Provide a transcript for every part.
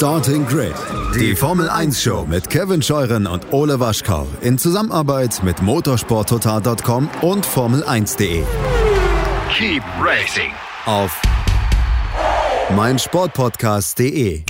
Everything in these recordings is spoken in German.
Starting Grid, die Formel 1 Show mit Kevin Scheuren und Ole Waschkau in Zusammenarbeit mit motorsporttotal.com und Formel1.de. Keep racing Auf meinsportpodcast.de.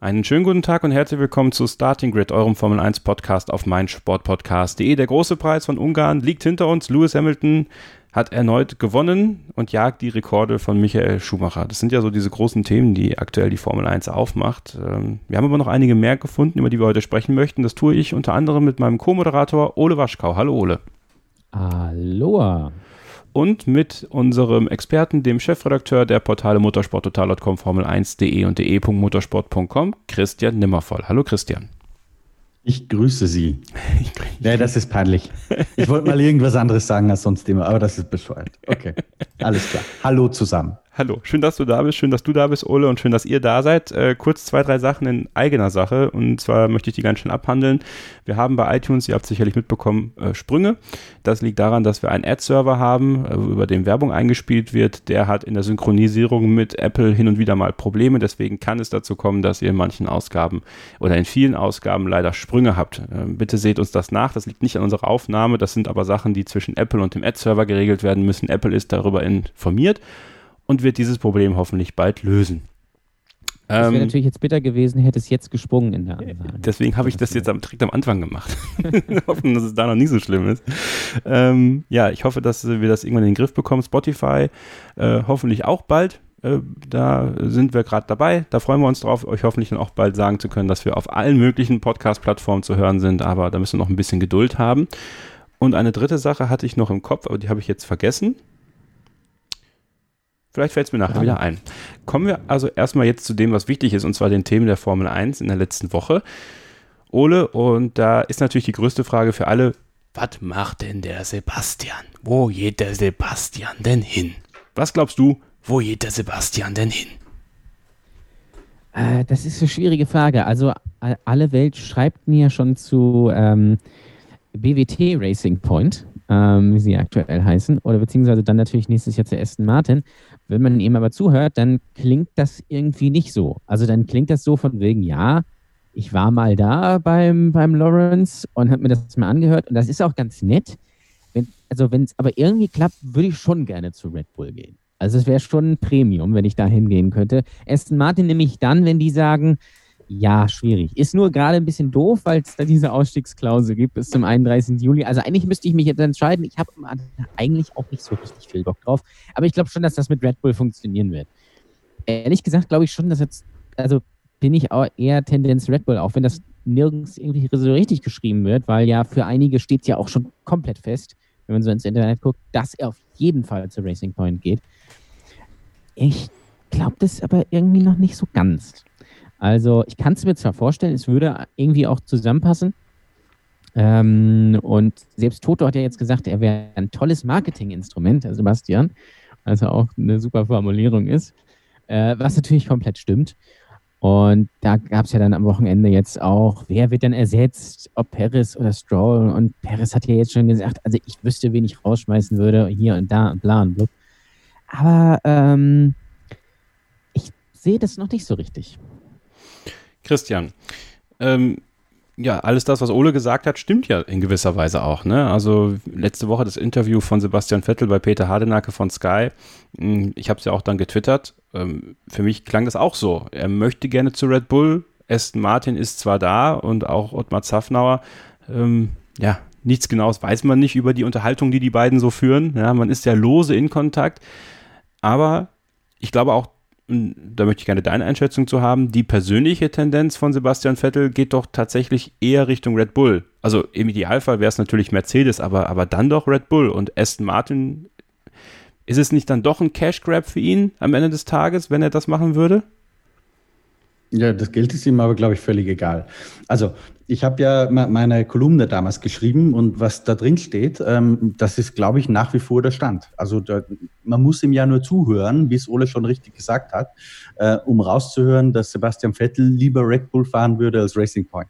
Einen schönen guten Tag und herzlich willkommen zu Starting Grid, eurem Formel 1 Podcast auf meinsportpodcast.de. Der große Preis von Ungarn liegt hinter uns. Lewis Hamilton hat erneut gewonnen und jagt die Rekorde von Michael Schumacher. Das sind ja so diese großen Themen, die aktuell die Formel 1 aufmacht. Ähm, wir haben aber noch einige mehr gefunden, über die wir heute sprechen möchten. Das tue ich unter anderem mit meinem Co-Moderator Ole Waschkau. Hallo Ole. Aloha. Und mit unserem Experten, dem Chefredakteur der Portale motorsporttotal.com, Formel1.de und de.motorsport.com, Christian Nimmervoll. Hallo Christian. Ich grüße Sie. ja, das ist peinlich. Ich wollte mal irgendwas anderes sagen als sonst immer, aber das ist bescheuert. Okay, alles klar. Hallo zusammen. Hallo, schön, dass du da bist, schön, dass du da bist, Ole, und schön, dass ihr da seid. Äh, kurz zwei, drei Sachen in eigener Sache, und zwar möchte ich die ganz schön abhandeln. Wir haben bei iTunes, ihr habt sicherlich mitbekommen, äh, Sprünge. Das liegt daran, dass wir einen Ad-Server haben, äh, über den Werbung eingespielt wird. Der hat in der Synchronisierung mit Apple hin und wieder mal Probleme. Deswegen kann es dazu kommen, dass ihr in manchen Ausgaben oder in vielen Ausgaben leider Sprünge habt. Äh, bitte seht uns das nach. Das liegt nicht an unserer Aufnahme. Das sind aber Sachen, die zwischen Apple und dem Ad-Server geregelt werden müssen. Apple ist darüber informiert und wird dieses Problem hoffentlich bald lösen. Das wäre Ähm, natürlich jetzt bitter gewesen, hätte es jetzt gesprungen in der Ansage. Deswegen habe ich das jetzt am, direkt am Anfang gemacht. Hoffen, dass es da noch nie so schlimm ist. Ähm, ja, ich hoffe, dass wir das irgendwann in den Griff bekommen. Spotify äh, hoffentlich auch bald. Äh, da sind wir gerade dabei. Da freuen wir uns drauf, euch hoffentlich dann auch bald sagen zu können, dass wir auf allen möglichen Podcast-Plattformen zu hören sind. Aber da müssen wir noch ein bisschen Geduld haben. Und eine dritte Sache hatte ich noch im Kopf, aber die habe ich jetzt vergessen. Vielleicht fällt es mir nachher Schade. wieder ein. Kommen wir also erstmal jetzt zu dem, was wichtig ist, und zwar den Themen der Formel 1 in der letzten Woche. Ole, und da ist natürlich die größte Frage für alle, was macht denn der Sebastian? Wo geht der Sebastian denn hin? Was glaubst du, wo geht der Sebastian denn hin? Äh, das ist eine schwierige Frage. Also alle Welt schreibt mir schon zu ähm, BWT Racing Point, ähm, wie sie aktuell heißen, oder beziehungsweise dann natürlich nächstes Jahr zu Aston Martin. Wenn man ihm aber zuhört, dann klingt das irgendwie nicht so. Also dann klingt das so von wegen, ja, ich war mal da beim, beim Lawrence und habe mir das mal angehört und das ist auch ganz nett. Wenn, also wenn es aber irgendwie klappt, würde ich schon gerne zu Red Bull gehen. Also es wäre schon ein Premium, wenn ich da hingehen könnte. Aston Martin nämlich dann, wenn die sagen, ja, schwierig. Ist nur gerade ein bisschen doof, weil es da diese Ausstiegsklausel gibt bis zum 31. Juli. Also eigentlich müsste ich mich jetzt entscheiden. Ich habe eigentlich auch nicht so richtig viel Bock drauf. Aber ich glaube schon, dass das mit Red Bull funktionieren wird. Ehrlich gesagt glaube ich schon, dass jetzt, also bin ich auch eher Tendenz Red Bull, auch wenn das nirgends irgendwie so richtig geschrieben wird, weil ja für einige steht ja auch schon komplett fest, wenn man so ins Internet guckt, dass er auf jeden Fall zu Racing Point geht. Ich glaube das aber irgendwie noch nicht so ganz. Also ich kann es mir zwar vorstellen, es würde irgendwie auch zusammenpassen. Ähm, und selbst Toto hat ja jetzt gesagt, er wäre ein tolles Marketinginstrument, Herr Sebastian. Also auch eine super Formulierung ist. Äh, was natürlich komplett stimmt. Und da gab es ja dann am Wochenende jetzt auch, wer wird denn ersetzt, ob Paris oder Stroll. Und Paris hat ja jetzt schon gesagt, also ich wüsste, wen ich rausschmeißen würde, hier und da und bla und blub. Aber ähm, ich sehe das noch nicht so richtig. Christian, ähm, ja, alles das, was Ole gesagt hat, stimmt ja in gewisser Weise auch. Ne? Also letzte Woche das Interview von Sebastian Vettel bei Peter Hardenacke von Sky. Hm, Ich habe es ja auch dann getwittert. Ähm, Für mich klang das auch so. Er möchte gerne zu Red Bull. Aston Martin ist zwar da und auch Ottmar Zaffnauer. Ähm, ja, nichts Genaues weiß man nicht über die Unterhaltung, die die beiden so führen. Ja, man ist ja lose in Kontakt. Aber ich glaube auch, da möchte ich gerne deine Einschätzung zu haben, die persönliche Tendenz von Sebastian Vettel geht doch tatsächlich eher Richtung Red Bull. Also im Idealfall wäre es natürlich Mercedes, aber, aber dann doch Red Bull und Aston Martin. Ist es nicht dann doch ein Cash Grab für ihn am Ende des Tages, wenn er das machen würde? Ja, das Geld ist ihm aber, glaube ich, völlig egal. Also, ich habe ja me- meine Kolumne damals geschrieben und was da drin steht, ähm, das ist, glaube ich, nach wie vor der Stand. Also, da, man muss ihm ja nur zuhören, wie es Ole schon richtig gesagt hat, äh, um rauszuhören, dass Sebastian Vettel lieber Red Bull fahren würde als Racing Point.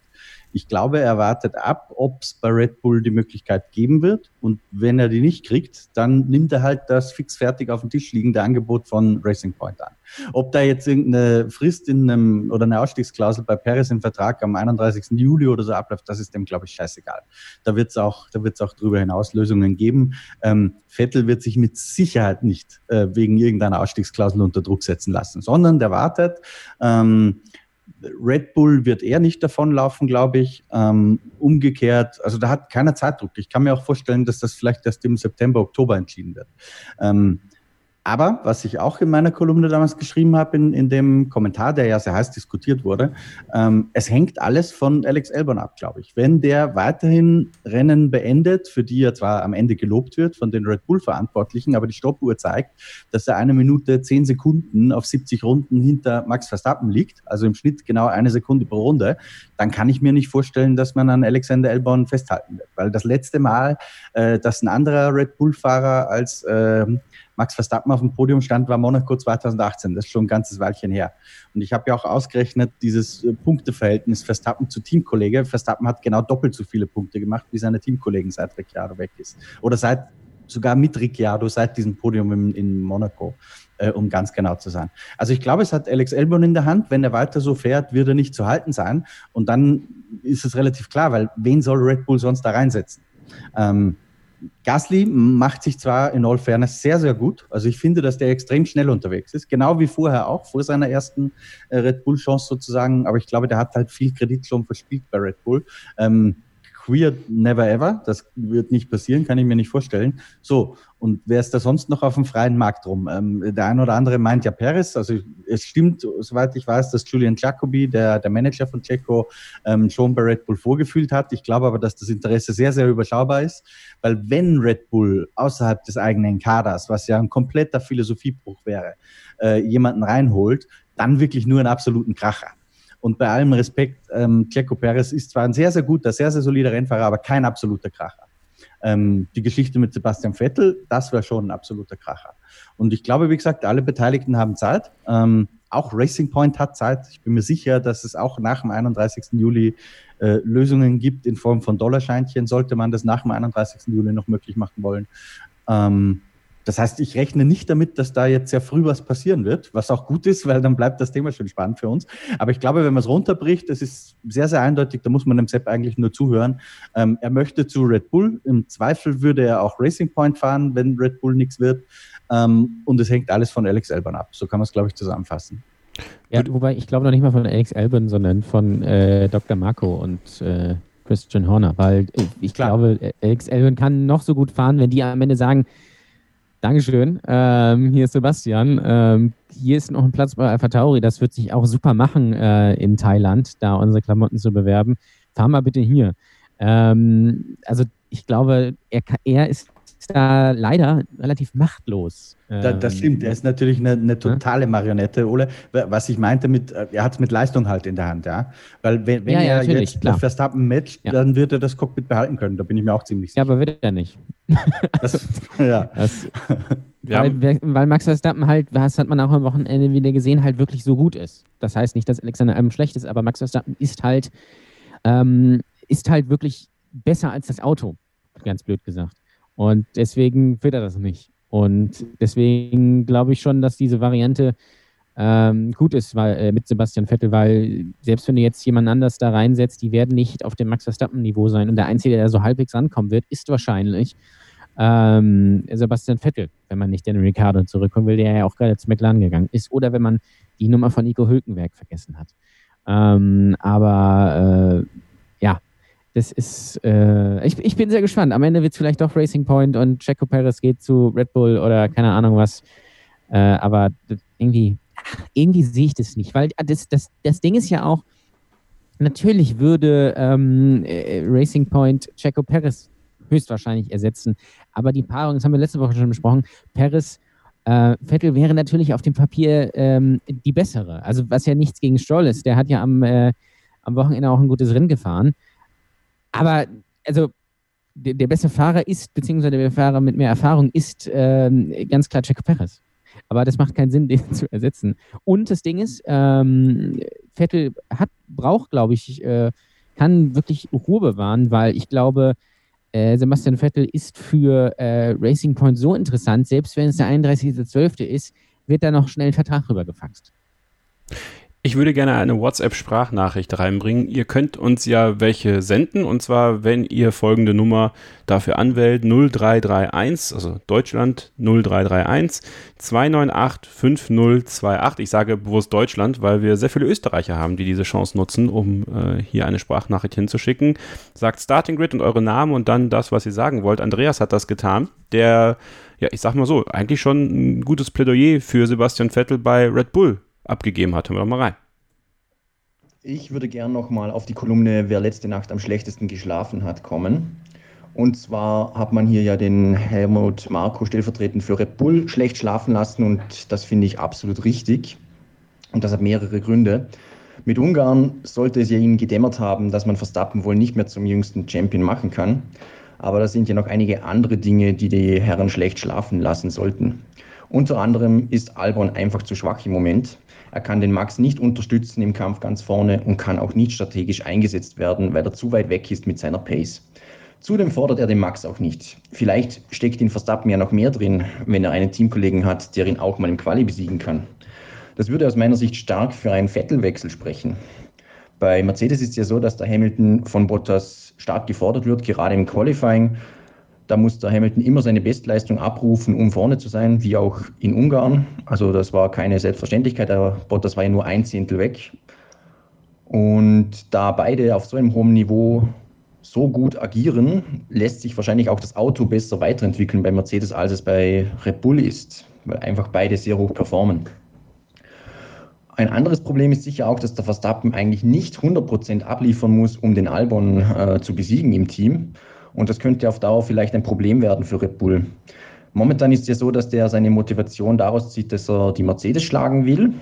Ich glaube, er wartet ab, ob es bei Red Bull die Möglichkeit geben wird. Und wenn er die nicht kriegt, dann nimmt er halt das fixfertig auf dem Tisch liegende Angebot von Racing Point an. Ob da jetzt irgendeine Frist in einem oder eine Ausstiegsklausel bei Paris im Vertrag am 31. Juli oder so abläuft, das ist dem, glaube ich, scheißegal. Da wird es auch, da wird's auch drüber hinaus Lösungen geben. Ähm, Vettel wird sich mit Sicherheit nicht äh, wegen irgendeiner Ausstiegsklausel unter Druck setzen lassen, sondern der wartet. Ähm, Red Bull wird eher nicht davonlaufen, glaube ich. Ähm, umgekehrt, also da hat keiner Zeitdruck. Ich kann mir auch vorstellen, dass das vielleicht erst im September, Oktober entschieden wird. Ähm, aber was ich auch in meiner Kolumne damals geschrieben habe, in, in dem Kommentar, der ja sehr heiß diskutiert wurde, ähm, es hängt alles von Alex Elbon ab, glaube ich. Wenn der weiterhin Rennen beendet, für die er zwar am Ende gelobt wird von den Red Bull-Verantwortlichen, aber die Stoppuhr zeigt, dass er eine Minute zehn Sekunden auf 70 Runden hinter Max Verstappen liegt, also im Schnitt genau eine Sekunde pro Runde, dann kann ich mir nicht vorstellen, dass man an Alexander Elbon festhalten wird. Weil das letzte Mal, äh, dass ein anderer Red Bull-Fahrer als äh, Max Verstappen auf dem Podium stand, war Monaco 2018. Das ist schon ein ganzes Weilchen her. Und ich habe ja auch ausgerechnet, dieses äh, Punkteverhältnis Verstappen zu Teamkollege. Verstappen hat genau doppelt so viele Punkte gemacht, wie seine Teamkollegen seit Ricciardo weg ist. Oder seit, sogar mit Ricciardo, seit diesem Podium in, in Monaco. Äh, um ganz genau zu sein. Also ich glaube, es hat Alex Elbon in der Hand. Wenn er weiter so fährt, wird er nicht zu halten sein. Und dann ist es relativ klar, weil wen soll Red Bull sonst da reinsetzen? Ähm, Gasly macht sich zwar in All Fairness sehr, sehr gut. Also ich finde, dass der extrem schnell unterwegs ist. Genau wie vorher auch, vor seiner ersten äh, Red Bull-Chance sozusagen. Aber ich glaube, der hat halt viel Kredit schon verspielt bei Red Bull. Ähm, queer never ever. Das wird nicht passieren, kann ich mir nicht vorstellen. So, und wer ist da sonst noch auf dem freien Markt rum? Ähm, der eine oder andere meint ja Paris. Also es stimmt, soweit ich weiß, dass Julian Jacobi, der, der Manager von Checo, ähm, schon bei Red Bull vorgefühlt hat. Ich glaube aber, dass das Interesse sehr, sehr überschaubar ist, weil wenn Red Bull außerhalb des eigenen Kaders, was ja ein kompletter Philosophiebruch wäre, äh, jemanden reinholt, dann wirklich nur einen absoluten Kracher. Und bei allem Respekt, ähm, Checo Perez ist zwar ein sehr, sehr guter, sehr, sehr solider Rennfahrer, aber kein absoluter Kracher. Ähm, die Geschichte mit Sebastian Vettel, das wäre schon ein absoluter Kracher. Und ich glaube, wie gesagt, alle Beteiligten haben Zeit. Ähm, auch Racing Point hat Zeit. Ich bin mir sicher, dass es auch nach dem 31. Juli äh, Lösungen gibt in Form von Dollarscheinchen, sollte man das nach dem 31. Juli noch möglich machen wollen. Ähm, das heißt, ich rechne nicht damit, dass da jetzt sehr früh was passieren wird, was auch gut ist, weil dann bleibt das Thema schon spannend für uns. Aber ich glaube, wenn man es runterbricht, das ist sehr, sehr eindeutig, da muss man dem Sepp eigentlich nur zuhören. Ähm, er möchte zu Red Bull. Im Zweifel würde er auch Racing Point fahren, wenn Red Bull nichts wird. Ähm, und es hängt alles von Alex Elban ab. So kann man es, glaube ich, zusammenfassen. Ja, wobei ich glaube noch nicht mal von Alex Albon, sondern von äh, Dr. Marco und äh, Christian Horner, weil ich Klar. glaube, Alex Albon kann noch so gut fahren, wenn die am Ende sagen, Dankeschön. Ähm, hier ist Sebastian. Ähm, hier ist noch ein Platz bei Alpha Tauri. Das wird sich auch super machen äh, in Thailand, da unsere Klamotten zu bewerben. Fahr mal bitte hier. Ähm, also ich glaube, er, er ist da leider relativ machtlos. Da, das ähm, stimmt, er ist natürlich eine, eine totale Marionette, Ole. Was ich meinte mit, äh, er hat es mit Leistung halt in der Hand, ja. Weil wenn, wenn ja, ja, er jetzt klar. Verstappen matcht, ja. dann wird er das Cockpit behalten können, da bin ich mir auch ziemlich sicher. Ja, aber wird er nicht. Das, ja. Das, weil, weil, Max Verstappen halt, das hat man auch am Wochenende wieder gesehen, halt wirklich so gut ist. Das heißt nicht, dass Alexander Albon schlecht ist, aber Max Verstappen ist halt, ähm, ist halt wirklich besser als das Auto, ganz blöd gesagt. Und deswegen wird er das nicht. Und deswegen glaube ich schon, dass diese Variante ähm, gut ist weil, äh, mit Sebastian Vettel, weil selbst wenn du jetzt jemand anders da reinsetzt, die werden nicht auf dem Max Verstappen-Niveau sein. Und der Einzige, der so halbwegs rankommen wird, ist wahrscheinlich ähm, Sebastian Vettel, wenn man nicht den Ricardo zurückkommen will, der ja auch gerade zu McLaren gegangen ist. Oder wenn man die Nummer von Nico Hülkenberg vergessen hat. Ähm, aber äh, das ist, äh, ich, ich bin sehr gespannt. Am Ende wird es vielleicht doch Racing Point und Checo Perez geht zu Red Bull oder keine Ahnung was. Äh, aber irgendwie, irgendwie sehe ich das nicht, weil das, das, das Ding ist ja auch, natürlich würde ähm, äh, Racing Point Checo Perez höchstwahrscheinlich ersetzen, aber die Paarung, das haben wir letzte Woche schon besprochen, Perez äh, Vettel wäre natürlich auf dem Papier ähm, die bessere. Also was ja nichts gegen Stroll ist. Der hat ja am, äh, am Wochenende auch ein gutes Rennen gefahren. Aber also der, der beste Fahrer ist, beziehungsweise der Fahrer mit mehr Erfahrung ist ähm, ganz klar Checo Perez. Aber das macht keinen Sinn, den zu ersetzen. Und das Ding ist, ähm, Vettel hat, braucht, glaube ich, äh, kann wirklich Ruhe bewahren, weil ich glaube, äh, Sebastian Vettel ist für äh, Racing Point so interessant, selbst wenn es der 31.12. ist, wird da noch schnell ein Vertrag rübergefaxt. Ich würde gerne eine WhatsApp-Sprachnachricht reinbringen. Ihr könnt uns ja welche senden und zwar, wenn ihr folgende Nummer dafür anwählt: 0331, also Deutschland 0331 298 5028. Ich sage bewusst Deutschland, weil wir sehr viele Österreicher haben, die diese Chance nutzen, um äh, hier eine Sprachnachricht hinzuschicken. Sagt Starting Grid und eure Namen und dann das, was ihr sagen wollt. Andreas hat das getan. Der, ja, ich sag mal so, eigentlich schon ein gutes Plädoyer für Sebastian Vettel bei Red Bull abgegeben hat. Hören wir doch mal rein. Ich würde gern nochmal auf die Kolumne Wer letzte Nacht am schlechtesten geschlafen hat kommen. Und zwar hat man hier ja den Helmut Marko stellvertretend für Red Bull schlecht schlafen lassen und das finde ich absolut richtig. Und das hat mehrere Gründe. Mit Ungarn sollte es ja ihnen gedämmert haben, dass man Verstappen wohl nicht mehr zum jüngsten Champion machen kann. Aber da sind ja noch einige andere Dinge, die die Herren schlecht schlafen lassen sollten. Unter anderem ist Albon einfach zu schwach im Moment. Er kann den Max nicht unterstützen im Kampf ganz vorne und kann auch nicht strategisch eingesetzt werden, weil er zu weit weg ist mit seiner Pace. Zudem fordert er den Max auch nicht. Vielleicht steckt in Verstappen ja noch mehr drin, wenn er einen Teamkollegen hat, der ihn auch mal im Quali besiegen kann. Das würde aus meiner Sicht stark für einen Vettelwechsel sprechen. Bei Mercedes ist es ja so, dass der Hamilton von Bottas stark gefordert wird, gerade im Qualifying. Da muss der Hamilton immer seine Bestleistung abrufen, um vorne zu sein, wie auch in Ungarn. Also das war keine Selbstverständlichkeit. Der Bottas war ja nur ein Zehntel weg. Und da beide auf so einem hohen Niveau so gut agieren, lässt sich wahrscheinlich auch das Auto besser weiterentwickeln bei Mercedes, als es bei Red Bull ist, weil einfach beide sehr hoch performen. Ein anderes Problem ist sicher auch, dass der Verstappen eigentlich nicht 100% abliefern muss, um den Albon äh, zu besiegen im Team. Und das könnte auf Dauer vielleicht ein Problem werden für Red Bull. Momentan ist es ja so, dass der seine Motivation daraus zieht, dass er die Mercedes schlagen will.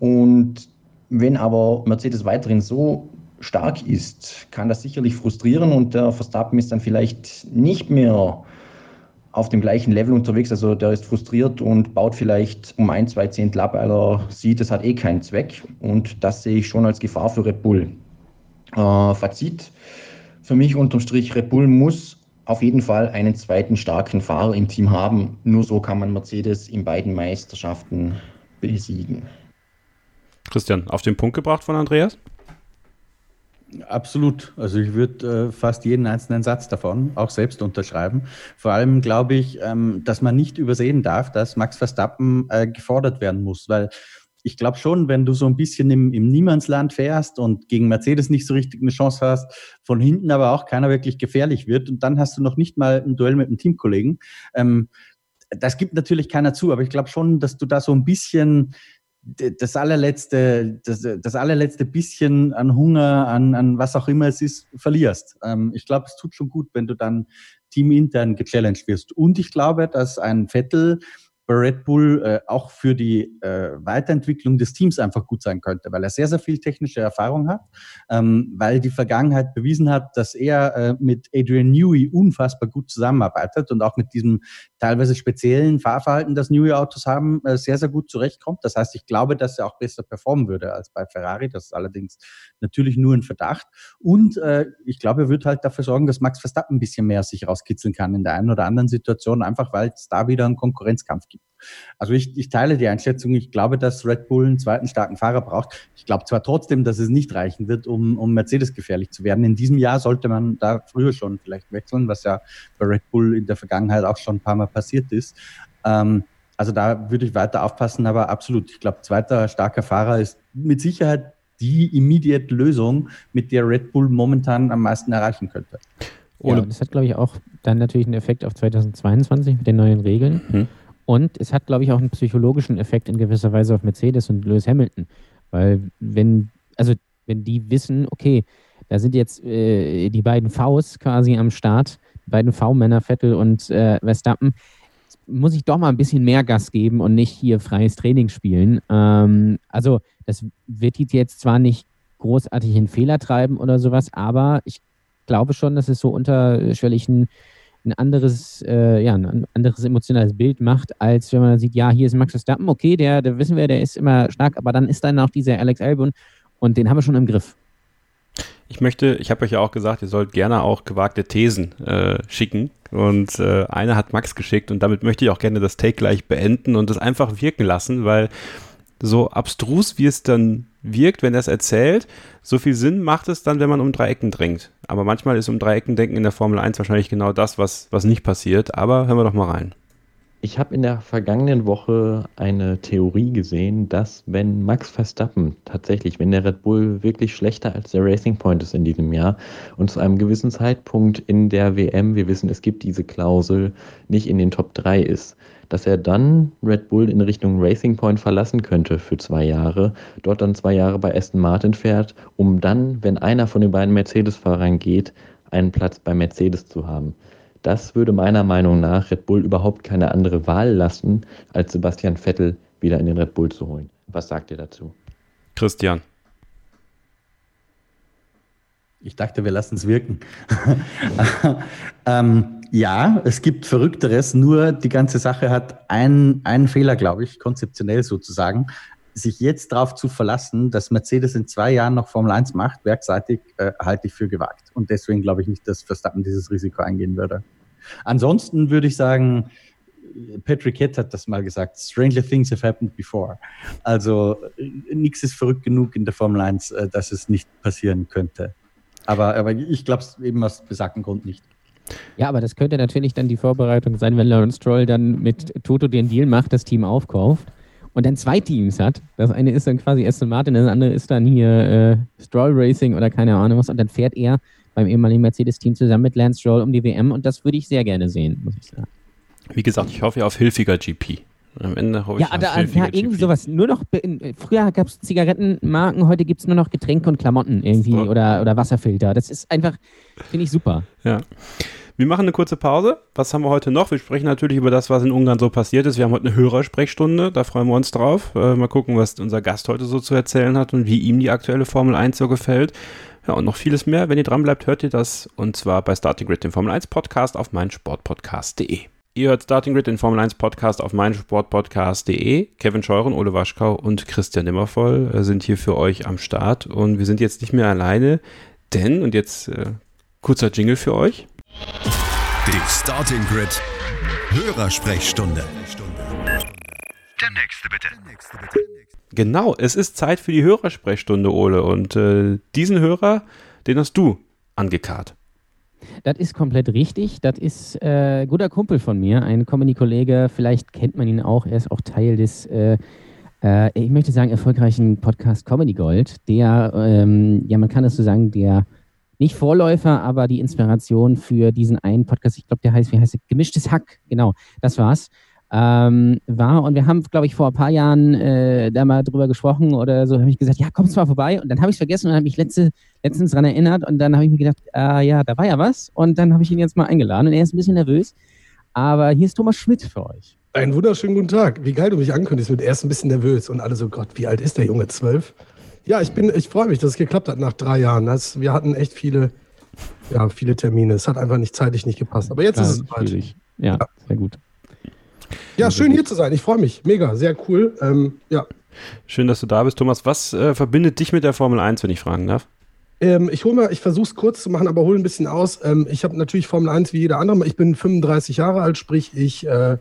Und wenn aber Mercedes weiterhin so stark ist, kann das sicherlich frustrieren und der Verstappen ist dann vielleicht nicht mehr auf dem gleichen Level unterwegs. Also der ist frustriert und baut vielleicht um ein, zwei Zehntel ab, weil er sieht, es hat eh keinen Zweck. Und das sehe ich schon als Gefahr für Red Bull. Äh, Fazit, für mich unterm Strich, Red Bull muss auf jeden Fall einen zweiten starken Fahrer im Team haben. Nur so kann man Mercedes in beiden Meisterschaften besiegen. Christian, auf den Punkt gebracht von Andreas? Absolut. Also ich würde äh, fast jeden einzelnen Satz davon auch selbst unterschreiben. Vor allem glaube ich, ähm, dass man nicht übersehen darf, dass Max Verstappen äh, gefordert werden muss, weil ich glaube schon, wenn du so ein bisschen im, im Niemandsland fährst und gegen Mercedes nicht so richtig eine Chance hast, von hinten aber auch keiner wirklich gefährlich wird und dann hast du noch nicht mal ein Duell mit einem Teamkollegen. Ähm, das gibt natürlich keiner zu, aber ich glaube schon, dass du da so ein bisschen das allerletzte, das, das allerletzte bisschen an Hunger, an, an was auch immer es ist, verlierst. Ähm, ich glaube, es tut schon gut, wenn du dann teamintern gechallenged wirst. Und ich glaube, dass ein Vettel bei Red Bull äh, auch für die äh, Weiterentwicklung des Teams einfach gut sein könnte, weil er sehr, sehr viel technische Erfahrung hat, ähm, weil die Vergangenheit bewiesen hat, dass er äh, mit Adrian Newey unfassbar gut zusammenarbeitet und auch mit diesem teilweise speziellen Fahrverhalten, das Newey-Autos haben, äh, sehr, sehr gut zurechtkommt. Das heißt, ich glaube, dass er auch besser performen würde als bei Ferrari. Das ist allerdings natürlich nur ein Verdacht. Und äh, ich glaube, er wird halt dafür sorgen, dass Max Verstappen ein bisschen mehr sich rauskitzeln kann in der einen oder anderen Situation, einfach weil es da wieder einen Konkurrenzkampf gibt. Also ich, ich teile die Einschätzung. Ich glaube, dass Red Bull einen zweiten starken Fahrer braucht. Ich glaube zwar trotzdem, dass es nicht reichen wird, um, um Mercedes gefährlich zu werden. In diesem Jahr sollte man da früher schon vielleicht wechseln, was ja bei Red Bull in der Vergangenheit auch schon ein paar Mal passiert ist. Ähm, also da würde ich weiter aufpassen, aber absolut. Ich glaube, zweiter starker Fahrer ist mit Sicherheit die immediate Lösung, mit der Red Bull momentan am meisten erreichen könnte. Ja, das hat, glaube ich, auch dann natürlich einen Effekt auf 2022 mit den neuen Regeln. Hm. Und es hat, glaube ich, auch einen psychologischen Effekt in gewisser Weise auf Mercedes und Lewis Hamilton. Weil wenn, also wenn die wissen, okay, da sind jetzt äh, die beiden Vs quasi am Start, die beiden V-Männer, Vettel und äh, Verstappen, muss ich doch mal ein bisschen mehr Gas geben und nicht hier freies Training spielen. Ähm, also das wird jetzt zwar nicht großartig in Fehler treiben oder sowas, aber ich glaube schon, dass es so unterschwellig ein ein anderes, äh, ja, ein anderes emotionales Bild macht, als wenn man sieht, ja, hier ist Max Verstappen, okay, der, der wissen wir, der ist immer stark, aber dann ist dann auch dieser Alex Albon und den haben wir schon im Griff. Ich möchte, ich habe euch ja auch gesagt, ihr sollt gerne auch gewagte Thesen äh, schicken. Und äh, eine hat Max geschickt und damit möchte ich auch gerne das Take gleich beenden und es einfach wirken lassen, weil so abstrus wie es dann wirkt, wenn er es erzählt, so viel Sinn macht es dann, wenn man um drei Ecken drängt. Aber manchmal ist um drei denken in der Formel 1 wahrscheinlich genau das, was, was nicht passiert. Aber hören wir doch mal rein. Ich habe in der vergangenen Woche eine Theorie gesehen, dass wenn Max Verstappen tatsächlich, wenn der Red Bull wirklich schlechter als der Racing Point ist in diesem Jahr und zu einem gewissen Zeitpunkt in der WM, wir wissen, es gibt diese Klausel, nicht in den Top 3 ist, dass er dann Red Bull in Richtung Racing Point verlassen könnte für zwei Jahre, dort dann zwei Jahre bei Aston Martin fährt, um dann, wenn einer von den beiden Mercedes-Fahrern geht, einen Platz bei Mercedes zu haben. Das würde meiner Meinung nach Red Bull überhaupt keine andere Wahl lassen, als Sebastian Vettel wieder in den Red Bull zu holen. Was sagt ihr dazu? Christian. Ich dachte, wir lassen es wirken. ähm, ja, es gibt Verrückteres, nur die ganze Sache hat einen, einen Fehler, glaube ich, konzeptionell sozusagen. Sich jetzt darauf zu verlassen, dass Mercedes in zwei Jahren noch Formel 1 macht, werkseitig, äh, halte ich für gewagt. Und deswegen glaube ich nicht, dass Verstappen dieses Risiko eingehen würde. Ansonsten würde ich sagen, Patrick Head hat das mal gesagt, stranger things have happened before. Also nichts ist verrückt genug in der Formel 1, äh, dass es nicht passieren könnte. Aber, aber ich glaube es eben aus besagten Grund nicht. Ja, aber das könnte natürlich dann die Vorbereitung sein, wenn Lawrence Stroll dann mit Toto den Deal macht, das Team aufkauft und dann zwei Teams hat. Das eine ist dann quasi Aston Martin, das andere ist dann hier äh, Stroll Racing oder keine Ahnung was. Und dann fährt er beim ehemaligen Mercedes-Team zusammen mit Lance Stroll um die WM und das würde ich sehr gerne sehen, muss ich sagen. Wie gesagt, ich hoffe auf hilfiger GP. Am Ende ja, ich auf da, hilfiger ja, irgendwie sowas. Nur noch, in, früher gab es Zigarettenmarken, heute gibt es nur noch Getränke und Klamotten irgendwie So. oder, oder Wasserfilter. Das ist einfach, finde ich super. Ja. Wir machen eine kurze Pause. Was haben wir heute noch? Wir sprechen natürlich über das, was in Ungarn so passiert ist. Wir haben heute eine Hörersprechstunde, da freuen wir uns drauf. Äh, mal gucken, was unser Gast heute so zu erzählen hat und wie ihm die aktuelle Formel 1 so gefällt. Ja, und noch vieles mehr. Wenn ihr dran bleibt, hört ihr das. Und zwar bei Starting Grid, dem Formel 1 Podcast auf meinsportpodcast.de. Ihr hört Starting Grid, den Formel 1 Podcast auf meinsportpodcast.de. Kevin Scheuren, Ole Waschkau und Christian Nimmervoll äh, sind hier für euch am Start. Und wir sind jetzt nicht mehr alleine, denn, und jetzt äh, kurzer Jingle für euch. Die Starting Grid Hörersprechstunde. Der nächste bitte. Genau, es ist Zeit für die Hörersprechstunde, Ole. Und äh, diesen Hörer, den hast du angekarrt. Das ist komplett richtig. Das ist äh, ein guter Kumpel von mir, ein Comedy-Kollege. Vielleicht kennt man ihn auch. Er ist auch Teil des, äh, äh, ich möchte sagen, erfolgreichen Podcast Comedy Gold. Der, ähm, ja, man kann es so sagen, der nicht Vorläufer, aber die Inspiration für diesen einen Podcast. Ich glaube, der heißt, wie heißt er? Gemischtes Hack. Genau, das war's. Ähm, war und wir haben, glaube ich, vor ein paar Jahren äh, da mal drüber gesprochen oder so, habe ich gesagt, ja, kommst mal vorbei und dann habe ich es vergessen und habe mich letzte, letztens daran erinnert und dann habe ich mir gedacht, äh, ja, da war ja was und dann habe ich ihn jetzt mal eingeladen und er ist ein bisschen nervös, aber hier ist Thomas Schmidt für euch. Einen wunderschönen guten Tag. Wie geil du mich ankündigst. Mit erst ein bisschen nervös und alle so, Gott, wie alt ist der Junge? Zwölf? Ja, ich bin, ich freue mich, dass es geklappt hat nach drei Jahren. Das, wir hatten echt viele, ja, viele Termine. Es hat einfach nicht zeitlich nicht gepasst. Aber jetzt Klar, ist es bald. schwierig. Ja, sehr gut. Ja, schön hier zu sein. Ich freue mich. Mega, sehr cool. Ähm, ja. Schön, dass du da bist, Thomas. Was äh, verbindet dich mit der Formel 1, wenn ich fragen darf? Ähm, ich hole mal, ich versuche es kurz zu machen, aber hole ein bisschen aus. Ähm, ich habe natürlich Formel 1 wie jeder andere. Ich bin 35 Jahre alt, sprich, ich äh,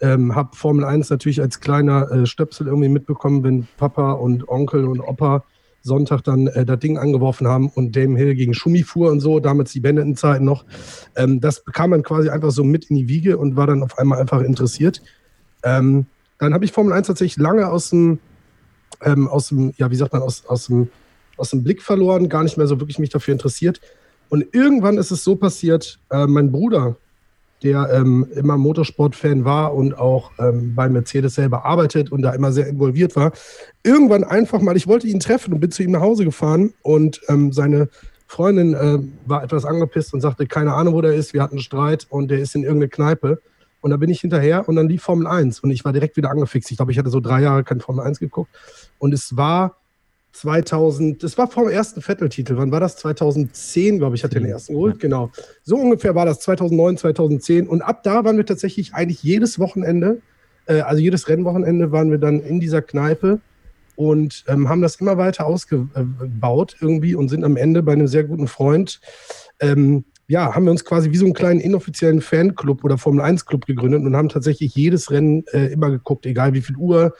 ähm, habe Formel 1 natürlich als kleiner äh, Stöpsel irgendwie mitbekommen, wenn Papa und Onkel und Opa Sonntag dann äh, das Ding angeworfen haben und Dame Hill gegen Schumi fuhr und so, damals die Benetton-Zeiten noch. Ähm, das bekam man quasi einfach so mit in die Wiege und war dann auf einmal einfach interessiert. Ähm, dann habe ich Formel 1 tatsächlich lange aus dem, ähm, aus dem, ja, wie sagt man, aus, aus, dem, aus dem Blick verloren, gar nicht mehr so wirklich mich dafür interessiert. Und irgendwann ist es so passiert, äh, mein Bruder, der ähm, immer Motorsport-Fan war und auch ähm, bei Mercedes selber arbeitet und da immer sehr involviert war, irgendwann einfach mal, ich wollte ihn treffen und bin zu ihm nach Hause gefahren und ähm, seine Freundin äh, war etwas angepisst und sagte, keine Ahnung, wo der ist, wir hatten einen Streit und der ist in irgendeine Kneipe. Und da bin ich hinterher und dann lief Formel 1 und ich war direkt wieder angefixt. Ich glaube, ich hatte so drei Jahre kein Formel 1 geguckt. Und es war 2000, das war vor dem ersten Vettel-Titel. Wann war das? 2010, glaube ich, hat er den ersten geholt. Genau. So ungefähr war das 2009, 2010. Und ab da waren wir tatsächlich eigentlich jedes Wochenende, äh, also jedes Rennwochenende waren wir dann in dieser Kneipe und ähm, haben das immer weiter ausgebaut irgendwie und sind am Ende bei einem sehr guten Freund. Ähm, ja, haben wir uns quasi wie so einen kleinen inoffiziellen Fanclub oder Formel 1 Club gegründet und haben tatsächlich jedes Rennen äh, immer geguckt, egal wie viel Uhr,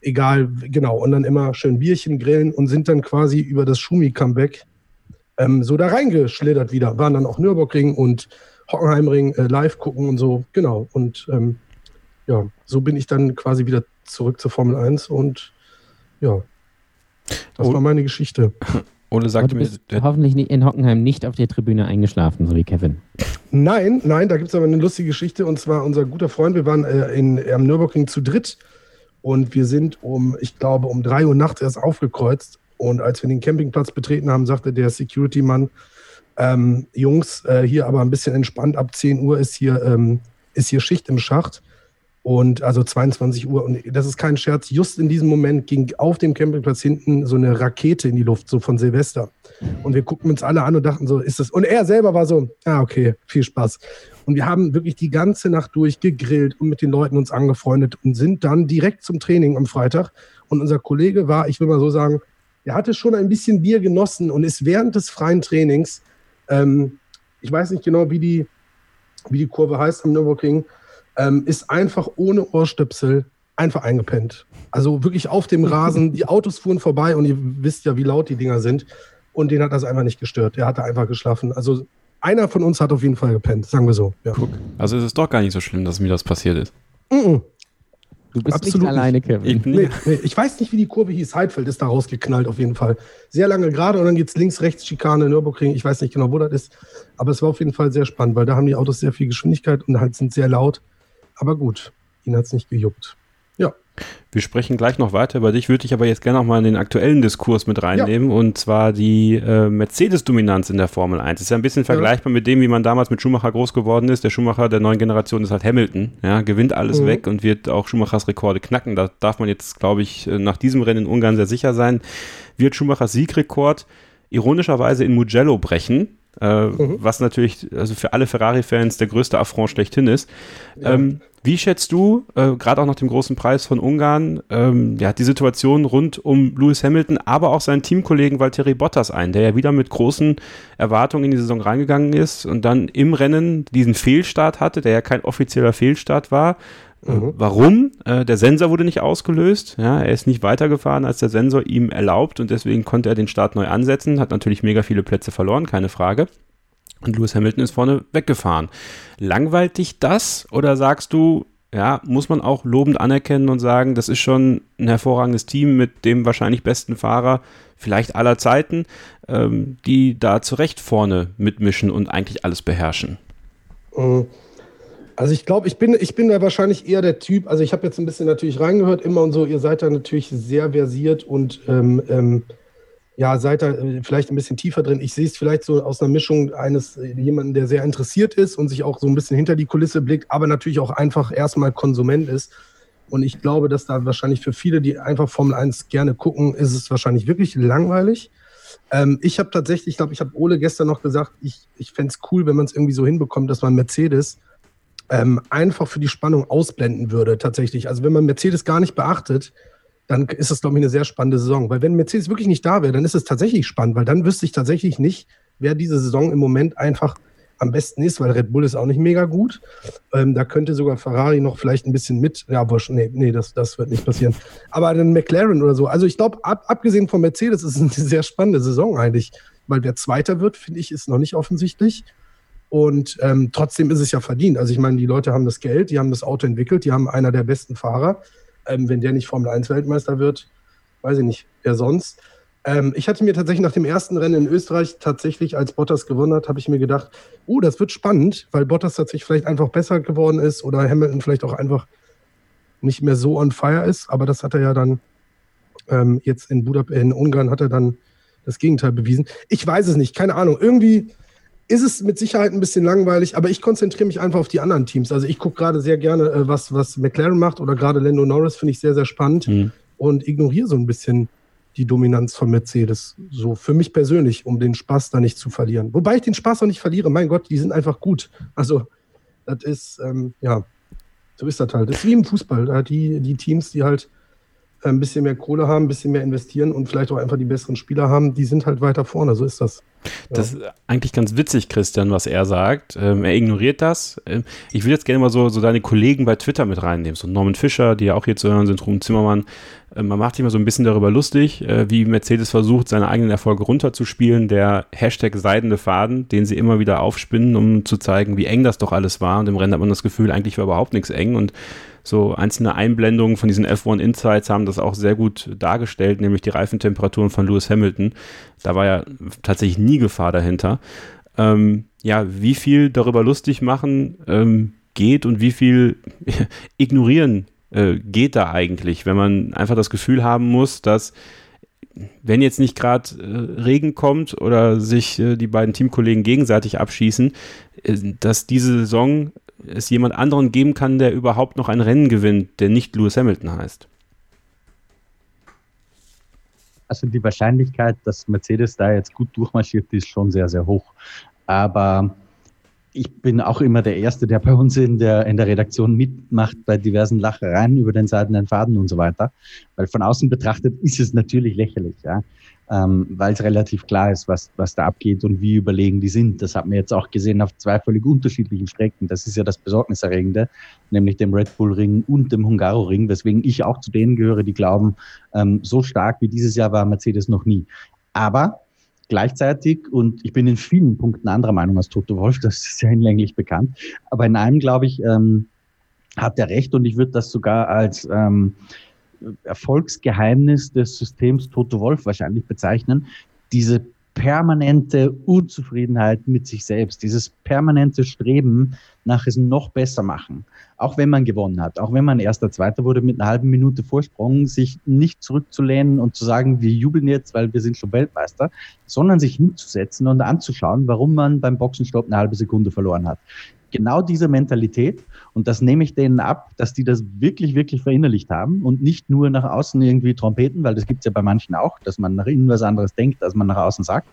egal, genau, und dann immer schön Bierchen grillen und sind dann quasi über das Schumi-Comeback ähm, so da reingeschlittert wieder. Waren dann auch Nürburgring und Hockenheimring äh, live gucken und so, genau. Und ähm, ja, so bin ich dann quasi wieder zurück zur Formel 1 und ja, das Oh. war meine Geschichte. Ole sagte du mir, hoffentlich in Hockenheim nicht auf der Tribüne eingeschlafen, so wie Kevin. Nein, nein, da gibt es aber eine lustige Geschichte und zwar unser guter Freund, wir waren äh, in, am Nürburgring zu dritt und wir sind um, ich glaube, um drei Uhr nachts erst aufgekreuzt. Und als wir den Campingplatz betreten haben, sagte der Security-Mann, ähm, Jungs, äh, hier aber ein bisschen entspannt, ab 10 Uhr ist hier, ähm, ist hier Schicht im Schacht und also 22 Uhr und das ist kein Scherz, just in diesem Moment ging auf dem Campingplatz hinten so eine Rakete in die Luft, so von Silvester. Und wir guckten uns alle an und dachten so, ist das. Und er selber war so, ah, okay, viel Spaß. Und wir haben wirklich die ganze Nacht durch gegrillt und mit den Leuten uns angefreundet und sind dann direkt zum Training am Freitag. Und unser Kollege war, ich will mal so sagen, der hatte schon ein bisschen Bier genossen und ist während des freien Trainings, ähm, ich weiß nicht genau, wie die, wie die Kurve heißt am Nürburgring, ähm, ist einfach ohne Ohrstöpsel einfach eingepennt. Also wirklich auf dem Rasen. Die Autos fuhren vorbei und ihr wisst ja, wie laut die Dinger sind. Und den hat das einfach nicht gestört. Der hatte einfach geschlafen. Also einer von uns hat auf jeden Fall gepennt, sagen wir so. Ja. also ist es doch gar nicht so schlimm, dass mir das passiert ist. Mhm. Du bist Absolut nicht alleine, Kevin. Ich, Nee, nee, ich weiß nicht, wie die Kurve hieß. Heidfeld ist da rausgeknallt auf jeden Fall. Sehr lange gerade und dann geht's links, rechts, Schikane, Nürburgring. Ich weiß nicht genau, wo das ist. Aber es war auf jeden Fall sehr spannend, weil da haben die Autos sehr viel Geschwindigkeit und halt sind sehr laut. Aber gut, ihn hat's nicht gejuckt. Wir sprechen gleich noch weiter über dich, würde ich aber jetzt gerne noch mal in den aktuellen Diskurs mit reinnehmen und zwar die äh, Mercedes-Dominanz in der Formel 1. ist ja ein bisschen vergleichbar mit dem, wie man damals mit Schumacher groß geworden ist. Der Schumacher der neuen Generation ist halt Hamilton, ja, gewinnt alles Mhm. weg und wird auch Schumachers Rekorde knacken. Da darf man jetzt, glaube ich, äh, nach diesem Rennen in Ungarn sehr sicher sein. Wird Schumachers Siegrekord ironischerweise in Mugello brechen. Äh, Was natürlich also für alle Ferrari-Fans der größte Affront schlechthin ist. Ähm, wie schätzt du, äh, gerade auch nach dem großen Preis von Ungarn, ähm, ja, die Situation rund um Lewis Hamilton, aber auch seinen Teamkollegen Valtteri Bottas ein, der ja wieder mit großen Erwartungen in die Saison reingegangen ist und dann im Rennen diesen Fehlstart hatte, der ja kein offizieller Fehlstart war. Äh, Warum? Äh, der Sensor wurde nicht ausgelöst. Ja, er ist nicht weitergefahren, als der Sensor ihm erlaubt und deswegen konnte er den Start neu ansetzen. Hat natürlich mega viele Plätze verloren, keine Frage. Und Lewis Hamilton ist vorne weggefahren. Langweilt dich das oder sagst du, ja, muss man auch lobend anerkennen und sagen, das ist schon ein hervorragendes Team mit dem wahrscheinlich besten Fahrer, vielleicht aller Zeiten, ähm, die da zu Recht vorne mitmischen und eigentlich alles beherrschen? Mhm. Also ich glaube, ich bin, ich bin da wahrscheinlich eher der Typ, also ich habe jetzt ein bisschen natürlich reingehört, immer und so, ihr seid da natürlich sehr versiert und ähm, ähm, ja, seid da äh, vielleicht ein bisschen tiefer drin. Ich sehe es vielleicht so aus einer Mischung eines äh, jemanden, der sehr interessiert ist und sich auch so ein bisschen hinter die Kulisse blickt, aber natürlich auch einfach erstmal Konsument ist. Und ich glaube, dass da wahrscheinlich für viele, die einfach Formel 1 gerne gucken, ist es wahrscheinlich wirklich langweilig. Ähm, ich habe tatsächlich, ich glaube, ich habe Ole gestern noch gesagt, ich, ich fände es cool, wenn man es irgendwie so hinbekommt, dass man Mercedes ähm, einfach für die Spannung ausblenden würde, tatsächlich. Also wenn man Mercedes gar nicht beachtet, dann ist das, glaube ich, eine sehr spannende Saison. Weil wenn Mercedes wirklich nicht da wäre, dann ist es tatsächlich spannend, weil dann wüsste ich tatsächlich nicht, wer diese Saison im Moment einfach am besten ist, weil Red Bull ist auch nicht mega gut. Ähm, da könnte sogar Ferrari noch vielleicht ein bisschen mit. Ja, wurscht, nee, nee, das, das wird nicht passieren. Aber dann McLaren oder so. Also ich glaube, ab, abgesehen von Mercedes ist es eine sehr spannende Saison eigentlich. Weil wer Zweiter wird, finde ich, ist noch nicht offensichtlich. Und ähm, trotzdem ist es ja verdient. Also ich meine, die Leute haben das Geld, die haben das Auto entwickelt, die haben einer der besten Fahrer. Ähm, wenn der nicht Formel 1 Weltmeister wird, weiß ich nicht, wer sonst. Ähm, ich hatte mir tatsächlich nach dem ersten Rennen in Österreich tatsächlich, als Bottas gewonnen hat, habe ich mir gedacht, oh, das wird spannend, weil Bottas tatsächlich vielleicht einfach besser geworden ist oder Hamilton vielleicht auch einfach nicht mehr so on fire ist. Aber das hat er ja dann ähm, jetzt in Budapest, in Ungarn hat er dann das Gegenteil bewiesen. Ich weiß es nicht, keine Ahnung. Irgendwie ist es mit Sicherheit ein bisschen langweilig, aber ich konzentriere mich einfach auf die anderen Teams. Also ich gucke gerade sehr gerne, äh, was, was McLaren macht oder gerade Lando Norris finde ich sehr, sehr spannend Hm. und ignoriere so ein bisschen die Dominanz von Mercedes. So für mich persönlich, um den Spaß da nicht zu verlieren. Wobei ich den Spaß auch nicht verliere. Mein Gott, die sind einfach gut. Also das ist, ähm, ja, so ist das halt. Das ist wie im Fußball. Da die, die Teams, die halt ein bisschen mehr Kohle haben, ein bisschen mehr investieren und vielleicht auch einfach die besseren Spieler haben, die sind halt weiter vorne. So ist das. Das ist eigentlich ganz witzig, Christian, was er sagt. Ähm, er ignoriert das. Ähm, ich will jetzt gerne mal so, so deine Kollegen bei Twitter mit reinnehmen. So Norman Fischer, die ja auch hier zu hören sind, Ruben Zimmermann. Äh, man macht sich immer so ein bisschen darüber lustig, äh, wie Mercedes versucht, seine eigenen Erfolge runterzuspielen. Der Hashtag seidende Faden, den sie immer wieder aufspinnen, um zu zeigen, wie eng das doch alles war. Und im Rennen hat man das Gefühl, eigentlich war überhaupt nichts eng. Und so einzelne Einblendungen von diesen F1 Insights haben das auch sehr gut dargestellt, nämlich die Reifentemperaturen von Lewis Hamilton. Da war ja tatsächlich nie Gefahr dahinter. Ähm, ja, wie viel darüber lustig machen ähm, geht und wie viel ignorieren äh, geht da eigentlich, wenn man einfach das Gefühl haben muss, dass wenn jetzt nicht gerade äh, Regen kommt oder sich äh, die beiden Teamkollegen gegenseitig abschießen, äh, dass diese Saison es jemand anderen geben kann, der überhaupt noch ein Rennen gewinnt, der nicht Lewis Hamilton heißt? Also die Wahrscheinlichkeit, dass Mercedes da jetzt gut durchmarschiert, ist schon sehr, sehr hoch. Aber ich bin auch immer der Erste, der bei uns in der, in der Redaktion mitmacht bei diversen Lachereien über den seidenen Faden und so weiter. Weil von außen betrachtet ist es natürlich lächerlich. Ja ähm, weil es relativ klar ist, was, was da abgeht und wie überlegen die sind. Das hat man jetzt auch gesehen auf zwei völlig unterschiedlichen Strecken. Das ist ja das Besorgniserregende, nämlich dem Red Bull Ring und dem Hungaro Ring, weswegen ich auch zu denen gehöre, die glauben, ähm, so stark wie dieses Jahr war Mercedes noch nie. Aber gleichzeitig, und ich bin in vielen Punkten anderer Meinung als Toto Wolf, das ist ja hinlänglich bekannt, aber in einem, glaube ich, ähm, hat er recht und ich würde das sogar als ähm, Erfolgsgeheimnis des Systems Toto Wolf wahrscheinlich bezeichnen, diese permanente Unzufriedenheit mit sich selbst, dieses permanente Streben nach es noch besser machen. Auch wenn man gewonnen hat, auch wenn man erster, zweiter wurde mit einer halben Minute Vorsprung, sich nicht zurückzulehnen und zu sagen, wir jubeln jetzt, weil wir sind schon Weltmeister, sondern sich hinzusetzen und anzuschauen, warum man beim Boxenstopp eine halbe Sekunde verloren hat genau diese Mentalität und das nehme ich denen ab, dass die das wirklich, wirklich verinnerlicht haben und nicht nur nach außen irgendwie Trompeten, weil das gibt es ja bei manchen auch, dass man nach innen was anderes denkt, als man nach außen sagt.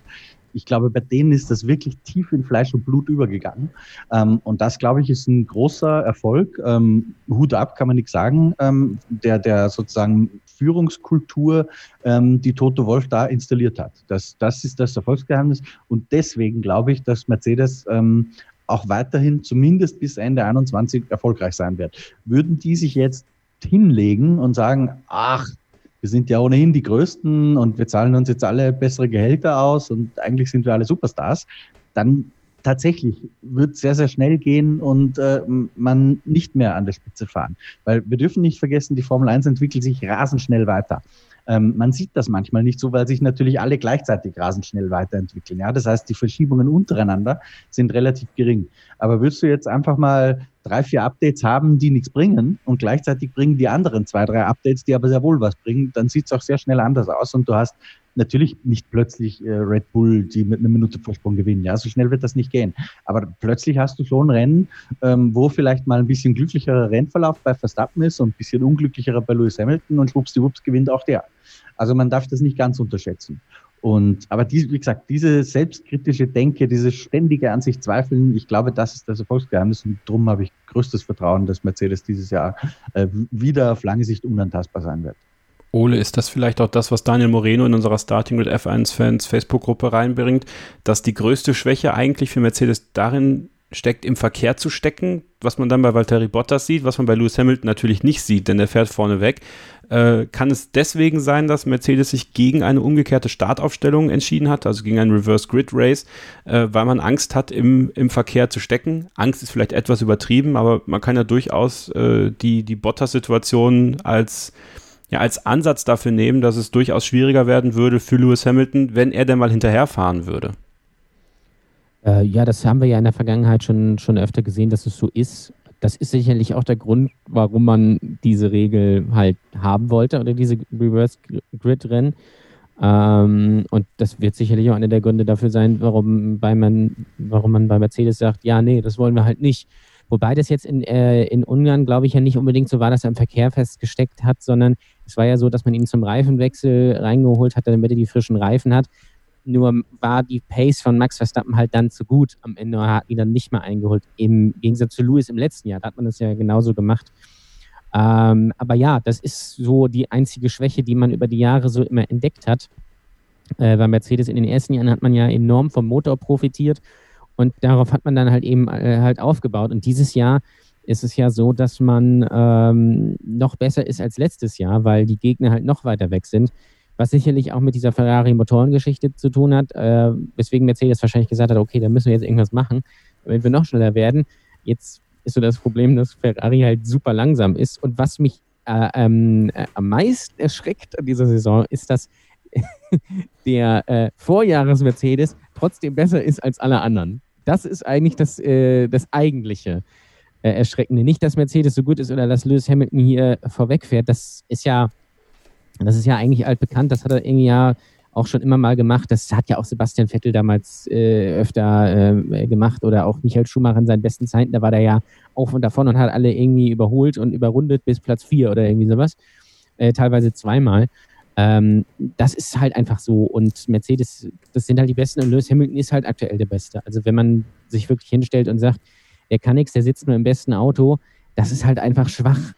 Ich glaube, bei denen ist das wirklich tief in Fleisch und Blut übergegangen. Ähm, und das, glaube ich, ist ein großer Erfolg. Ähm, Hut ab, kann man nichts sagen, ähm, der, der sozusagen Führungskultur, ähm, die Toto Wolf da installiert hat. Das, das ist das Erfolgsgeheimnis. Und deswegen glaube ich, dass Mercedes ähm, auch weiterhin zumindest bis Ende 21 erfolgreich sein wird. Würden die sich jetzt hinlegen und sagen, ach, wir sind ja ohnehin die Größten und wir zahlen uns jetzt alle bessere Gehälter aus und eigentlich sind wir alle Superstars, dann tatsächlich wird sehr, sehr schnell gehen und äh, man nicht mehr an der Spitze fahren. Weil wir dürfen nicht vergessen, die Formel 1 entwickelt sich rasend schnell weiter. Ähm, man sieht das manchmal nicht so, weil sich natürlich alle gleichzeitig rasend schnell weiterentwickeln. Ja, das heißt, die Verschiebungen untereinander sind relativ gering. Aber würdest du jetzt einfach mal drei, vier Updates haben, die nichts bringen und gleichzeitig bringen die anderen zwei, drei Updates, die aber sehr wohl was bringen, dann sieht es auch sehr schnell anders aus und du hast natürlich nicht plötzlich äh, Red Bull, die mit einer Minute Vorsprung gewinnen. Ja, so schnell wird das nicht gehen. Aber plötzlich hast du schon Rennen, ähm, wo vielleicht mal ein bisschen glücklicherer Rennverlauf bei Verstappen ist und ein bisschen unglücklicherer bei Lewis Hamilton und schwuppsdiwupps gewinnt auch der. Also man darf das nicht ganz unterschätzen. Und, aber die, wie gesagt, diese selbstkritische Denke, dieses ständige an sich zweifeln, ich glaube, das ist das Erfolgsgeheimnis und darum habe ich größtes Vertrauen, dass Mercedes dieses Jahr äh, wieder auf lange Sicht unantastbar sein wird. Ole, ist das vielleicht auch das, was Daniel Moreno in unserer Starting with F1-Fans Facebook-Gruppe reinbringt, dass die größte Schwäche eigentlich für Mercedes darin steckt, im Verkehr zu stecken, was man dann bei Valtteri Bottas sieht, was man bei Lewis Hamilton natürlich nicht sieht, denn der fährt vorne weg. Äh, kann es deswegen sein, dass Mercedes sich gegen eine umgekehrte Startaufstellung entschieden hat, also gegen ein Reverse Grid Race, äh, weil man Angst hat, im, im Verkehr zu stecken? Angst ist vielleicht etwas übertrieben, aber man kann ja durchaus äh, die, die Bottas-Situation als ja, als Ansatz dafür nehmen, dass es durchaus schwieriger werden würde für Lewis Hamilton, wenn er denn mal hinterherfahren würde. Äh, ja, das haben wir ja in der Vergangenheit schon, schon öfter gesehen, dass es so ist das ist sicherlich auch der Grund, warum man diese Regel halt haben wollte oder diese Reverse Grid Rennen. Ähm, und das wird sicherlich auch einer der Gründe dafür sein, warum, bei man, warum man bei Mercedes sagt, ja, nee, das wollen wir halt nicht. Wobei das jetzt in, äh, in Ungarn, glaube ich, ja nicht unbedingt so war, dass er im Verkehr festgesteckt hat, sondern es war ja so, dass man ihn zum Reifenwechsel reingeholt hat, damit er die frischen Reifen hat. Nur war die Pace von Max Verstappen halt dann zu gut. Am Ende hat ihn dann nicht mehr eingeholt. Im Gegensatz zu Lewis im letzten Jahr, da hat man das ja genauso gemacht. Ähm, aber ja, das ist so die einzige Schwäche, die man über die Jahre so immer entdeckt hat. Äh, bei Mercedes in den ersten Jahren hat man ja enorm vom Motor profitiert und darauf hat man dann halt eben äh, halt aufgebaut. Und dieses Jahr ist es ja so, dass man ähm, noch besser ist als letztes Jahr, weil die Gegner halt noch weiter weg sind. Was sicherlich auch mit dieser Ferrari-Motorengeschichte zu tun hat, äh, weswegen Mercedes wahrscheinlich gesagt hat, okay, da müssen wir jetzt irgendwas machen, damit wir noch schneller werden. Jetzt ist so das Problem, dass Ferrari halt super langsam ist. Und was mich äh, ähm, äh, am meisten erschreckt an dieser Saison, ist, dass der äh, Vorjahres-Mercedes trotzdem besser ist als alle anderen. Das ist eigentlich das, äh, das eigentliche äh, Erschreckende. Nicht, dass Mercedes so gut ist oder dass Lewis Hamilton hier vorwegfährt. Das ist ja, das ist ja eigentlich altbekannt. Das hat er irgendwie ja auch schon immer mal gemacht. Das hat ja auch Sebastian Vettel damals äh, öfter äh, gemacht oder auch Michael Schumacher in seinen besten Zeiten. Da war der ja auf und davon und hat alle irgendwie überholt und überrundet bis Platz 4 oder irgendwie sowas. Äh, teilweise zweimal. Ähm, das ist halt einfach so. Und Mercedes, das sind halt die Besten und Lewis Hamilton ist halt aktuell der Beste. Also wenn man sich wirklich hinstellt und sagt, der kann nichts, der sitzt nur im besten Auto, das ist halt einfach schwach.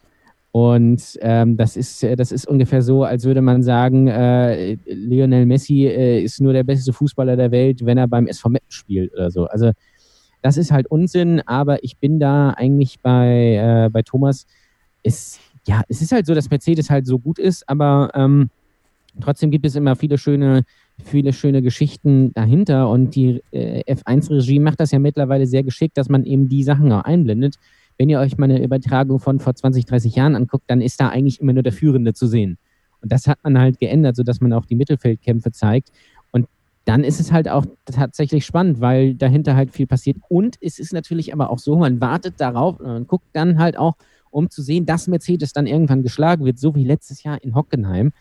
Und ähm, das, ist, das ist ungefähr so, als würde man sagen, äh, Lionel Messi äh, ist nur der beste Fußballer der Welt, wenn er beim SV Meppen spielt oder so. Also das ist halt Unsinn, aber ich bin da eigentlich bei, äh, bei Thomas. Es, ja, es ist halt so, dass Mercedes halt so gut ist, aber ähm, Trotzdem gibt es immer viele schöne, viele schöne Geschichten dahinter und die äh, F1-Regie macht das ja mittlerweile sehr geschickt, dass man eben die Sachen auch einblendet. Wenn ihr euch mal eine Übertragung von vor 20, 30 Jahren anguckt, dann ist da eigentlich immer nur der Führende zu sehen. Und das hat man halt geändert, sodass man auch die Mittelfeldkämpfe zeigt. Und dann ist es halt auch tatsächlich spannend, weil dahinter halt viel passiert. Und es ist natürlich aber auch so, man wartet darauf und man guckt dann halt auch, um zu sehen, dass Mercedes dann irgendwann geschlagen wird, so wie letztes Jahr in Hockenheim.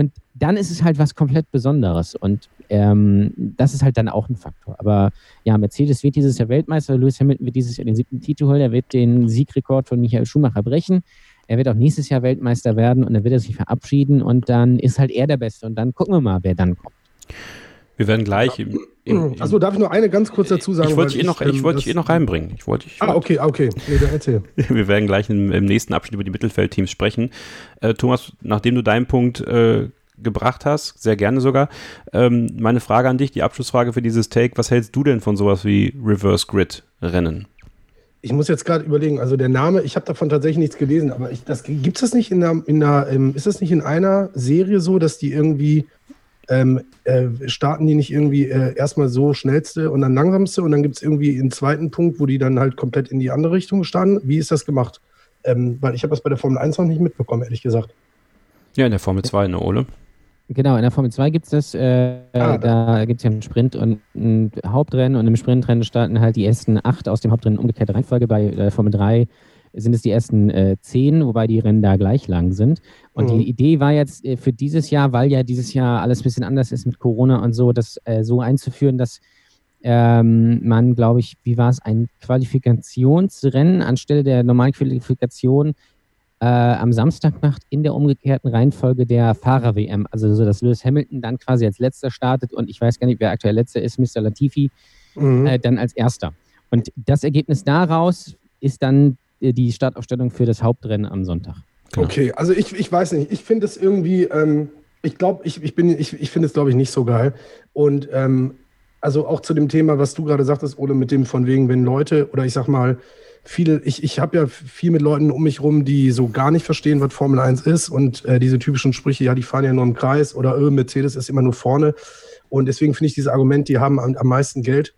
Und dann ist es halt was komplett Besonderes. Und ähm, das ist halt dann auch ein Faktor. Aber ja, Mercedes wird dieses Jahr Weltmeister, Lewis Hamilton wird dieses Jahr den siebten Titel holen, er wird den Siegrekord von Michael Schumacher brechen. Er wird auch nächstes Jahr Weltmeister werden und dann wird er sich verabschieden und dann ist halt er der Beste. Und dann gucken wir mal, wer dann kommt. Wir werden gleich im, im, im Achso, darf ich nur eine ganz kurz dazu sagen? Ich wollte dich eh noch, ich wollte dich eh noch reinbringen. Ich wollte, ich ah, okay, okay. Nee, erzähl. Wir werden gleich im, im, nächsten Abschnitt über die Mittelfeldteams sprechen. Äh, Thomas, nachdem du deinen Punkt äh, gebracht hast, sehr gerne sogar. Ähm, meine Frage an dich, die Abschlussfrage für dieses Take, was hältst du denn von sowas wie Reverse Grid Rennen? Ich muss jetzt gerade überlegen, also der Name, ich habe davon tatsächlich nichts gelesen, aber ich, das, gibt es das nicht in einer, in einer ähm, ist das nicht in einer Serie so, dass die irgendwie ähm, äh, starten die nicht irgendwie äh, erstmal so schnellste und dann langsamste und dann gibt es irgendwie einen zweiten Punkt, wo die dann halt komplett in die andere Richtung starten? Wie ist das gemacht? Ähm, weil ich habe das bei der Formel 1 noch nicht mitbekommen, ehrlich gesagt. Ja, in der Formel 2, ne, Ole? Genau, in der Formel 2 gibt es das, äh, ah, da gibt es ja einen Sprint und ein Hauptrennen und im Sprintrennen starten halt die ersten acht aus dem Hauptrennen umgekehrte Reihenfolge. Bei der Formel 3 sind es die ersten äh, zehn, wobei die Rennen da gleich lang sind. Und mhm. die Idee war jetzt äh, für dieses Jahr, weil ja dieses Jahr alles ein bisschen anders ist mit Corona und so, das äh, so einzuführen, dass ähm, man, glaube ich, wie war es, ein Qualifikationsrennen anstelle der normalen Qualifikation äh, am Samstag macht in der umgekehrten Reihenfolge der Fahrer-WM. Also so, dass Lewis Hamilton dann quasi als letzter startet und ich weiß gar nicht, wer aktuell letzter ist, Mr. Latifi, mhm. äh, dann als erster. Und das Ergebnis daraus ist dann die Startaufstellung für das Hauptrennen am Sonntag. Genau. Okay, also ich, ich weiß nicht, ich finde es irgendwie, ähm, ich glaube, ich, ich, ich, ich finde es, glaube ich, nicht so geil. Und ähm, also auch zu dem Thema, was du gerade sagtest, Ole, mit dem von wegen, wenn Leute oder ich sag mal, viele, ich, ich habe ja viel mit Leuten um mich rum, die so gar nicht verstehen, was Formel 1 ist und äh, diese typischen Sprüche, ja, die fahren ja nur im Kreis oder öh, Mercedes ist immer nur vorne. Und deswegen finde ich dieses Argument, die haben am, am meisten Geld,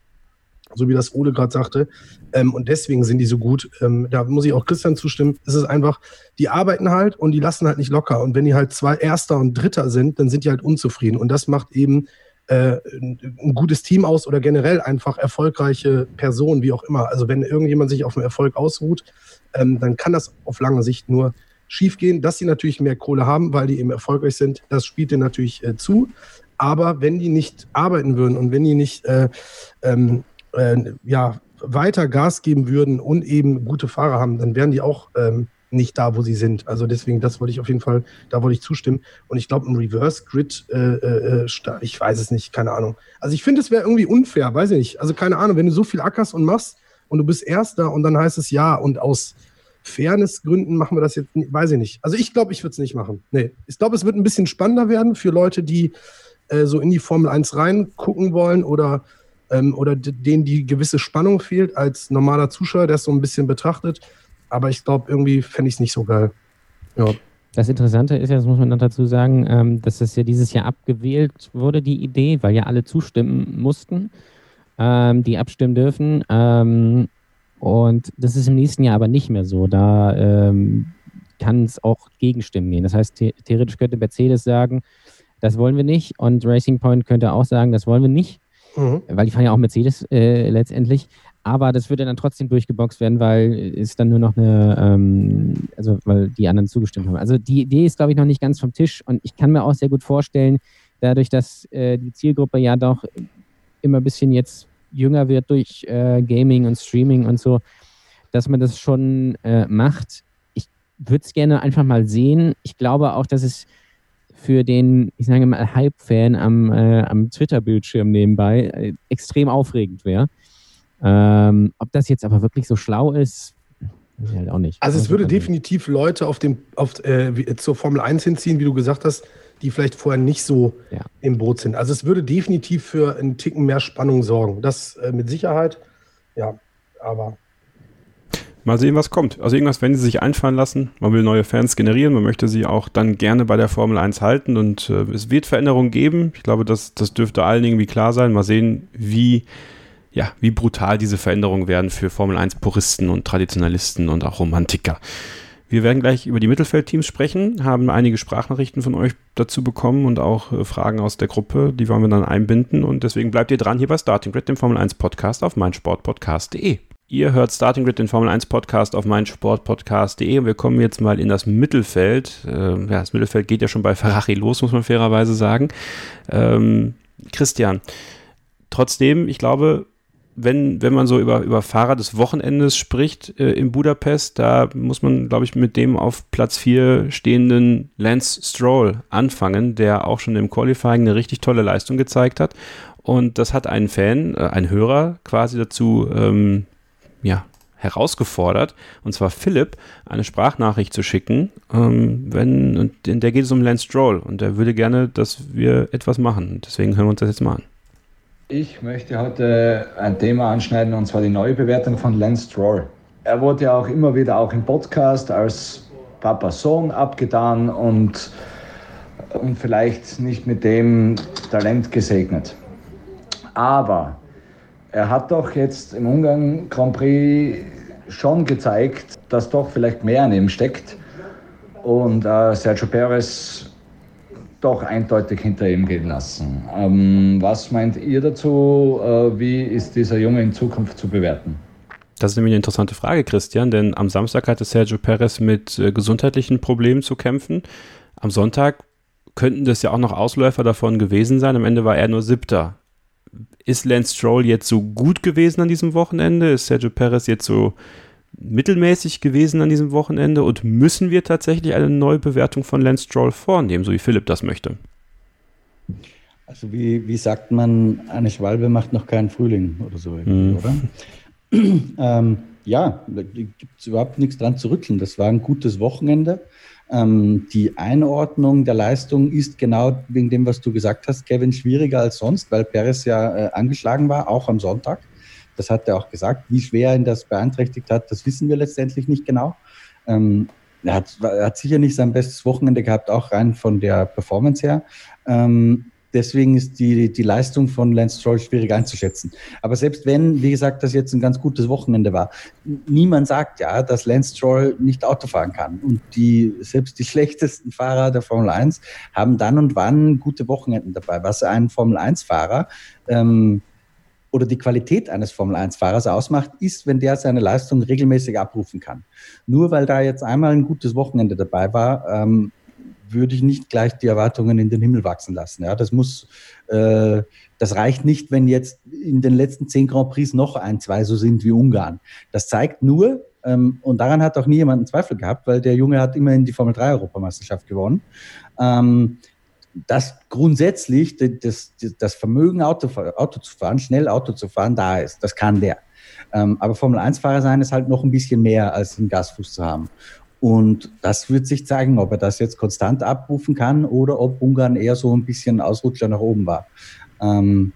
so wie das Ole gerade sagte. Ähm, und deswegen sind die so gut. Ähm, da muss ich auch Christian zustimmen. Es ist einfach, die arbeiten halt und die lassen halt nicht locker. Und wenn die halt zwei Erster und Dritter sind, dann sind die halt unzufrieden. Und das macht eben äh, ein gutes Team aus oder generell einfach erfolgreiche Personen, wie auch immer. Also wenn irgendjemand sich auf einen Erfolg ausruht, ähm, dann kann das auf lange Sicht nur schiefgehen. Dass sie natürlich mehr Kohle haben, weil die eben erfolgreich sind, das spielt denen natürlich äh, zu. Aber wenn die nicht arbeiten würden und wenn die nicht äh, ähm, äh, ja, weiter Gas geben würden und eben gute Fahrer haben, dann wären die auch ähm, nicht da, wo sie sind. Also deswegen, das wollte ich auf jeden Fall, da wollte ich zustimmen. Und ich glaube, ein Reverse Grid, äh, äh, äh ich weiß es nicht, keine Ahnung. Also ich finde, es wäre irgendwie unfair, weiß ich nicht. Also keine Ahnung, wenn du so viel ackerst und machst und du bist Erster und dann heißt es ja und aus Fairnessgründen machen wir das jetzt, weiß ich nicht. Also ich glaube, ich würde es nicht machen. Nee. Ich glaube, es wird ein bisschen spannender werden für Leute, die äh, so in die Formel 1 reingucken wollen oder, ähm, oder denen die gewisse Spannung fehlt als normaler Zuschauer, der es so ein bisschen betrachtet. Aber ich glaube, irgendwie fände ich es nicht so geil. Ja. Das Interessante ist ja, das muss man dann dazu sagen, ähm, dass das ja dieses Jahr abgewählt wurde, die Idee, weil ja alle zustimmen mussten, ähm, die abstimmen dürfen. Ähm, und das ist im nächsten Jahr aber nicht mehr so. Da ähm, kann es auch Gegenstimmen gehen. Das heißt, the theoretisch könnte Mercedes sagen, das wollen wir nicht. Und Racing Point könnte auch sagen, das wollen wir nicht. Mhm. Weil die fahren ja auch Mercedes äh, letztendlich. Aber das würde dann trotzdem durchgeboxt werden, weil es dann nur noch eine, ähm, also weil die anderen zugestimmt haben. Also die Idee ist, glaube ich, noch nicht ganz vom Tisch und ich kann mir auch sehr gut vorstellen, dadurch, dass äh, die Zielgruppe ja doch immer ein bisschen jetzt jünger wird durch äh, Gaming und Streaming und so, dass man das schon äh, macht. Ich würde es gerne einfach mal sehen. Ich glaube auch, dass es für den, ich sage mal, Hype-Fan am, äh, am Twitter-Bildschirm nebenbei äh, extrem aufregend wäre. Ähm, ob das jetzt aber wirklich so schlau ist, ich halt auch nicht. Also es würde definitiv Leute auf dem, auf, äh, zur Formel 1 hinziehen, wie du gesagt hast, die vielleicht vorher nicht so ja. im Boot sind. Also es würde definitiv für einen Ticken mehr Spannung sorgen. Das äh, mit Sicherheit. Ja, aber. Mal sehen, was kommt. Also irgendwas werden sie sich einfallen lassen. Man will neue Fans generieren. Man möchte sie auch dann gerne bei der Formel 1 halten. Und äh, es wird Veränderungen geben. Ich glaube, das, das dürfte allen irgendwie klar sein. Mal sehen, wie ja, wie brutal diese Veränderungen werden für Formel 1 Puristen und Traditionalisten und auch Romantiker. Wir werden gleich über die Mittelfeldteams sprechen, haben einige Sprachnachrichten von euch dazu bekommen und auch äh, Fragen aus der Gruppe, die wollen wir dann einbinden und deswegen bleibt ihr dran hier bei Starting Grid, dem Formel 1 Podcast auf meinsportpodcast.de. Ihr hört Starting Grid, den Formel 1 Podcast auf meinsportpodcast.de und wir kommen jetzt mal in das Mittelfeld. Äh, ja, das Mittelfeld geht ja schon bei Ferrari los, muss man fairerweise sagen. Ähm, Christian, trotzdem, ich glaube, wenn, wenn man so über, über Fahrer des Wochenendes spricht äh, in Budapest, da muss man, glaube ich, mit dem auf Platz 4 stehenden Lance Stroll anfangen, der auch schon im Qualifying eine richtig tolle Leistung gezeigt hat. Und das hat einen Fan, äh, ein Hörer quasi dazu, ähm, ja, herausgefordert, und zwar Philipp, eine Sprachnachricht zu schicken, ähm, wenn, und in der geht es um Lance Stroll und er würde gerne, dass wir etwas machen. Deswegen hören wir uns das jetzt mal an. Ich möchte heute ein Thema anschneiden und zwar die neue Bewertung von Lance Stroll. Er wurde ja auch immer wieder auch im Podcast als Papa-Sohn abgetan und, und vielleicht nicht mit dem Talent gesegnet. Aber er hat doch jetzt im Ungarn Grand Prix schon gezeigt, dass doch vielleicht mehr an ihm steckt. Und äh, Sergio Perez doch eindeutig hinter ihm gehen lassen. Ähm, was meint ihr dazu? Äh, wie ist dieser Junge in Zukunft zu bewerten? Das ist nämlich eine interessante Frage, Christian, denn am Samstag hatte Sergio Perez mit äh, gesundheitlichen Problemen zu kämpfen. Am Sonntag könnten das ja auch noch Ausläufer davon gewesen sein. Am Ende war er nur Siebter. Ist Lance Stroll jetzt so gut gewesen an diesem Wochenende? Ist Sergio Perez jetzt so mittelmäßig gewesen an diesem Wochenende und müssen wir tatsächlich eine Neubewertung von Lance Stroll vornehmen, so wie Philipp das möchte? Also wie, wie sagt man, eine Schwalbe macht noch keinen Frühling oder so, mhm. oder? ähm, ja, da gibt es überhaupt nichts dran zu rütteln. Das war ein gutes Wochenende. Ähm, die Einordnung der Leistung ist genau wegen dem, was du gesagt hast, Kevin, schwieriger als sonst, weil Perez ja äh, angeschlagen war, auch am Sonntag. Das hat er auch gesagt. Wie schwer ihn das beeinträchtigt hat, das wissen wir letztendlich nicht genau. Ähm, er, hat, er hat sicher nicht sein bestes Wochenende gehabt, auch rein von der Performance her. Ähm, deswegen ist die, die Leistung von Lance Stroll schwierig einzuschätzen. Aber selbst wenn, wie gesagt, das jetzt ein ganz gutes Wochenende war, niemand sagt ja, dass Lance Stroll nicht Auto fahren kann. Und die, selbst die schlechtesten Fahrer der Formel 1 haben dann und wann gute Wochenenden dabei. Was ein Formel 1-Fahrer ähm, oder die Qualität eines Formel-1-Fahrers ausmacht, ist, wenn der seine Leistung regelmäßig abrufen kann. Nur weil da jetzt einmal ein gutes Wochenende dabei war, ähm, würde ich nicht gleich die Erwartungen in den Himmel wachsen lassen. Ja, das muss, äh, das reicht nicht, wenn jetzt in den letzten zehn Grand Prix noch ein, zwei so sind wie Ungarn. Das zeigt nur, ähm, und daran hat auch nie jemand einen Zweifel gehabt, weil der Junge hat immerhin die Formel 3 Europameisterschaft gewonnen. Ähm, dass grundsätzlich das, das Vermögen, Auto, Auto zu fahren, schnell Auto zu fahren, da ist. Das kann der. Ähm, aber Formel-1-Fahrer sein ist halt noch ein bisschen mehr als einen Gasfuß zu haben. Und das wird sich zeigen, ob er das jetzt konstant abrufen kann oder ob Ungarn eher so ein bisschen Ausrutscher nach oben war. Ähm,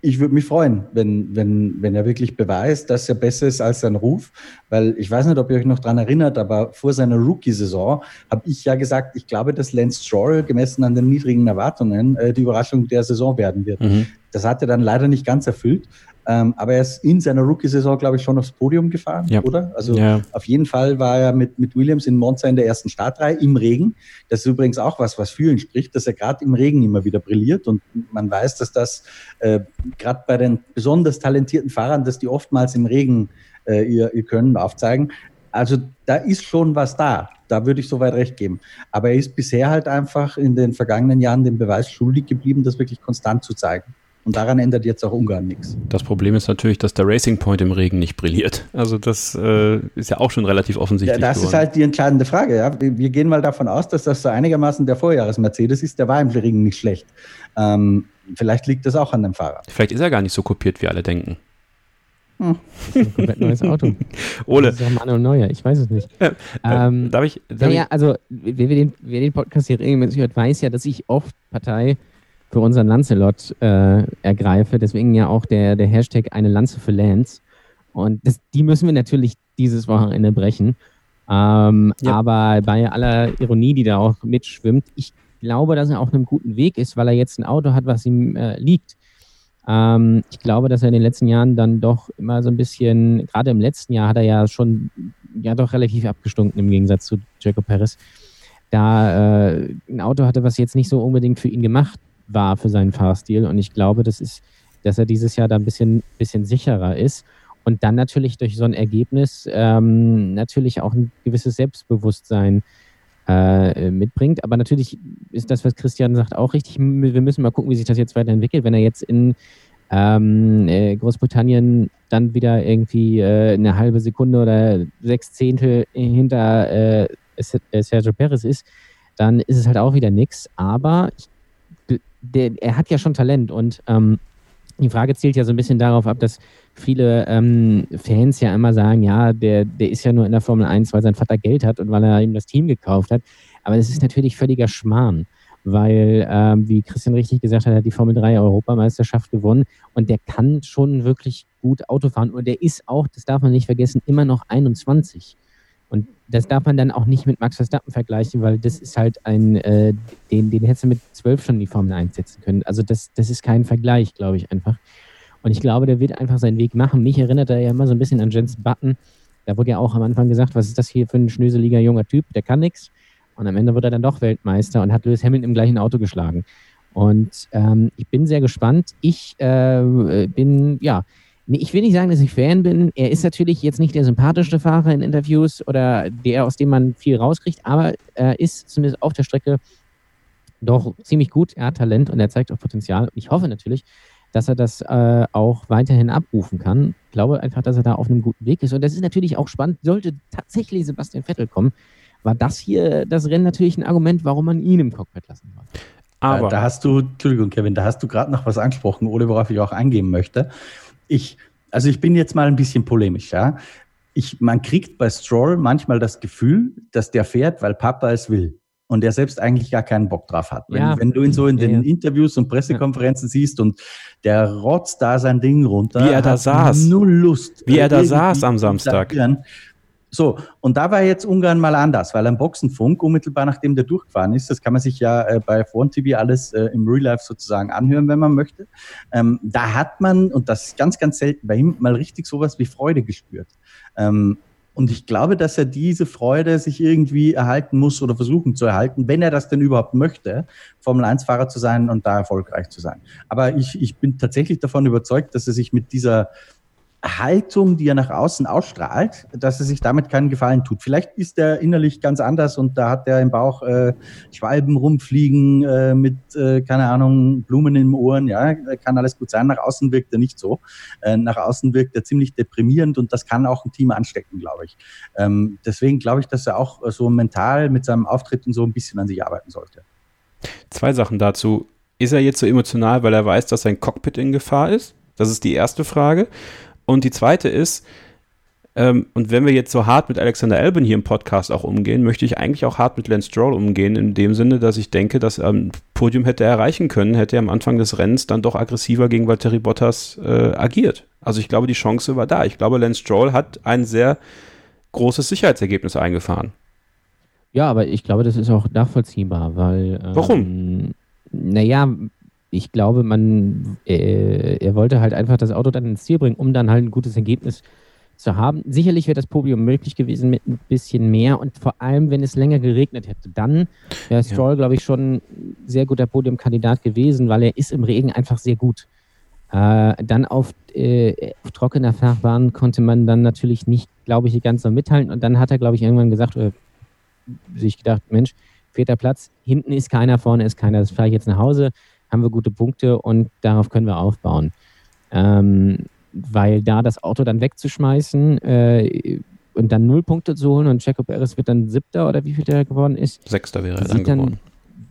ich würde mich freuen, wenn, wenn, wenn er wirklich beweist, dass er besser ist als sein Ruf. Weil ich weiß nicht, ob ihr euch noch daran erinnert, aber vor seiner Rookie-Saison habe ich ja gesagt, ich glaube, dass Lance Stroll gemessen an den niedrigen Erwartungen äh, die Überraschung der Saison werden wird. Mhm. Das hat er dann leider nicht ganz erfüllt. Ähm, aber er ist in seiner Rookie-Saison, glaube ich, schon aufs Podium gefahren, ja. oder? Also ja. auf jeden Fall war er mit, mit Williams in Monza in der ersten Startreihe im Regen. Das ist übrigens auch was, was für ihn spricht, dass er gerade im Regen immer wieder brilliert. Und man weiß, dass das äh, gerade bei den besonders talentierten Fahrern, dass die oftmals im Regen äh, ihr, ihr Können aufzeigen. Also da ist schon was da. Da würde ich soweit recht geben. Aber er ist bisher halt einfach in den vergangenen Jahren den Beweis schuldig geblieben, das wirklich konstant zu zeigen. Und daran ändert jetzt auch Ungarn nichts. Das Problem ist natürlich, dass der Racing Point im Regen nicht brilliert. Also das äh, ist ja auch schon relativ offensichtlich. Ja, das geworden. ist halt die entscheidende Frage. Ja. Wir gehen mal davon aus, dass das so einigermaßen der Vorjahres-Mercedes ist. Der war im Regen nicht schlecht. Ähm, vielleicht liegt das auch an dem Fahrer. Vielleicht ist er gar nicht so kopiert, wie alle denken. Hm. Das ist ein komplett neues Auto. Ole. Das ist auch mal neuer, ich weiß es nicht. Äh, ähm, darf ich? Darf naja, also wer, den, wer den Podcast hier regelmäßig hört, weiß ja, dass ich oft Partei für unseren Lancelot äh, ergreife. Deswegen ja auch der, der Hashtag eine Lanze für Lance. Und das, die müssen wir natürlich dieses Wochenende brechen. Ähm, ja. Aber bei aller Ironie, die da auch mitschwimmt, ich glaube, dass er auf einem guten Weg ist, weil er jetzt ein Auto hat, was ihm äh, liegt. Ähm, ich glaube, dass er in den letzten Jahren dann doch immer so ein bisschen, gerade im letzten Jahr hat er ja schon ja doch relativ abgestunken im Gegensatz zu Jacob Perez, da äh, ein Auto hatte, was jetzt nicht so unbedingt für ihn gemacht war für seinen Fahrstil. Und ich glaube, das ist, dass er dieses Jahr da ein bisschen, bisschen sicherer ist. Und dann natürlich durch so ein Ergebnis ähm, natürlich auch ein gewisses Selbstbewusstsein äh, mitbringt. Aber natürlich ist das, was Christian sagt, auch richtig. Wir müssen mal gucken, wie sich das jetzt weiterentwickelt. Wenn er jetzt in ähm, äh, Großbritannien dann wieder irgendwie äh, eine halbe Sekunde oder sechs Zehntel hinter äh, Sergio Perez ist, dann ist es halt auch wieder nichts. Aber ich der, er hat ja schon Talent und ähm, die Frage zielt ja so ein bisschen darauf ab, dass viele ähm, Fans ja immer sagen, ja, der, der ist ja nur in der Formel 1, weil sein Vater Geld hat und weil er ihm das Team gekauft hat. Aber das ist natürlich völliger Schmarrn, weil, ähm, wie Christian richtig gesagt hat, er hat die Formel 3 Europameisterschaft gewonnen und der kann schon wirklich gut Auto fahren und der ist auch, das darf man nicht vergessen, immer noch 21. Und das darf man dann auch nicht mit Max Verstappen vergleichen, weil das ist halt ein, äh, den, den hättest du mit zwölf schon in die Formel 1 setzen können. Also das, das ist kein Vergleich, glaube ich einfach. Und ich glaube, der wird einfach seinen Weg machen. Mich erinnert er ja immer so ein bisschen an Jens Button. Da wurde ja auch am Anfang gesagt, was ist das hier für ein schnöseliger junger Typ, der kann nichts. Und am Ende wird er dann doch Weltmeister und hat Lewis Hamilton im gleichen Auto geschlagen. Und ähm, ich bin sehr gespannt. Ich äh, bin, ja, ich will nicht sagen, dass ich Fan bin. Er ist natürlich jetzt nicht der sympathischste Fahrer in Interviews oder der, aus dem man viel rauskriegt, aber er ist zumindest auf der Strecke doch ziemlich gut. Er hat Talent und er zeigt auch Potenzial. Ich hoffe natürlich, dass er das äh, auch weiterhin abrufen kann. Ich glaube einfach, dass er da auf einem guten Weg ist. Und das ist natürlich auch spannend. Sollte tatsächlich Sebastian Vettel kommen, war das hier das Rennen natürlich ein Argument, warum man ihn im Cockpit lassen soll. Aber da hast du, Entschuldigung, Kevin, da hast du gerade noch was angesprochen, oder worauf ich auch eingehen möchte ich, also ich bin jetzt mal ein bisschen polemisch, ja. Ich, man kriegt bei Stroll manchmal das Gefühl, dass der fährt, weil Papa es will und er selbst eigentlich gar keinen Bock drauf hat. Wenn, ja. wenn du ihn so in den ja, Interviews und Pressekonferenzen ja. siehst und der rotzt da sein Ding runter, wie er da saß, null Lust, wie er da saß am Samstag. So, und da war jetzt Ungarn mal anders, weil am Boxenfunk, unmittelbar nachdem der durchgefahren ist, das kann man sich ja äh, bei Front TV alles äh, im Real Life sozusagen anhören, wenn man möchte. Ähm, da hat man, und das ist ganz, ganz selten bei ihm, mal richtig sowas wie Freude gespürt. Ähm, und ich glaube, dass er diese Freude sich irgendwie erhalten muss oder versuchen zu erhalten, wenn er das denn überhaupt möchte, Formel-1-Fahrer zu sein und da erfolgreich zu sein. Aber ich, ich bin tatsächlich davon überzeugt, dass er sich mit dieser Haltung, die er nach außen ausstrahlt, dass er sich damit keinen Gefallen tut. Vielleicht ist er innerlich ganz anders und da hat er im Bauch äh, Schwalben rumfliegen äh, mit, äh, keine Ahnung, Blumen im Ohren. Ja, kann alles gut sein. Nach außen wirkt er nicht so. Äh, nach außen wirkt er ziemlich deprimierend und das kann auch ein Team anstecken, glaube ich. Ähm, deswegen glaube ich, dass er auch so mental mit seinem Auftritt und so ein bisschen an sich arbeiten sollte. Zwei Sachen dazu. Ist er jetzt so emotional, weil er weiß, dass sein Cockpit in Gefahr ist? Das ist die erste Frage. Und die zweite ist, ähm, und wenn wir jetzt so hart mit Alexander Albin hier im Podcast auch umgehen, möchte ich eigentlich auch hart mit Lance Stroll umgehen, in dem Sinne, dass ich denke, dass er ein Podium hätte erreichen können, hätte er am Anfang des Rennens dann doch aggressiver gegen Valtteri Bottas äh, agiert. Also ich glaube, die Chance war da. Ich glaube, Lance Stroll hat ein sehr großes Sicherheitsergebnis eingefahren. Ja, aber ich glaube, das ist auch nachvollziehbar, weil. Ähm, Warum? Naja, ich glaube, man, äh, er wollte halt einfach das Auto dann ins Ziel bringen, um dann halt ein gutes Ergebnis zu haben. Sicherlich wäre das Podium möglich gewesen mit ein bisschen mehr und vor allem, wenn es länger geregnet hätte. Dann wäre Stroll, ja. glaube ich, schon ein sehr guter Podiumkandidat gewesen, weil er ist im Regen einfach sehr gut. Äh, dann auf, äh, auf, trockener Fahrbahn konnte man dann natürlich nicht, glaube ich, ganz so mithalten. Und dann hat er, glaube ich, irgendwann gesagt, oder sich gedacht, Mensch, vierter Platz, hinten ist keiner, vorne ist keiner, das fahre ich jetzt nach Hause, haben wir gute Punkte und darauf können wir aufbauen. Ähm, weil da das Auto dann wegzuschmeißen äh, und dann null Punkte zu holen und Checo Perez wird dann siebter oder wie viel der geworden ist. Sechster wäre er dann geworden.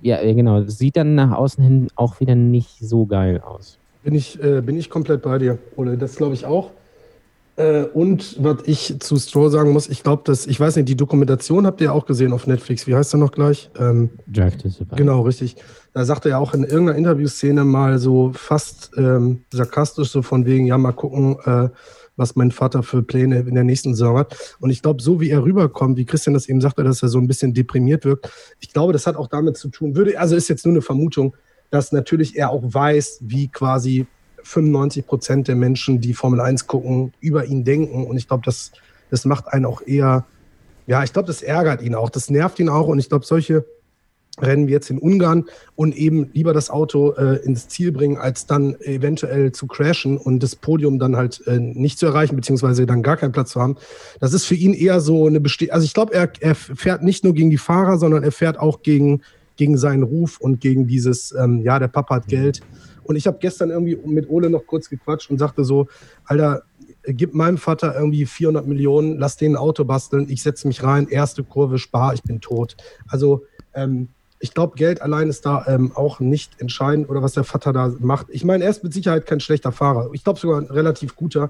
Ja, genau. Sieht dann nach außen hin auch wieder nicht so geil aus. Bin ich, äh, bin ich komplett bei dir, Ole. Das glaube ich auch. Äh, und was ich zu Stroll sagen muss, ich glaube, dass, ich weiß nicht, die Dokumentation habt ihr auch gesehen auf Netflix. Wie heißt er noch gleich? Ähm, Drive to Survive. Genau, richtig. Da sagte er ja auch in irgendeiner Interviewszene mal so fast ähm, sarkastisch, so von wegen, ja, mal gucken, äh, was mein Vater für Pläne in der nächsten Saison hat. Und ich glaube, so wie er rüberkommt, wie Christian das eben sagte, dass er so ein bisschen deprimiert wirkt, ich glaube, das hat auch damit zu tun, würde, also ist jetzt nur eine Vermutung, dass natürlich er auch weiß, wie quasi 95 Prozent der Menschen, die Formel 1 gucken, über ihn denken. Und ich glaube, das, das macht einen auch eher, ja, ich glaube, das ärgert ihn auch, das nervt ihn auch. Und ich glaube, solche Rennen wie jetzt in Ungarn und eben lieber das Auto äh, ins Ziel bringen, als dann eventuell zu crashen und das Podium dann halt äh, nicht zu erreichen, beziehungsweise dann gar keinen Platz zu haben. Das ist für ihn eher so eine Beste Also ich glaube, er, er fährt nicht nur gegen die Fahrer, sondern er fährt auch gegen gegen seinen Ruf und gegen dieses, ähm, ja, der Papa hat Geld. Und ich habe gestern irgendwie mit Ole noch kurz gequatscht und sagte so, Alter, gib meinem Vater irgendwie 400 Millionen, lass den ein Auto basteln, ich setze mich rein, erste Kurve, spar, ich bin tot. Also ähm, ich glaube, Geld allein ist da ähm, auch nicht entscheidend oder was der Vater da macht. Ich meine, er ist mit Sicherheit kein schlechter Fahrer. Ich glaube sogar ein relativ guter.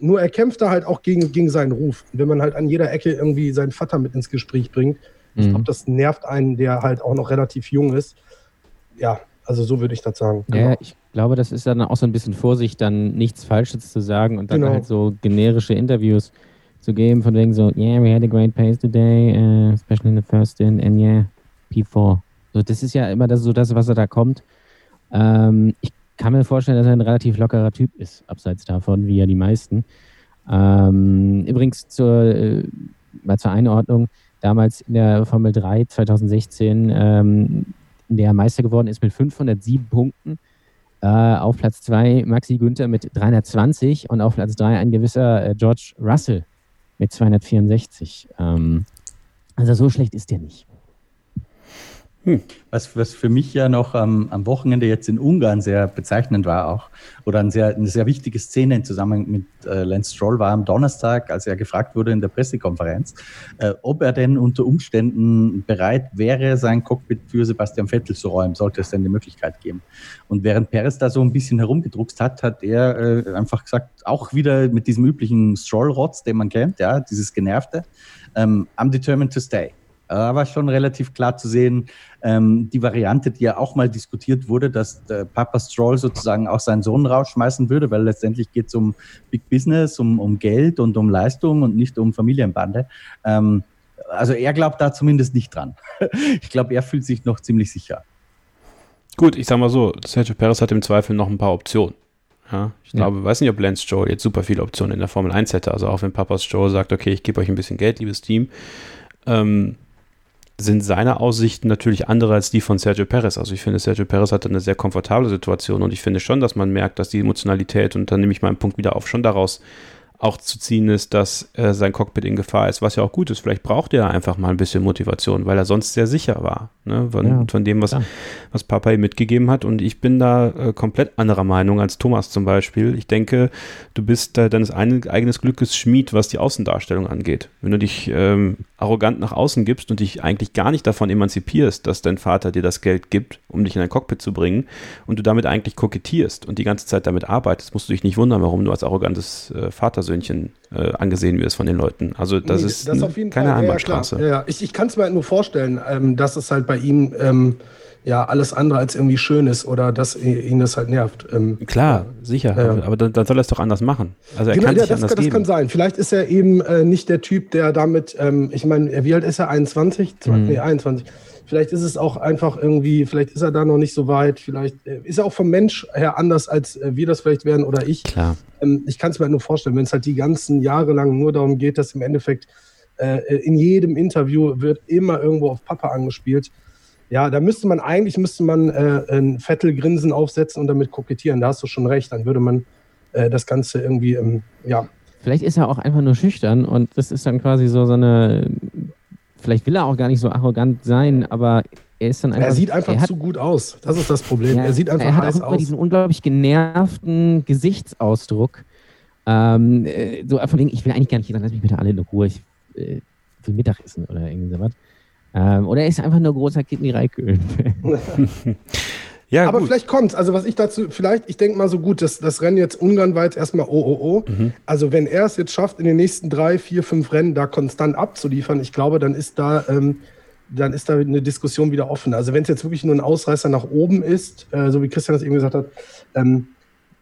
Nur er kämpft da halt auch gegen, gegen seinen Ruf. wenn man halt an jeder Ecke irgendwie seinen Vater mit ins Gespräch bringt, ich glaube, mhm. das nervt einen, der halt auch noch relativ jung ist. Ja, also so würde ich das sagen. Genau. Ja, ich glaube, das ist dann auch so ein bisschen Vorsicht, dann nichts Falsches zu sagen und dann genau. halt so generische Interviews zu geben, von wegen so, yeah, we had a great pace today, uh, especially in the first in, and yeah, P4. So, das ist ja immer das, so das, was er da kommt. Ähm, ich kann mir vorstellen, dass er ein relativ lockerer Typ ist, abseits davon, wie ja die meisten. Ähm, übrigens zur, äh, mal zur Einordnung, damals in der Formel 3 2016, ähm, der er Meister geworden ist mit 507 Punkten. Äh, auf Platz 2 Maxi Günther mit 320 und auf Platz 3 ein gewisser äh, George Russell mit 264. Ähm, also so schlecht ist der nicht. Hm. Was, was für mich ja noch am, am Wochenende jetzt in Ungarn sehr bezeichnend war auch, oder ein sehr, eine sehr wichtige Szene im Zusammenhang mit äh, Lance Stroll war am Donnerstag, als er gefragt wurde in der Pressekonferenz, äh, ob er denn unter Umständen bereit wäre, sein Cockpit für Sebastian Vettel zu räumen, sollte es denn die Möglichkeit geben. Und während Perez da so ein bisschen herumgedruckst hat, hat er äh, einfach gesagt, auch wieder mit diesem üblichen Stroll-Rotz, den man kennt, ja, dieses Genervte, ähm, I'm determined to stay. Da war schon relativ klar zu sehen, ähm, die Variante, die ja auch mal diskutiert wurde, dass der Papa Stroll sozusagen auch seinen Sohn rausschmeißen würde, weil letztendlich geht es um Big Business, um, um Geld und um Leistung und nicht um Familienbande. Ähm, also er glaubt da zumindest nicht dran. ich glaube, er fühlt sich noch ziemlich sicher. Gut, ich sag mal so, Sergio Perez hat im Zweifel noch ein paar Optionen. Ja, ich ja. glaube, weiß nicht, ob Lance Stroll jetzt super viele Optionen in der Formel 1 hätte. Also auch wenn Papa Stroll sagt, okay, ich gebe euch ein bisschen Geld, liebes Team, ähm, sind seine Aussichten natürlich andere als die von Sergio Perez. Also ich finde, Sergio Perez hat eine sehr komfortable Situation und ich finde schon, dass man merkt, dass die Emotionalität, und dann nehme ich meinen Punkt wieder auf, schon daraus auch zu ziehen ist, dass äh, sein Cockpit in Gefahr ist, was ja auch gut ist. Vielleicht braucht er einfach mal ein bisschen Motivation, weil er sonst sehr sicher war, ne? von, ja, von dem, was, was Papa ihm mitgegeben hat. Und ich bin da äh, komplett anderer Meinung als Thomas zum Beispiel. Ich denke, du bist äh, deines ein, eigenes Glückes Schmied, was die Außendarstellung angeht. Wenn du dich ähm, arrogant nach außen gibst und dich eigentlich gar nicht davon emanzipierst, dass dein Vater dir das Geld gibt, um dich in ein Cockpit zu bringen und du damit eigentlich kokettierst und die ganze Zeit damit arbeitest, musst du dich nicht wundern, warum du als arrogantes äh, Vatersöhnchen äh, angesehen wirst von den Leuten. Also das nee, ist das keine Fall, Einbahnstraße. Ja, ja, ich, ich kann es mir halt nur vorstellen, ähm, dass es halt bei ihm ähm, ja alles andere als irgendwie schön ist oder dass ihn das halt nervt. Ähm, Klar, sicher, äh, aber, dann, dann, soll er es doch anders machen. Also er genau, kann ja, sich das, anders das geben. kann sein. Vielleicht ist er eben äh, nicht der Typ, der damit, ähm, ich meine, wie alt ist er? 21? Mhm. Nee, 21. Vielleicht ist es auch einfach irgendwie, vielleicht ist er da noch nicht so weit, vielleicht äh, ist er auch vom Mensch her anders, als äh, wir das vielleicht wären oder ich. Klar. Ähm, ich kann es mir halt nur vorstellen, wenn es halt die ganzen Jahre lang nur darum geht, dass im Endeffekt äh, in jedem Interview wird immer irgendwo auf Papa angespielt ja, da müsste man eigentlich müsste man äh, ein Vettelgrinsen aufsetzen und damit kokettieren. Da hast du schon recht. Dann würde man äh, das Ganze irgendwie, ähm, ja. Vielleicht ist er auch einfach nur schüchtern und das ist dann quasi so, so eine. Vielleicht will er auch gar nicht so arrogant sein, aber er ist dann einfach. Er sieht einfach er hat, zu gut aus. Das ist das Problem. Ja, er sieht einfach er hat heiß auch aus. diesen unglaublich genervten Gesichtsausdruck. Ähm, äh, so von wegen, ich will eigentlich gar nicht, dann lass mich bitte alle in Ruhe. Ich äh, will Mittagessen oder irgendwie sowas. Ähm, oder er ist einfach nur großer Kidney Raikön. ja, aber gut. vielleicht kommt's. Also was ich dazu, vielleicht, ich denke mal so gut, dass das Rennen jetzt ungarnweit erstmal OOO. Mhm. Also wenn er es jetzt schafft, in den nächsten drei, vier, fünf Rennen da konstant abzuliefern, ich glaube, dann ist da, ähm, dann ist da eine Diskussion wieder offen. Also wenn es jetzt wirklich nur ein Ausreißer nach oben ist, äh, so wie Christian das eben gesagt hat, ähm,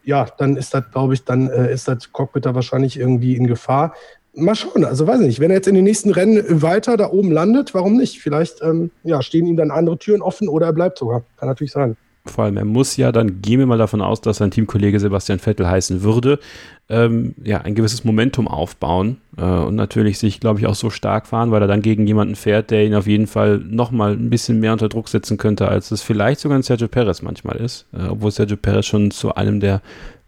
ja, dann ist das, glaube ich, dann äh, ist das Cockpit da wahrscheinlich irgendwie in Gefahr mal schauen. Also weiß ich nicht, wenn er jetzt in den nächsten Rennen weiter da oben landet, warum nicht? Vielleicht ähm, ja, stehen ihm dann andere Türen offen oder er bleibt sogar. Kann natürlich sein. Vor allem, er muss ja, dann gehen wir mal davon aus, dass sein Teamkollege Sebastian Vettel heißen würde, ähm, ja, ein gewisses Momentum aufbauen äh, und natürlich sich, glaube ich, auch so stark fahren, weil er dann gegen jemanden fährt, der ihn auf jeden Fall nochmal ein bisschen mehr unter Druck setzen könnte, als es vielleicht sogar ein Sergio Perez manchmal ist, äh, obwohl Sergio Perez schon zu einem der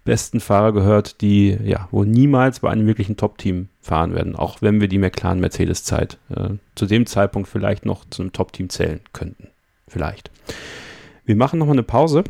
besten Fahrer gehört, die ja wohl niemals bei einem wirklichen Top-Team fahren werden, auch wenn wir die McLaren-Mercedes-Zeit äh, zu dem Zeitpunkt vielleicht noch zu einem Top-Team zählen könnten. Vielleicht. Wir machen nochmal eine Pause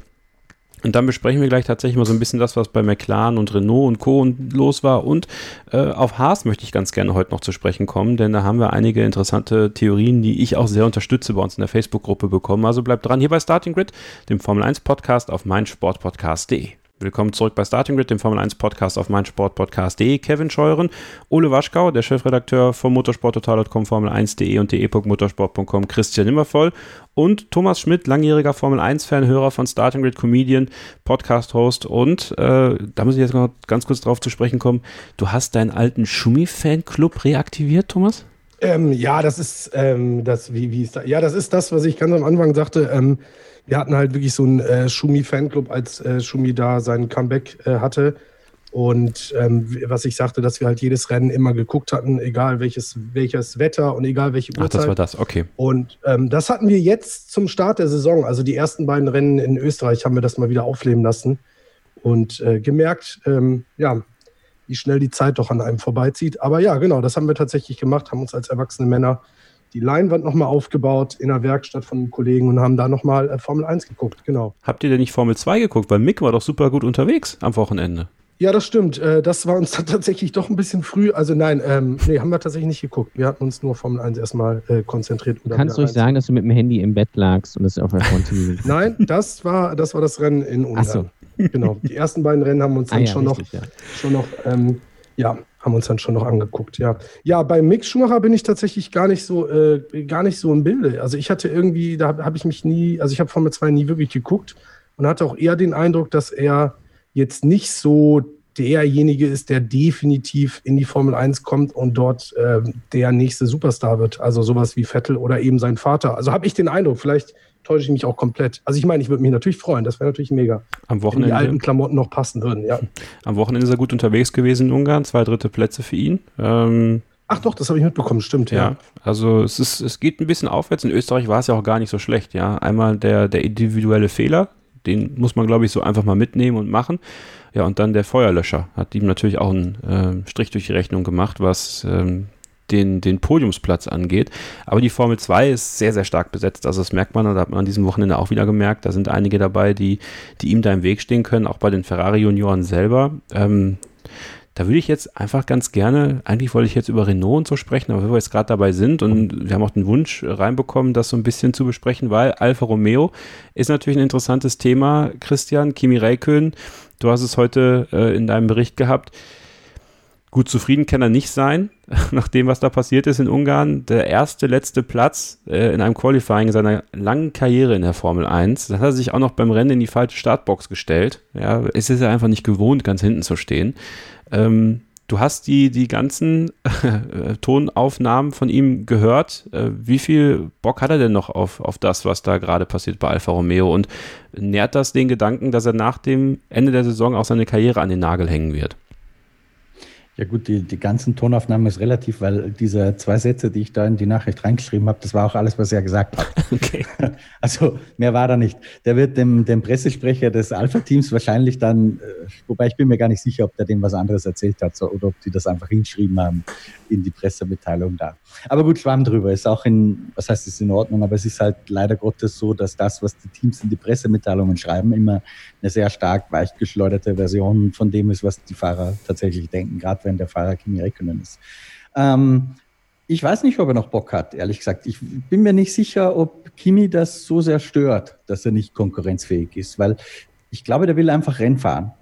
und dann besprechen wir gleich tatsächlich mal so ein bisschen das, was bei McLaren und Renault und Co. los war. Und äh, auf Haas möchte ich ganz gerne heute noch zu sprechen kommen, denn da haben wir einige interessante Theorien, die ich auch sehr unterstütze bei uns in der Facebook-Gruppe bekommen. Also bleibt dran hier bei Starting Grid, dem Formel 1 Podcast auf meinsportpodcast.de. Willkommen zurück bei Starting Grid, dem Formel 1 Podcast auf meinsportpodcast.de. Kevin Scheuren, Ole Waschkau, der Chefredakteur von motorsporttotal.com, Formel1.de und de.motorsport.com, Christian Immervoll und Thomas Schmidt, langjähriger Formel 1-Fan, Hörer von Starting Grid, Comedian, Podcast-Host und äh, da muss ich jetzt noch ganz kurz drauf zu sprechen kommen. Du hast deinen alten Schumi-Fanclub reaktiviert, Thomas? Ähm, ja, das ist ähm, das, wie, wie ist da? Ja, das ist das, was ich ganz am Anfang sagte. Ähm, wir hatten halt wirklich so einen äh, Schumi-Fanclub, als äh, Schumi da sein Comeback äh, hatte. Und ähm, was ich sagte, dass wir halt jedes Rennen immer geguckt hatten, egal welches, welches Wetter und egal welche Uhrzeit. Ach, das war das, okay. Und ähm, das hatten wir jetzt zum Start der Saison. Also die ersten beiden Rennen in Österreich haben wir das mal wieder aufleben lassen und äh, gemerkt, ähm, ja, wie schnell die Zeit doch an einem vorbeizieht. Aber ja, genau, das haben wir tatsächlich gemacht, haben uns als erwachsene Männer die Leinwand nochmal aufgebaut in der Werkstatt von einem Kollegen und haben da nochmal äh, Formel 1 geguckt, genau. Habt ihr denn nicht Formel 2 geguckt? Weil Mick war doch super gut unterwegs am Wochenende. Ja, das stimmt. Äh, das war uns tatsächlich doch ein bisschen früh. Also nein, ähm, nee, haben wir tatsächlich nicht geguckt. Wir hatten uns nur Formel 1 erstmal äh, konzentriert. Du kannst ruhig sagen, dass du mit dem Handy im Bett lagst und es auf der Front Nein, das war, das war das Rennen in Ungarn. Ach so. Genau. Die ersten beiden Rennen haben uns ah dann ah, ja, schon, richtig, noch, ja. schon noch, ähm, ja, haben uns dann schon noch angeguckt, ja. Ja, bei Mick Schumacher bin ich tatsächlich gar nicht so, äh, gar nicht so im Bilde. Also ich hatte irgendwie, da habe hab ich mich nie, also ich habe Formel 2 nie wirklich geguckt und hatte auch eher den Eindruck, dass er jetzt nicht so derjenige ist, der definitiv in die Formel 1 kommt und dort äh, der nächste Superstar wird. Also sowas wie Vettel oder eben sein Vater. Also habe ich den Eindruck, vielleicht täusche ich mich auch komplett. Also ich meine, ich würde mich natürlich freuen, das wäre natürlich mega. Am Wochenende, wenn die alten Klamotten noch passen würden, ja. Am Wochenende ist er gut unterwegs gewesen in Ungarn, zwei dritte Plätze für ihn. Ähm, Ach doch, das habe ich mitbekommen, stimmt, ja. ja. Also es ist, es geht ein bisschen aufwärts. In Österreich war es ja auch gar nicht so schlecht, ja. Einmal der, der individuelle Fehler, den muss man, glaube ich, so einfach mal mitnehmen und machen. Ja, und dann der Feuerlöscher hat ihm natürlich auch einen äh, Strich durch die Rechnung gemacht, was ähm, den, den Podiumsplatz angeht. Aber die Formel 2 ist sehr, sehr stark besetzt. Also das merkt man, und hat man an diesem Wochenende auch wieder gemerkt. Da sind einige dabei, die, die ihm da im Weg stehen können, auch bei den Ferrari-Junioren selber. Ähm, da würde ich jetzt einfach ganz gerne, eigentlich wollte ich jetzt über Renault und so sprechen, aber wenn wir jetzt gerade dabei sind und wir haben auch den Wunsch reinbekommen, das so ein bisschen zu besprechen, weil Alfa Romeo ist natürlich ein interessantes Thema, Christian, Kimi Räikkönen, du hast es heute äh, in deinem Bericht gehabt. Gut zufrieden kann er nicht sein, nach dem, was da passiert ist in Ungarn. Der erste, letzte Platz äh, in einem Qualifying seiner langen Karriere in der Formel 1. Dann hat er sich auch noch beim Rennen in die falsche Startbox gestellt. Ja, es ist ja einfach nicht gewohnt, ganz hinten zu stehen. Ähm, du hast die, die ganzen äh, Tonaufnahmen von ihm gehört. Äh, wie viel Bock hat er denn noch auf, auf das, was da gerade passiert bei Alfa Romeo? Und nährt das den Gedanken, dass er nach dem Ende der Saison auch seine Karriere an den Nagel hängen wird? Ja gut, die, die ganzen Tonaufnahmen ist relativ, weil diese zwei Sätze, die ich da in die Nachricht reingeschrieben habe, das war auch alles, was er gesagt hat. Okay. Also mehr war da nicht. Der wird dem, dem Pressesprecher des Alpha-Teams wahrscheinlich dann, äh, wobei ich bin mir gar nicht sicher, ob der dem was anderes erzählt hat so, oder ob die das einfach hingeschrieben haben in die Pressemitteilung da. Aber gut, Schwamm drüber. Ist auch in, was heißt, ist in Ordnung, aber es ist halt leider Gottes so, dass das, was die Teams in die Pressemitteilungen schreiben, immer eine sehr stark weichgeschleuderte Version von dem ist, was die Fahrer tatsächlich denken, gerade wenn der Fahrer Kimi Räikkönen ist. Ähm, ich weiß nicht, ob er noch Bock hat, ehrlich gesagt. Ich bin mir nicht sicher, ob Kimi das so sehr stört, dass er nicht konkurrenzfähig ist, weil ich glaube, der will einfach Rennen fahren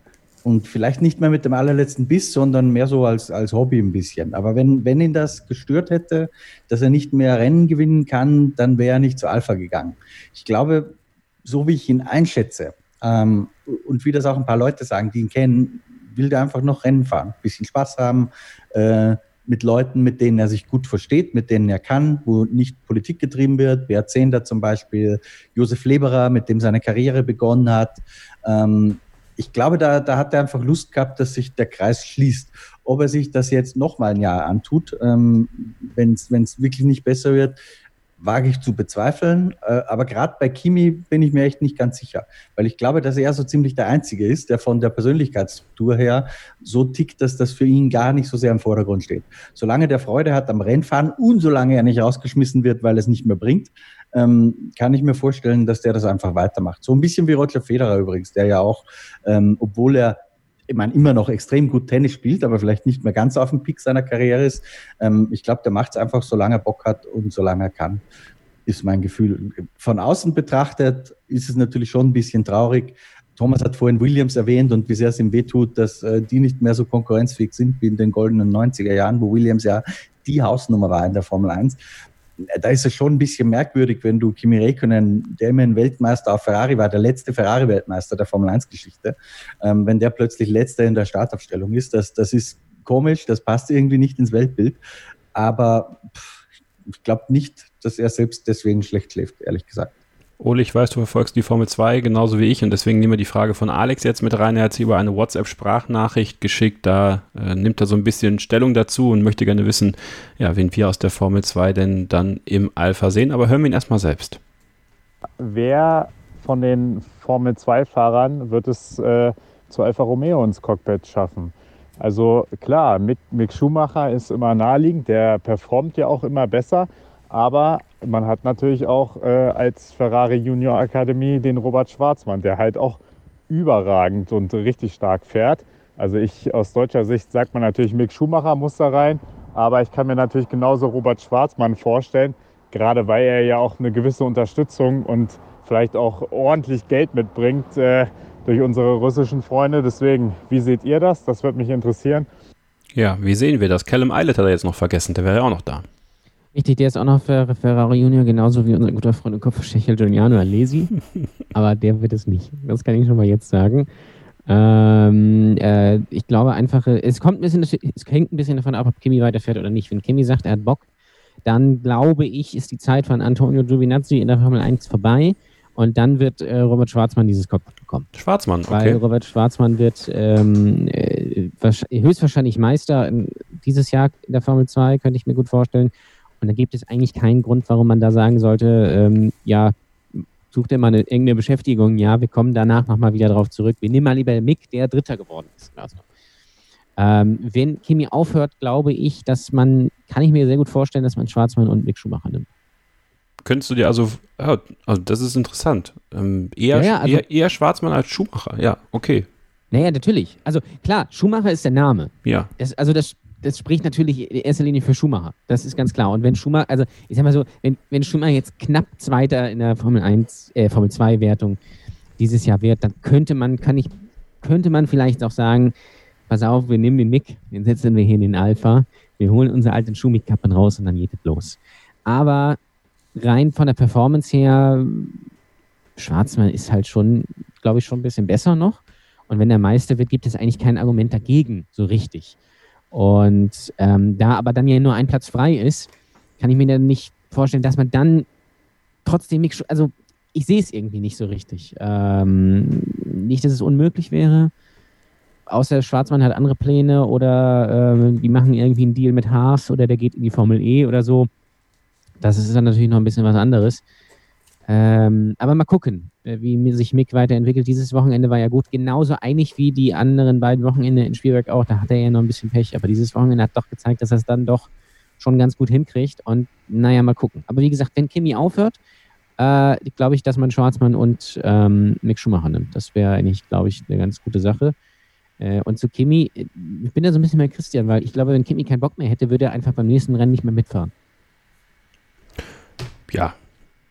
und vielleicht nicht mehr mit dem allerletzten Biss, sondern mehr so als, als Hobby ein bisschen. Aber wenn, wenn ihn das gestört hätte, dass er nicht mehr Rennen gewinnen kann, dann wäre er nicht zu Alpha gegangen. Ich glaube, so wie ich ihn einschätze ähm, und wie das auch ein paar Leute sagen, die ihn kennen, will der einfach noch Rennen fahren, ein bisschen Spaß haben, äh, mit Leuten, mit denen er sich gut versteht, mit denen er kann, wo nicht Politik getrieben wird. Beat Zehnder zum Beispiel, Josef Leberer, mit dem seine Karriere begonnen hat. Ähm, ich glaube, da, da hat er einfach Lust gehabt, dass sich der Kreis schließt. Ob er sich das jetzt nochmal ein Jahr antut, ähm, wenn es wirklich nicht besser wird, wage ich zu bezweifeln. Äh, aber gerade bei Kimi bin ich mir echt nicht ganz sicher, weil ich glaube, dass er so ziemlich der Einzige ist, der von der Persönlichkeitsstruktur her so tickt, dass das für ihn gar nicht so sehr im Vordergrund steht. Solange der Freude hat am Rennfahren und solange er nicht rausgeschmissen wird, weil es nicht mehr bringt, ähm, kann ich mir vorstellen, dass der das einfach weitermacht. So ein bisschen wie Roger Federer übrigens, der ja auch, ähm, obwohl er ich meine, immer noch extrem gut Tennis spielt, aber vielleicht nicht mehr ganz auf dem Peak seiner Karriere ist. Ähm, ich glaube, der macht es einfach, solange er Bock hat und solange er kann, ist mein Gefühl. Von außen betrachtet ist es natürlich schon ein bisschen traurig. Thomas hat vorhin Williams erwähnt und wie sehr es ihm wehtut, dass äh, die nicht mehr so konkurrenzfähig sind wie in den goldenen 90er Jahren, wo Williams ja die Hausnummer war in der Formel 1 da ist es schon ein bisschen merkwürdig, wenn du Kimi Räikkönen, der immerhin Weltmeister auf Ferrari war, der letzte Ferrari-Weltmeister der Formel 1-Geschichte, ähm, wenn der plötzlich letzter in der Startaufstellung ist, das, das ist komisch, das passt irgendwie nicht ins Weltbild. Aber pff, ich glaube nicht, dass er selbst deswegen schlecht schläft, ehrlich gesagt. Ole, ich weiß, du verfolgst die Formel 2 genauso wie ich und deswegen nehmen wir die Frage von Alex jetzt mit rein. Er hat sie über eine WhatsApp-Sprachnachricht geschickt. Da äh, nimmt er so ein bisschen Stellung dazu und möchte gerne wissen, ja, wen wir aus der Formel 2 denn dann im Alpha sehen. Aber hören wir ihn erstmal selbst. Wer von den Formel 2-Fahrern wird es äh, zu Alfa Romeo ins Cockpit schaffen? Also klar, Mick, Mick Schumacher ist immer naheliegend, der performt ja auch immer besser. Aber man hat natürlich auch äh, als Ferrari Junior Akademie den Robert Schwarzmann, der halt auch überragend und richtig stark fährt. Also ich aus deutscher Sicht sagt man natürlich, Mick Schumacher muss da rein, aber ich kann mir natürlich genauso Robert Schwarzmann vorstellen, gerade weil er ja auch eine gewisse Unterstützung und vielleicht auch ordentlich Geld mitbringt äh, durch unsere russischen Freunde. Deswegen, wie seht ihr das? Das würde mich interessieren. Ja, wie sehen wir das? Callum Eilert hat er jetzt noch vergessen, der wäre ja auch noch da. Richtig, der ist auch noch für Ferrari Junior, genauso wie unser guter Freund und Kopfschächel Giuliano Alesi. Aber der wird es nicht. Das kann ich schon mal jetzt sagen. Ähm, äh, ich glaube einfach, es kommt ein bisschen, es hängt ein bisschen davon ab, ob Kimi weiterfährt oder nicht. Wenn Kimi sagt, er hat Bock, dann glaube ich, ist die Zeit von Antonio Giovinazzi in der Formel 1 vorbei. Und dann wird äh, Robert Schwarzmann dieses Cockpit bekommen. Schwarzmann, okay. Weil Robert Schwarzmann wird ähm, äh, höchstwahrscheinlich Meister dieses Jahr in der Formel 2, könnte ich mir gut vorstellen. Und da gibt es eigentlich keinen Grund, warum man da sagen sollte, ähm, ja, such dir mal eine, irgendeine Beschäftigung. Ja, wir kommen danach nochmal wieder drauf zurück. Wir nehmen mal lieber Mick, der Dritter geworden ist. Also, ähm, wenn Kimi aufhört, glaube ich, dass man, kann ich mir sehr gut vorstellen, dass man Schwarzmann und Mick Schumacher nimmt. Könntest du dir also, ja, also das ist interessant. Ähm, eher, Ja, ja, also- eher, eher Schwarzmann als Schumacher. Ja, okay. Naja, natürlich. Also klar, Schumacher ist der Name. Ja. Das, also das, das spricht natürlich in erster Linie für Schumacher. Das ist ganz klar. Und wenn Schumacher, also ich sag mal so, wenn, wenn Schumacher jetzt knapp Zweiter in der Formel 1, äh, Formel 2 Wertung dieses Jahr wird, dann könnte man, kann ich, könnte man vielleicht auch sagen, pass auf, wir nehmen den Mick, den setzen wir hier in den Alpha, wir holen unsere alten Schumikappen raus und dann geht es los. Aber rein von der Performance her, Schwarzmann ist halt schon, glaube ich, schon ein bisschen besser noch. Und wenn er Meister wird, gibt es eigentlich kein Argument dagegen, so richtig. Und ähm, da aber dann ja nur ein Platz frei ist, kann ich mir dann nicht vorstellen, dass man dann trotzdem nicht, also ich sehe es irgendwie nicht so richtig. Ähm, nicht, dass es unmöglich wäre, außer Schwarzmann hat andere Pläne oder ähm, die machen irgendwie einen Deal mit Haas oder der geht in die Formel E oder so. Das ist dann natürlich noch ein bisschen was anderes. Ähm, aber mal gucken, äh, wie sich Mick weiterentwickelt. Dieses Wochenende war ja gut, genauso einig wie die anderen beiden Wochenende in Spielberg auch. Da hat er ja noch ein bisschen Pech, aber dieses Wochenende hat doch gezeigt, dass er es dann doch schon ganz gut hinkriegt. Und naja, mal gucken. Aber wie gesagt, wenn Kimi aufhört, äh, glaube ich, dass man Schwarzmann und ähm, Mick Schumacher nimmt. Das wäre eigentlich, glaube ich, eine ganz gute Sache. Äh, und zu Kimi, äh, ich bin da so ein bisschen bei Christian, weil ich glaube, wenn Kimi keinen Bock mehr hätte, würde er einfach beim nächsten Rennen nicht mehr mitfahren. Ja.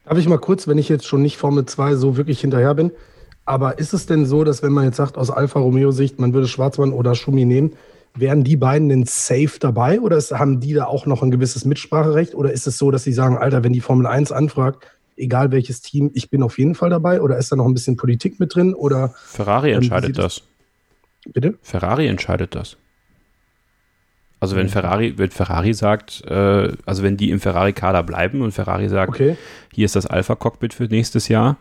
Darf ich mal kurz, wenn ich jetzt schon nicht Formel 2 so wirklich hinterher bin, aber ist es denn so, dass wenn man jetzt sagt, aus Alfa Romeo-Sicht, man würde Schwarzmann oder Schumi nehmen, wären die beiden denn safe dabei oder ist, haben die da auch noch ein gewisses Mitspracherecht? Oder ist es so, dass sie sagen, Alter, wenn die Formel 1 anfragt, egal welches Team, ich bin auf jeden Fall dabei? Oder ist da noch ein bisschen Politik mit drin? Oder Ferrari Ähm, entscheidet sieht das. bitte? Ferrari entscheidet das. Also wenn Ferrari, wenn Ferrari sagt, äh, also wenn die im Ferrari-Kader bleiben und Ferrari sagt, Okay. hier ist das Alpha-Cockpit für nächstes Jahr,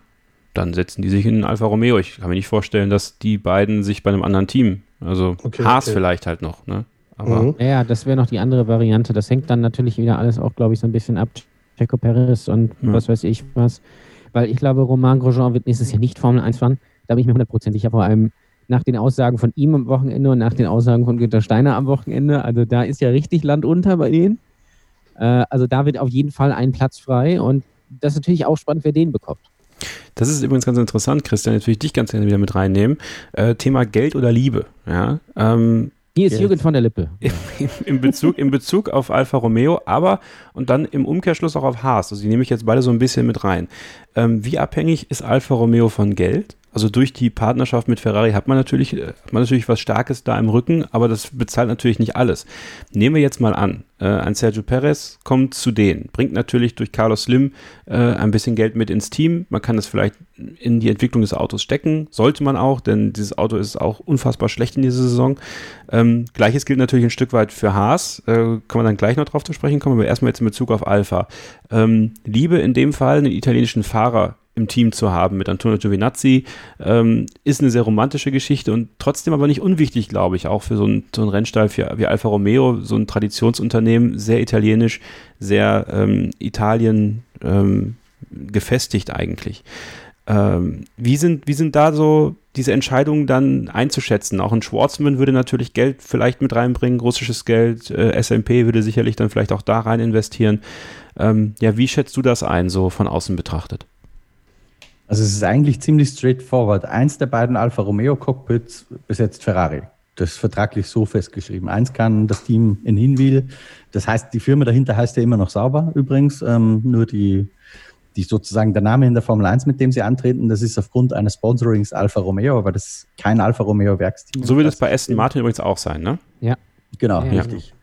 dann setzen die sich in ein Alfa Romeo. Ich kann mir nicht vorstellen, dass die beiden sich bei einem anderen Team, also Okay, Haas okay. vielleicht halt noch, ne? Aber Mhm. Ja, ja, das wäre noch die andere Variante. Das hängt dann natürlich wieder alles auch, glaube ich, so ein bisschen ab. Checo Perez und Ja. was weiß ich was. Weil ich glaube, Romain Grosjean wird nächstes Jahr nicht Formel 1 fahren. Da bin ich mir hundertprozentig sicher, vor allem nach den Aussagen von ihm am Wochenende und nach den Aussagen von Günter Steiner am Wochenende. Also da ist ja richtig Land unter bei denen. Äh, also da wird auf jeden Fall ein Platz frei und das ist natürlich auch spannend, wer den bekommt. Das ist übrigens ganz interessant, Christian, jetzt würde ich dich ganz gerne wieder mit reinnehmen. Äh, Thema Geld oder Liebe. Ja, ähm, Hier ist. Jürgen von der Lippe. in Bezug, in Bezug auf Alfa Romeo, aber und dann im Umkehrschluss auch auf Haas. Also die nehme ich jetzt beide so ein bisschen mit rein. Ähm, wie abhängig ist Alfa Romeo von Geld? Also durch die Partnerschaft mit Ferrari hat man natürlich, äh, hat man natürlich was Starkes da im Rücken, aber das bezahlt natürlich nicht alles. Nehmen wir jetzt mal an, äh, ein Sergio Perez kommt zu denen, bringt natürlich durch Carlos Slim äh, ein bisschen Geld mit ins Team. Man kann das vielleicht in die Entwicklung des Autos stecken, sollte man auch, denn dieses Auto ist auch unfassbar schlecht in dieser Saison. Ähm, Gleiches gilt natürlich ein Stück weit für Haas, äh, kann man dann gleich noch drauf zu sprechen kommen, aber erstmal jetzt in Bezug auf Alpha. Ähm, Liebe in dem Fall, einen italienischen Fahrer im Team zu haben mit Antonio Giovinazzi, ähm, ist eine sehr romantische Geschichte und trotzdem aber nicht unwichtig, glaube ich, auch für so einen so einen Rennstall wie, wie Alfa Romeo, so ein Traditionsunternehmen, sehr italienisch, sehr ähm, Italien ähm, gefestigt eigentlich. Ähm, wie, sind, wie sind da so diese Entscheidungen dann einzuschätzen? Auch ein Schwarzman würde natürlich Geld vielleicht mit reinbringen, russisches Geld, äh, SMP würde sicherlich dann vielleicht auch da rein investieren. Ähm, ja, wie schätzt du das ein, so von außen betrachtet? Also es ist eigentlich ziemlich straightforward. Eins der beiden Alfa Romeo Cockpits besetzt Ferrari. Das ist vertraglich so festgeschrieben. Eins kann das Team in Hinwil. Das heißt, die Firma dahinter heißt ja immer noch sauber übrigens. Ähm, nur die, die sozusagen der Name in der Formel 1, mit dem sie antreten, das ist aufgrund eines Sponsorings Alfa Romeo, aber das ist kein Alfa Romeo Werksteam. So wird es bei Aston Martin übrigens auch sein, ne? Ja. Genau, Ja, richtig.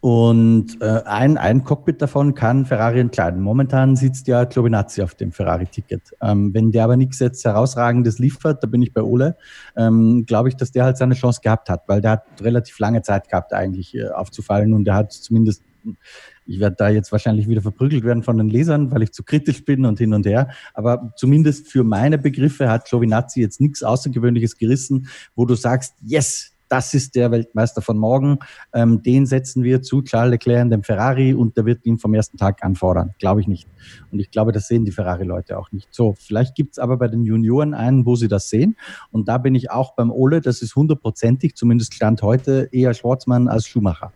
Und äh, ein, ein Cockpit davon kann Ferrari entkleiden. Momentan sitzt ja Giovinazzi auf dem Ferrari-Ticket. Ähm, wenn der aber nichts jetzt herausragendes liefert, da bin ich bei Ole, ähm, glaube ich, dass der halt seine Chance gehabt hat, weil der hat relativ lange Zeit gehabt, eigentlich äh, aufzufallen und der hat zumindest, ich werde da jetzt wahrscheinlich wieder verprügelt werden von den Lesern, weil ich zu kritisch bin und hin und her, aber zumindest für meine Begriffe hat Giovinazzi jetzt nichts Außergewöhnliches gerissen, wo du sagst, yes, das ist der Weltmeister von morgen, ähm, den setzen wir zu Charles Leclerc, dem Ferrari, und der wird ihn vom ersten Tag anfordern. Glaube ich nicht. Und ich glaube, das sehen die Ferrari-Leute auch nicht. So, vielleicht gibt's aber bei den Junioren einen, wo sie das sehen. Und da bin ich auch beim Ole, das ist hundertprozentig, zumindest Stand heute, eher Schwarzmann als Schumacher.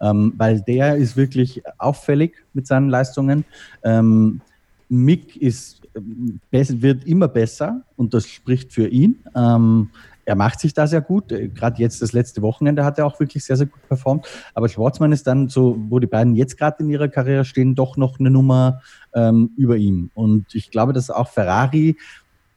Ähm, weil der ist wirklich auffällig mit seinen Leistungen. Ähm, Mick ist, äh, wird immer besser und das spricht für ihn. Ähm, er macht sich da sehr gut. Äh, Gerade jetzt das letzte Wochenende hat er auch wirklich sehr, sehr gut performt. Aber Schwarzmann ist dann so, wo die beiden jetzt gerade in ihrer Karriere stehen, doch noch eine Nummer ähm, über ihm. Und ich glaube, dass auch Ferrari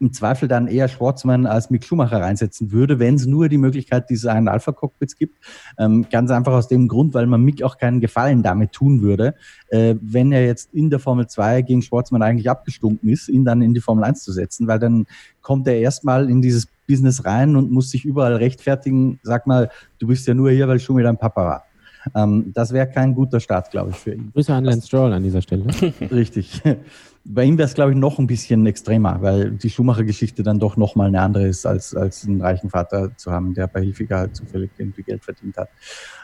im Zweifel dann eher Schwarzmann als Mick Schumacher reinsetzen würde, wenn es nur die Möglichkeit dieses einen Alpha-Cockpits gibt. Ähm, ganz einfach aus dem Grund, weil man Mick auch keinen Gefallen damit tun würde, äh, wenn er jetzt in der Formel 2 gegen Schwarzmann eigentlich abgestunken ist, ihn dann in die Formel 1 zu setzen, weil dann kommt er erstmal in dieses Business rein und muss sich überall rechtfertigen. Sag mal, du bist ja nur hier, weil schon wieder ein Papa war. Ähm, das wäre kein guter Start, glaube ich, für ihn. Grüße an Lance Stroll an dieser Stelle. Richtig. Bei ihm wäre es, glaube ich, noch ein bisschen extremer, weil die Schumacher-Geschichte dann doch nochmal eine andere ist, als, als einen reichen Vater zu haben, der bei Hilfiger halt zufällig irgendwie Geld verdient hat.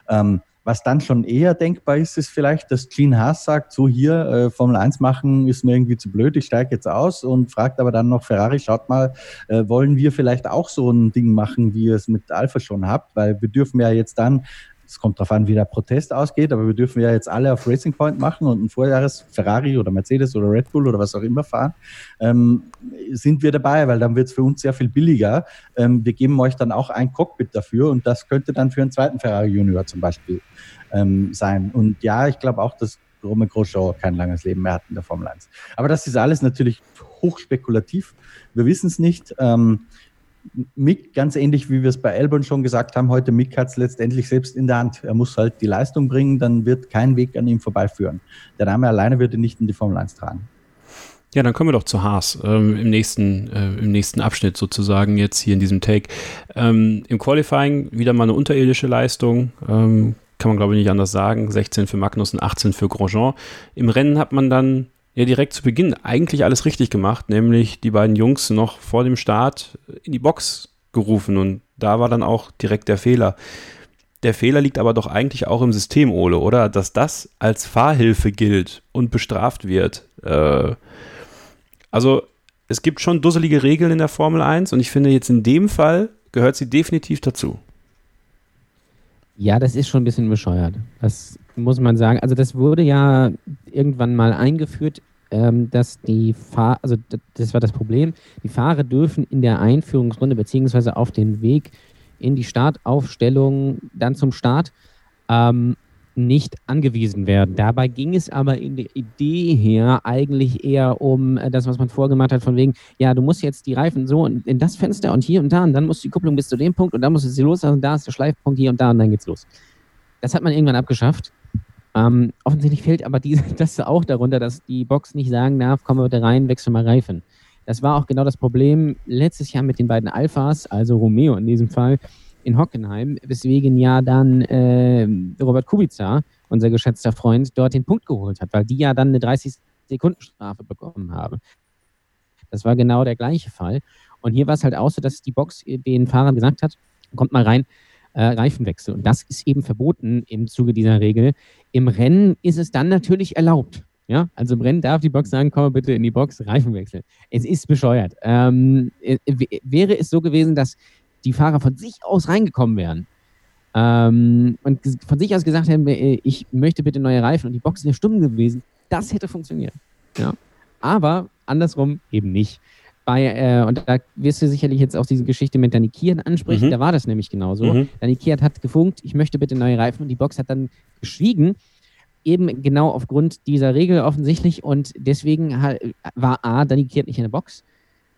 Ähm, was dann schon eher denkbar ist, ist vielleicht, dass Gene Haas sagt, so hier, äh, Formel 1 machen ist mir irgendwie zu blöd, ich steige jetzt aus und fragt aber dann noch Ferrari, schaut mal, äh, wollen wir vielleicht auch so ein Ding machen, wie ihr es mit Alpha schon habt, weil wir dürfen ja jetzt dann es kommt darauf an, wie der Protest ausgeht, aber wir dürfen ja jetzt alle auf Racing Point machen und ein Vorjahres Ferrari oder Mercedes oder Red Bull oder was auch immer fahren, ähm, sind wir dabei, weil dann wird es für uns sehr viel billiger. Ähm, wir geben euch dann auch ein Cockpit dafür und das könnte dann für einen zweiten Ferrari Junior zum Beispiel ähm, sein. Und ja, ich glaube auch, dass Romain Grosjean kein langes Leben mehr hat in der Formel 1. Aber das ist alles natürlich hochspekulativ. Wir wissen es nicht. Ähm, Mick, ganz ähnlich wie wir es bei Elbern schon gesagt haben, heute Mick hat es letztendlich selbst in der Hand. Er muss halt die Leistung bringen, dann wird kein Weg an ihm vorbeiführen. Der Name alleine würde nicht in die Formel 1 tragen. Ja, dann kommen wir doch zu Haas ähm, im, nächsten, äh, im nächsten Abschnitt sozusagen, jetzt hier in diesem Take. Ähm, Im Qualifying wieder mal eine unterirdische Leistung, ähm, kann man glaube ich nicht anders sagen. 16 für Magnussen, 18 für Grosjean. Im Rennen hat man dann ja direkt zu Beginn eigentlich alles richtig gemacht, nämlich die beiden Jungs noch vor dem Start in die Box gerufen und da war dann auch direkt der Fehler. Der Fehler liegt aber doch eigentlich auch im System, Ole, oder? Dass das als Fahrhilfe gilt und bestraft wird. Äh, also es gibt schon dusselige Regeln in der Formel 1 und ich finde jetzt in dem Fall gehört sie definitiv dazu. Ja, das ist schon ein bisschen bescheuert. Das muss man sagen. Also das wurde ja irgendwann mal eingeführt, ähm, dass die Fahr also das war das Problem, die Fahrer dürfen in der Einführungsrunde beziehungsweise auf den Weg in die Startaufstellung dann zum Start ähm, nicht angewiesen werden. Dabei ging es aber in der Idee her eigentlich eher um äh, das, was man vorgemacht hat, von wegen, ja, du musst jetzt die Reifen so in das Fenster und hier und da und dann muss die Kupplung bis zu dem Punkt und dann muss sie los und da ist der Schleifpunkt hier und da und dann geht's los. Das hat man irgendwann abgeschafft. Ähm, offensichtlich fehlt aber diese, das auch darunter, dass die Box nicht sagen darf, komm bitte rein, wechsel mal Reifen. Das war auch genau das Problem letztes Jahr mit den beiden Alphas, also Romeo in diesem Fall, in Hockenheim, weswegen ja dann äh, Robert Kubica, unser geschätzter Freund, dort den Punkt geholt hat, weil die ja dann eine 30-Sekunden-Strafe bekommen haben. Das war genau der gleiche Fall. Und hier war es halt auch so, dass die Box den Fahrern gesagt hat, kommt mal rein, äh, Reifenwechsel. Und das ist eben verboten im Zuge dieser Regel. Im Rennen ist es dann natürlich erlaubt. Ja, also im Rennen darf die Box sagen, komm bitte in die Box, Reifenwechsel. Es ist bescheuert. Ähm, äh, wäre es so gewesen, dass die Fahrer von sich aus reingekommen wären ähm, und von sich aus gesagt hätten, äh, ich möchte bitte neue Reifen und die Box wäre stumm gewesen, das hätte funktioniert. Ja. Aber andersrum eben nicht. Bei, äh, und da wirst du sicherlich jetzt auch diese Geschichte mit Danny Kiert ansprechen, mhm. da war das nämlich genauso. Mhm. Danny Kiert hat gefunkt, ich möchte bitte neue Reifen und die Box hat dann geschwiegen, eben genau aufgrund dieser Regel offensichtlich und deswegen war A, Danny Kiert nicht in der Box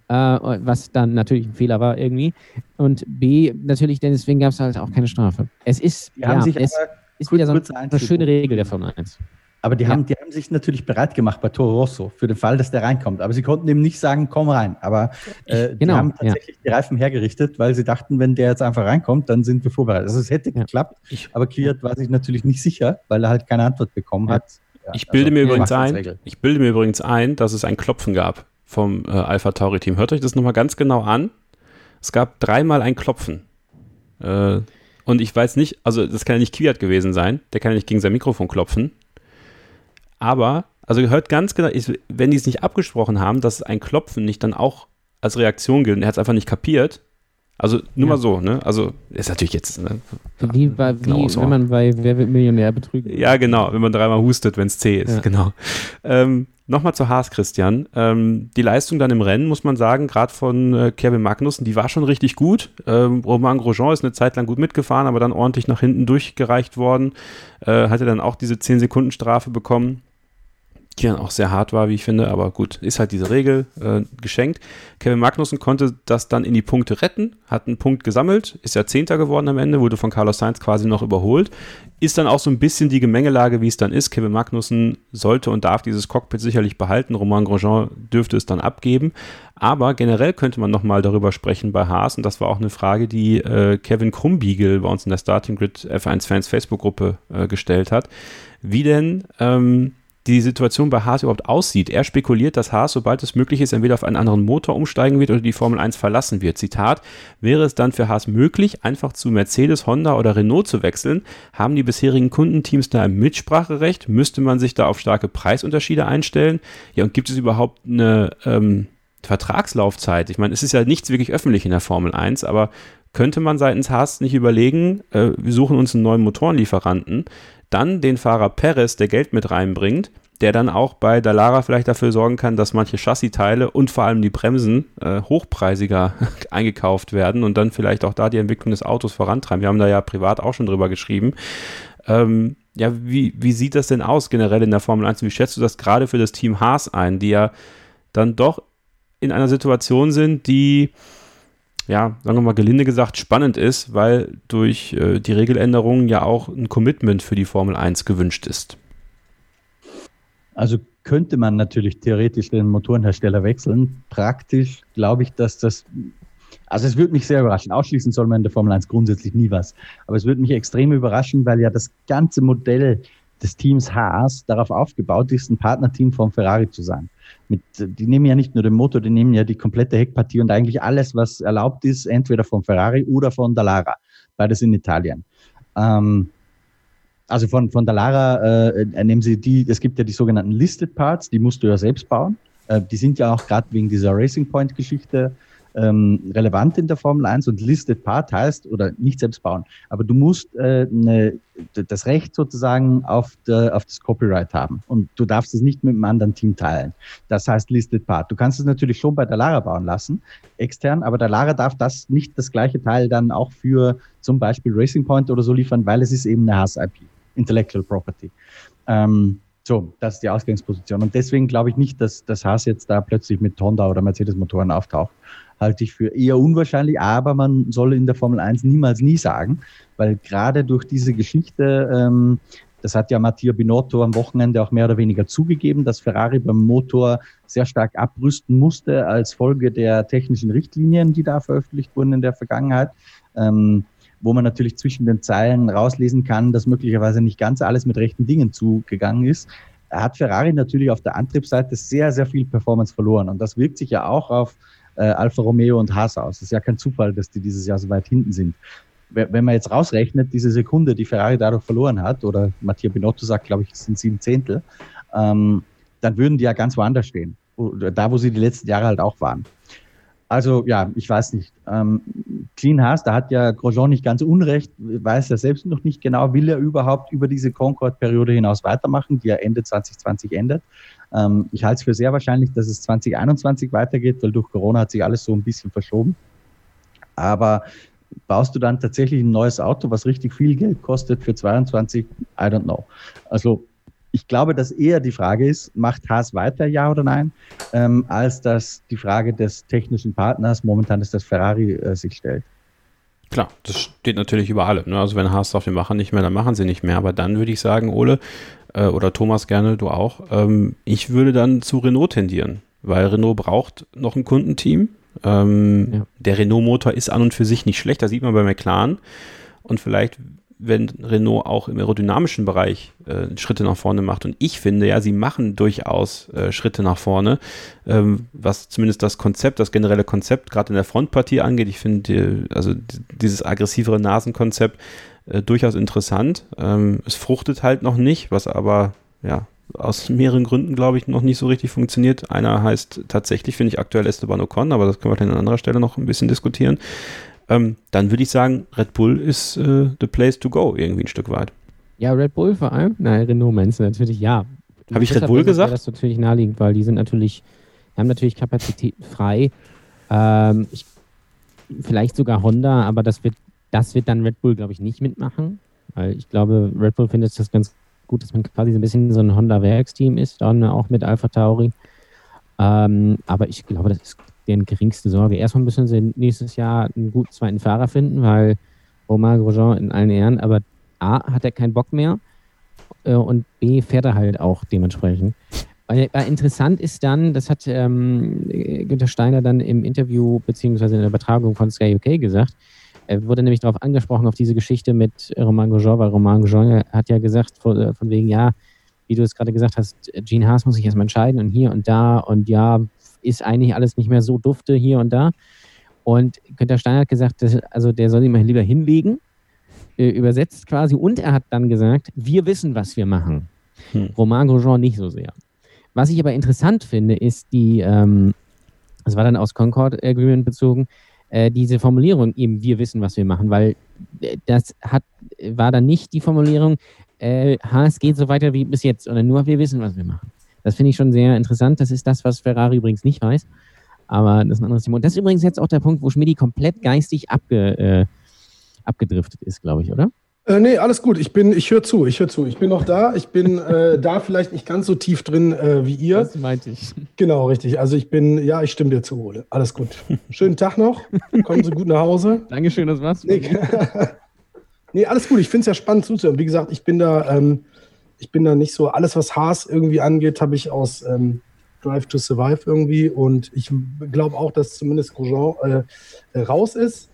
äh, was dann natürlich ein Fehler war irgendwie. Und B, natürlich, denn deswegen gab es halt auch keine Strafe. Es ist, die ja, es ist wieder so eine, eine schöne Regel der Formel 1. Aber die, ja. haben, die haben sich natürlich bereit gemacht bei Toro Rosso für den Fall, dass der reinkommt. Aber sie konnten ihm nicht sagen, komm rein. Aber äh, genau, die haben tatsächlich ja. die Reifen hergerichtet, weil sie dachten, wenn der jetzt einfach reinkommt, dann sind wir vorbereitet. Also es hätte ja. geklappt, aber Kiat war sich natürlich nicht sicher, weil er halt keine Antwort bekommen hat. ich bilde also, mir übrigens ein, ich bilde mir übrigens ein, dass es ein Klopfen gab vom äh, Alpha Tauri Team. Hört euch das nochmal ganz genau an. Es gab dreimal ein Klopfen. Äh, Und ich weiß nicht, also das kann ja nicht Kwiat gewesen sein, der kann ja nicht gegen sein Mikrofon klopfen. Aber, also hört ganz genau, ich, wenn die es nicht abgesprochen haben, dass ein Klopfen nicht dann auch als Reaktion gilt und er hat es einfach nicht kapiert. Also nur Ja. mal so, ne? Also ist natürlich jetzt, ne? Wie, bei, wie Genau, so. wenn man bei Wer wird Millionär betrügen. Ja, genau, wenn man dreimal hustet, wenn es C ist, Ja. genau. Ähm, Nochmal zu Haas, Christian. Ähm, die Leistung dann im Rennen, muss man sagen, gerade von äh, Kevin Magnussen, die war schon richtig gut. Ähm, Romain Grosjean ist eine Zeit lang gut mitgefahren, aber dann ordentlich nach hinten durchgereicht worden. Äh, hatte dann auch diese 10-Sekunden-Strafe bekommen, die dann auch sehr hart war, wie ich finde, aber gut, ist halt diese Regel äh, geschenkt. Kevin Magnussen konnte das dann in die Punkte retten, hat einen Punkt gesammelt, ist ja Zehnter geworden am Ende, wurde von Carlos Sainz quasi noch überholt. Ist dann auch so ein bisschen die Gemengelage, wie es dann ist. Kevin Magnussen sollte und darf dieses Cockpit sicherlich behalten. Romain Grosjean dürfte es dann abgeben. Aber generell könnte man nochmal darüber sprechen bei Haas. Und das war auch eine Frage, die äh, Kevin Krumbiegel bei uns in der Starting Grid F1 Fans Facebook-Gruppe äh, gestellt hat. Wie denn ähm, die Situation bei Haas überhaupt aussieht. Er spekuliert, dass Haas, sobald es möglich ist, entweder auf einen anderen Motor umsteigen wird oder die Formel 1 verlassen wird. Zitat, wäre es dann für Haas möglich, einfach zu Mercedes, Honda oder Renault zu wechseln? Haben die bisherigen Kundenteams da ein Mitspracherecht? Müsste man sich da auf starke Preisunterschiede einstellen? Ja, und gibt es überhaupt eine ähm, Vertragslaufzeit? Ich meine, es ist ja nichts wirklich öffentlich in der Formel 1, aber könnte man seitens Haas nicht überlegen, äh, wir suchen uns einen neuen Motorenlieferanten, dann den Fahrer Perez, der Geld mit reinbringt, der dann auch bei Dallara vielleicht dafür sorgen kann, dass manche Chassiteile und vor allem die Bremsen äh, hochpreisiger eingekauft werden und dann vielleicht auch da die Entwicklung des Autos vorantreiben. Wir haben da ja privat auch schon drüber geschrieben. Ähm, ja, wie, wie sieht das denn aus generell in der Formel 1? Wie schätzt du das gerade für das Team Haas ein, die ja dann doch in einer Situation sind, die ja, sagen wir mal gelinde gesagt, spannend ist, weil durch äh, die Regeländerungen ja auch ein Commitment für die Formel 1 gewünscht ist. Also könnte man natürlich theoretisch den Motorenhersteller wechseln. Praktisch glaube ich, dass das, also es würde mich sehr überraschen. Ausschließen soll man in der Formel 1 grundsätzlich nie was. Aber es würde mich extrem überraschen, weil ja das ganze Modell des Teams Haas darauf aufgebaut ist, ein Partnerteam von Ferrari zu sein. Mit, die nehmen ja nicht nur den Motor, die nehmen ja die komplette Heckpartie und eigentlich alles, was erlaubt ist, entweder von Ferrari oder von Dallara. Beides in Italien. Ähm, also von, von Dallara äh, nehmen sie die, es gibt ja die sogenannten Listed Parts, die musst du ja selbst bauen. Äh, die sind ja auch gerade wegen dieser Racing Point Geschichte ähm, relevant in der Formel 1 und Listed Part heißt, oder nicht selbst bauen, aber du musst äh, ne, das Recht sozusagen auf, der, auf das Copyright haben und du darfst es nicht mit einem anderen Team teilen. Das heißt Listed Part. Du kannst es natürlich schon bei Dallara bauen lassen, extern, aber Dallara darf das nicht das gleiche Teil dann auch für zum Beispiel Racing Point oder so liefern, weil es ist eben eine Haas-IP, Intellectual Property. Ähm, so, das ist die Ausgangsposition. Und deswegen glaube ich nicht, dass das Haas jetzt da plötzlich mit Honda oder Mercedes-Motoren auftaucht. Halte ich für eher unwahrscheinlich, aber man soll in der Formel 1 niemals nie sagen, weil gerade durch diese Geschichte, ähm, das hat ja Mattia Binotto am Wochenende auch mehr oder weniger zugegeben, dass Ferrari beim Motor sehr stark abrüsten musste als Folge der technischen Richtlinien, die da veröffentlicht wurden in der Vergangenheit. Ähm, wo man natürlich zwischen den Zeilen rauslesen kann, dass möglicherweise nicht ganz alles mit rechten Dingen zugegangen ist, hat Ferrari natürlich auf der Antriebsseite sehr, sehr viel Performance verloren. Und das wirkt sich ja auch auf äh, Alfa Romeo und Haas aus. Es ist ja kein Zufall, dass die dieses Jahr so weit hinten sind. Wenn man jetzt rausrechnet, diese Sekunde, die Ferrari dadurch verloren hat, oder Mattia Binotto sagt, glaube ich, es sind sieben Zehntel, ähm, dann würden die ja ganz woanders stehen. Da, wo sie die letzten Jahre halt auch waren. Also ja, ich weiß nicht. Ähm, Clean Haas, da hat ja Grosjean nicht ganz unrecht, weiß er selbst noch nicht genau, will er überhaupt über diese Concord-Periode hinaus weitermachen, die ja Ende 2020 endet. Ähm, ich halte es für sehr wahrscheinlich, dass es 2021 weitergeht, weil durch Corona hat sich alles so ein bisschen verschoben. Aber baust du dann tatsächlich ein neues Auto, was richtig viel Geld kostet für 22? I don't know. Also ich glaube, dass eher die Frage ist, macht Haas weiter, ja oder nein, ähm, als dass die Frage des technischen Partners, momentan ist das Ferrari, äh, sich stellt. Klar, das steht natürlich über alle. Ne? Also wenn Haas sagt, wir machen nicht mehr, dann machen sie nicht mehr. Aber dann würde ich sagen, Ole äh, oder Thomas gerne, du auch, ähm, ich würde dann zu Renault tendieren, weil Renault braucht noch ein Kundenteam. Ähm, Ja. Der Renault-Motor ist an und für sich nicht schlecht, das sieht man bei McLaren. Und vielleicht wenn Renault auch im aerodynamischen Bereich äh, Schritte nach vorne macht. Und ich finde, ja, sie machen durchaus äh, Schritte nach vorne, ähm, was zumindest das Konzept, das generelle Konzept gerade in der Frontpartie angeht. Ich finde, also dieses aggressivere Nasenkonzept äh, durchaus interessant. Ähm, es fruchtet halt noch nicht, was aber, ja, aus mehreren Gründen, glaube ich, noch nicht so richtig funktioniert. Einer heißt tatsächlich, finde ich aktuell Esteban Ocon, aber das können wir dann an anderer Stelle noch ein bisschen diskutieren. Ähm, dann würde ich sagen, Red Bull ist äh, the place to go, irgendwie ein Stück weit. Ja, Red Bull vor allem. Nein, Renault meinst du natürlich, ja. Habe ich Red Bull gesagt? Das ist natürlich naheliegend, weil die sind natürlich, haben natürlich Kapazitäten frei. Ähm, ich, vielleicht sogar Honda, aber das wird, das wird dann Red Bull, glaube ich, nicht mitmachen. Weil ich glaube, Red Bull findet das ganz gut, dass man quasi so ein bisschen so ein Honda-Werksteam ist, dann auch mit Alpha Tauri. Ähm, aber ich glaube, das ist deren geringste Sorge. Erstmal müssen sie nächstes Jahr einen guten zweiten Fahrer finden, weil Romain Grosjean in allen Ehren, aber A, hat er keinen Bock mehr äh, und B, fährt er halt auch dementsprechend. Weil, weil interessant ist dann, das hat ähm, Günther Steiner dann im Interview beziehungsweise in der Übertragung von Sky UK gesagt, er wurde nämlich darauf angesprochen, auf diese Geschichte mit Romain Grosjean, weil Romain Grosjean hat ja gesagt, von, äh, von wegen, ja, wie du es gerade gesagt hast, Gene Haas muss sich erstmal entscheiden und hier und da und ja, ist eigentlich alles nicht mehr so dufte hier und da. Und Günther Steiner hat gesagt, dass, also der soll sich mal lieber hinlegen, äh, übersetzt quasi. Und er hat dann gesagt, wir wissen, was wir machen. Hm. Romain Grosjean nicht so sehr. Was ich aber interessant finde, ist die, ähm, das war dann aus Concord Agreement bezogen, äh, diese Formulierung eben, wir wissen, was wir machen, weil äh, das hat, war dann nicht die Formulierung, äh, es geht so weiter wie bis jetzt, sondern nur, wir wissen, was wir machen. Das finde ich schon sehr interessant. Das ist das, was Ferrari übrigens nicht weiß. Aber das ist ein anderes Thema. Und das ist übrigens jetzt auch der Punkt, wo Schmidi komplett geistig abge, äh, abgedriftet ist, glaube ich, oder? Äh, nee, alles gut. Ich bin, ich höre zu, ich höre zu. Ich bin noch da. Ich bin äh, da vielleicht nicht ganz so tief drin äh, wie ihr. Das meinte ich. Genau, richtig. Also ich bin, ja, ich stimme dir zu, Ole. Alles gut. Schönen Tag noch. Kommen Sie gut nach Hause. Dankeschön, das war's. Nee, nee alles gut. Ich finde es ja spannend zuzuhören. Wie gesagt, ich bin da, ähm, ich bin da nicht so, alles was Haas irgendwie angeht, habe ich aus ähm, Drive to Survive irgendwie und ich glaube auch, dass zumindest Grosjean äh, raus ist.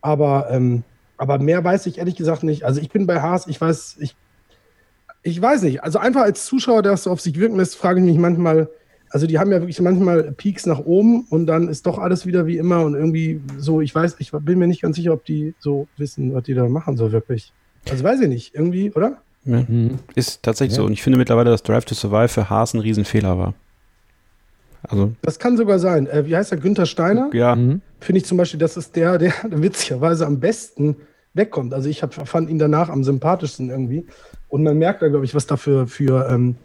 Aber ähm, aber mehr weiß ich ehrlich gesagt nicht. Also ich bin bei Haas, ich weiß, ich, ich weiß nicht. Also einfach als Zuschauer, der so auf sich wirken lässt, frage ich mich manchmal, also die haben ja wirklich manchmal Peaks nach oben und dann ist doch alles wieder wie immer und irgendwie so, ich weiß, ich bin mir nicht ganz sicher, ob die so wissen, was die da machen, so wirklich. Also weiß ich nicht, irgendwie, oder? Ja. Mhm. Ist tatsächlich ja. so. Und ich finde mittlerweile, dass Drive to Survive für Haas ein Riesenfehler war. Also. Das kann sogar sein. Äh, wie heißt der? Günther Steiner? Ja. Mhm. Finde ich zum Beispiel, das ist der, der witzigerweise am besten wegkommt. Also ich hab, fand ihn danach am sympathischsten irgendwie. Und man merkt da, glaube ich, was da für, für, ähm,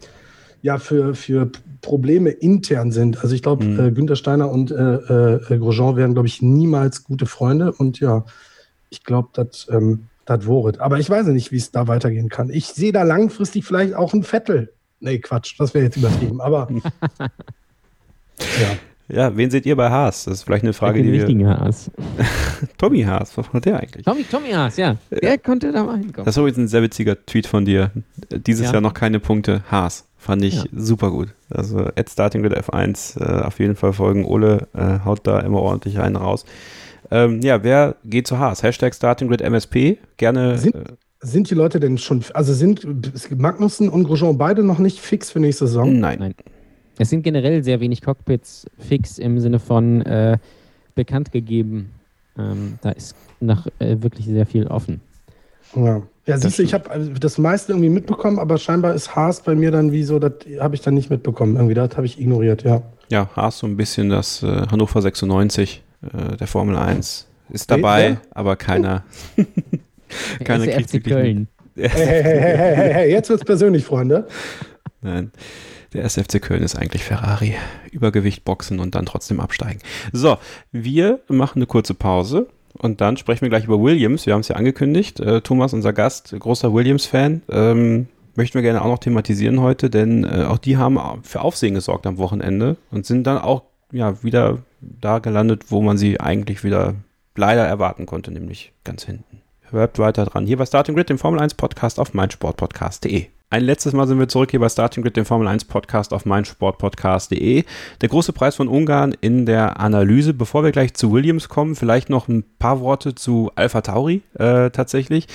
ja, für, für Probleme intern sind. Also ich glaube, mhm. äh, Günther Steiner und äh, äh, Grosjean werden, glaube ich, niemals gute Freunde. Und ja, ich glaube, das ähm, das woret. Aber ich weiß nicht, wie es da weitergehen kann. Ich sehe da langfristig vielleicht auch ein Vettel. Nee, Quatsch, das wäre jetzt übertrieben. Aber ja. Ja, wen seht ihr bei Haas? Das ist vielleicht eine Frage, den die richtigen wir... Haas. Tommy Haas, was war der eigentlich? Tommy, Tommy Haas, ja. Der ja. konnte da mal hinkommen. Das ist übrigens ein sehr witziger Tweet von dir. Dieses ja. Jahr noch keine Punkte. Haas. Fand ich ja. super gut. Also at Starting with F1 äh, auf jeden Fall folgen. Ole äh, haut da immer ordentlich einen raus. Ähm, ja, wer geht zu Haas? Hashtag Starting with MSP. Gerne. Sind, äh, sind die Leute denn schon, also sind Magnussen und Grosjean beide noch nicht fix für nächste Saison? Nein. Nein. Es sind generell sehr wenig Cockpits fix im Sinne von äh, bekannt gegeben. Ähm, da ist noch äh, wirklich sehr viel offen. Ja, ja siehst du, ich habe also das meiste irgendwie mitbekommen, aber scheinbar ist Haas bei mir dann wie so, das habe ich dann nicht mitbekommen. Irgendwie, das habe ich ignoriert, ja. Ja, Haas so ein bisschen das äh, Hannover 96 äh, der Formel 1 ist dabei, ja? aber keiner. keiner kriegt FC Köln. Hey, hey, hey, hey, hey, jetzt wird's persönlich, Freunde. Nein. Der SFC Köln ist eigentlich Ferrari. Übergewicht boxen und dann trotzdem absteigen. So, wir machen eine kurze Pause und dann sprechen wir gleich über Williams. Wir haben es ja angekündigt. Äh, Thomas, unser Gast, großer Williams-Fan. Ähm, möchten wir gerne auch noch thematisieren heute, denn äh, auch die haben für Aufsehen gesorgt am Wochenende und sind dann auch ja, wieder da gelandet, wo man sie eigentlich wieder leider erwarten konnte, nämlich ganz hinten. Hört weiter dran. Hier bei Starting Grid, dem Formel 1 Podcast auf meinsportpodcast.de. Ein letztes Mal sind wir zurück hier bei Starting Grid, dem Formel 1 Podcast auf meinsportpodcast.de. Der große Preis von Ungarn in der Analyse. Bevor wir gleich zu Williams kommen, vielleicht noch ein paar Worte zu Alpha Tauri äh, tatsächlich.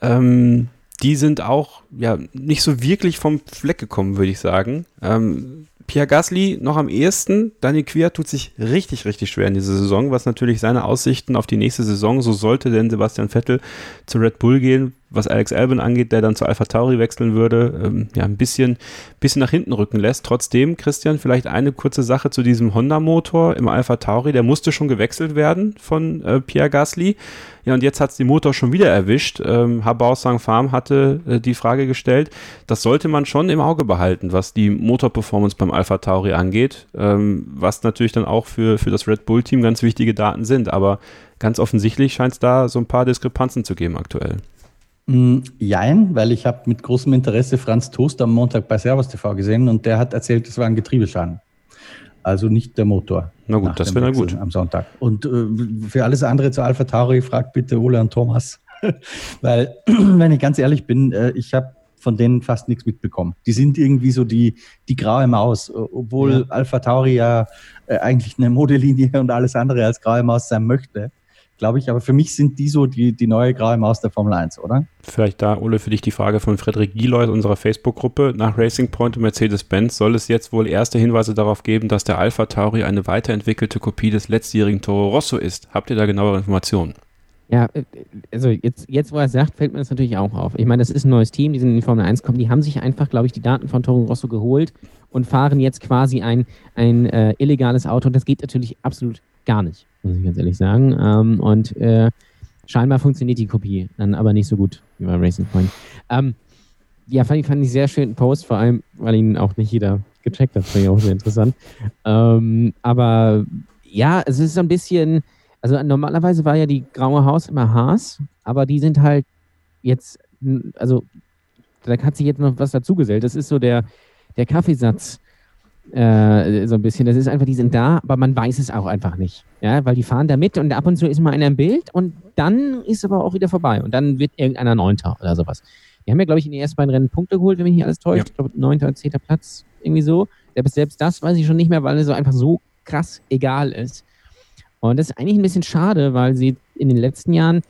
Ähm, die sind auch ja nicht so wirklich vom Fleck gekommen, würde ich sagen. Ähm, Pierre Gasly noch am ehesten. Daniel Quier tut sich richtig, richtig schwer in dieser Saison, was natürlich seine Aussichten auf die nächste Saison, so sollte denn Sebastian Vettel zu Red Bull gehen, was Alex Albon angeht, der dann zu Alpha Tauri wechseln würde, ähm, ja, ein bisschen, bisschen nach hinten rücken lässt. Trotzdem, Christian, vielleicht eine kurze Sache zu diesem Honda-Motor im Alpha Tauri. Der musste schon gewechselt werden von äh, Pierre Gasly. Ja, und jetzt hat es die Motor schon wieder erwischt. Ähm, Habao Sang Farm hatte äh, die Frage gestellt. Das sollte man schon im Auge behalten, was die Motorperformance beim Alpha Tauri angeht, ähm, was natürlich dann auch für, für das Red Bull-Team ganz wichtige Daten sind. Aber ganz offensichtlich scheint es da so ein paar Diskrepanzen zu geben aktuell. Mm, jein, weil ich habe mit großem Interesse Franz Toast am Montag bei Servus TV gesehen und der hat erzählt, es war ein Getriebeschaden. Also nicht der Motor. Na gut, das wäre gut. Am Sonntag. Und äh, für alles andere zu Alpha Tauri fragt bitte Ole und Thomas. weil, wenn ich ganz ehrlich bin, äh, ich habe von denen fast nichts mitbekommen. Die sind irgendwie so die, die graue Maus, obwohl ja. Alpha Tauri ja äh, eigentlich eine Modelinie und alles andere als graue Maus sein möchte glaube ich. Aber für mich sind die so die, die neue graue Maus der Formel 1, oder? Vielleicht da, Ole, für dich die Frage von Frederik Gieloy aus unserer Facebook-Gruppe. Nach Racing Point und Mercedes-Benz soll es jetzt wohl erste Hinweise darauf geben, dass der Alpha Tauri eine weiterentwickelte Kopie des letztjährigen Toro Rosso ist. Habt ihr da genauere Informationen? Ja, äh, also jetzt, jetzt, wo er es sagt, fällt mir das natürlich auch auf. Ich meine, das ist ein neues Team, die sind in die Formel 1 gekommen, die haben sich einfach, glaube ich, die Daten von Toro Rosso geholt und fahren jetzt quasi ein, ein äh, illegales Auto. Und das geht natürlich absolut gar nicht, muss ich ganz ehrlich sagen. Ähm, und äh, scheinbar funktioniert die Kopie dann aber nicht so gut wie bei Racing Point. Ähm, ja, fand ich, fand ich sehr schönen Post, vor allem, weil ihn auch nicht jeder gecheckt hat. Fand ich auch sehr interessant. Ähm, aber ja, es ist ein bisschen, also normalerweise war ja die graue Haus immer Haas, aber die sind halt jetzt, also da hat sich jetzt noch was dazugesellt. Das ist so der, der Kaffeesatz äh, so ein bisschen. Das ist einfach, die sind da, aber man weiß es auch einfach nicht. Ja, weil die fahren da mit und ab und zu ist mal einer im Bild und dann ist aber auch wieder vorbei und dann wird irgendeiner Neunter oder sowas. Die haben ja, glaube ich, in den ersten beiden Rennen Punkte geholt, wenn mich nicht alles täuscht. Ja. Ich glaube, neunter und zehnter Platz, irgendwie so. Selbst das weiß ich schon nicht mehr, weil es so einfach so krass egal ist. Und das ist eigentlich ein bisschen schade, weil sie in den letzten Jahren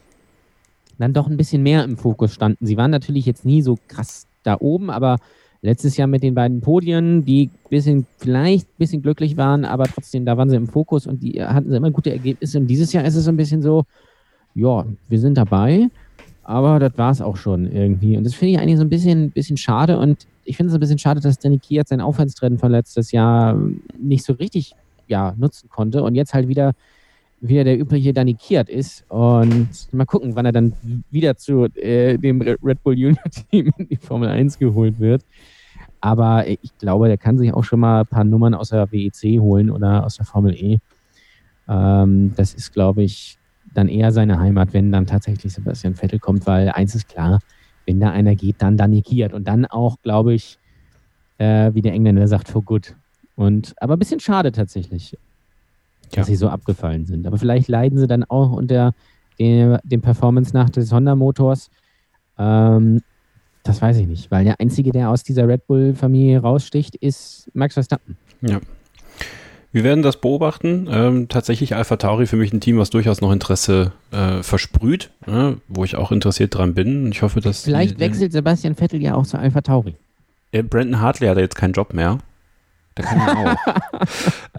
dann doch ein bisschen mehr im Fokus standen. Sie waren natürlich jetzt nie so krass da oben, aber letztes Jahr mit den beiden Podien, die bisschen, vielleicht ein bisschen glücklich waren, aber trotzdem, da waren sie im Fokus und die hatten sie immer gute Ergebnisse. Und dieses Jahr ist es so ein bisschen so, ja, wir sind dabei, aber das war es auch schon irgendwie. Und das finde ich eigentlich so ein bisschen, bisschen schade. Und ich finde es ein bisschen schade, dass Danny Kiert sein Aufwärtstrend von letztes Jahr nicht so richtig ja, nutzen konnte und jetzt halt wieder wieder der übliche Danny Kiert ist. Und mal gucken, wann er dann wieder zu äh, dem Red Bull Junior Team in die Formel 1 geholt wird. Aber ich glaube, der kann sich auch schon mal ein paar Nummern aus der WEC holen oder aus der Formel E. Ähm, das ist, glaube ich, dann eher seine Heimat, wenn dann tatsächlich Sebastian Vettel kommt, weil eins ist klar, wenn da einer geht, dann Danny Kiert. Und dann auch, glaube ich, äh, wie der Engländer sagt, for good. Und, aber ein bisschen schade tatsächlich, dass ja. sie so abgefallen sind. Aber vielleicht leiden sie dann auch unter dem, dem Performance nach des Honda-Motors. Ähm, das weiß ich nicht, weil der Einzige, der aus dieser Red Bull-Familie raussticht, ist Max Verstappen. Ja. Wir werden das beobachten. Ähm, tatsächlich Alpha Tauri für mich ein Team, was durchaus noch Interesse äh, versprüht, äh, wo ich auch interessiert dran bin. Ich hoffe, dass. Vielleicht die, wechselt Sebastian Vettel ja auch zu Alpha Tauri. Äh, Brandon Hartley hat ja jetzt keinen Job mehr. Da kann er auch.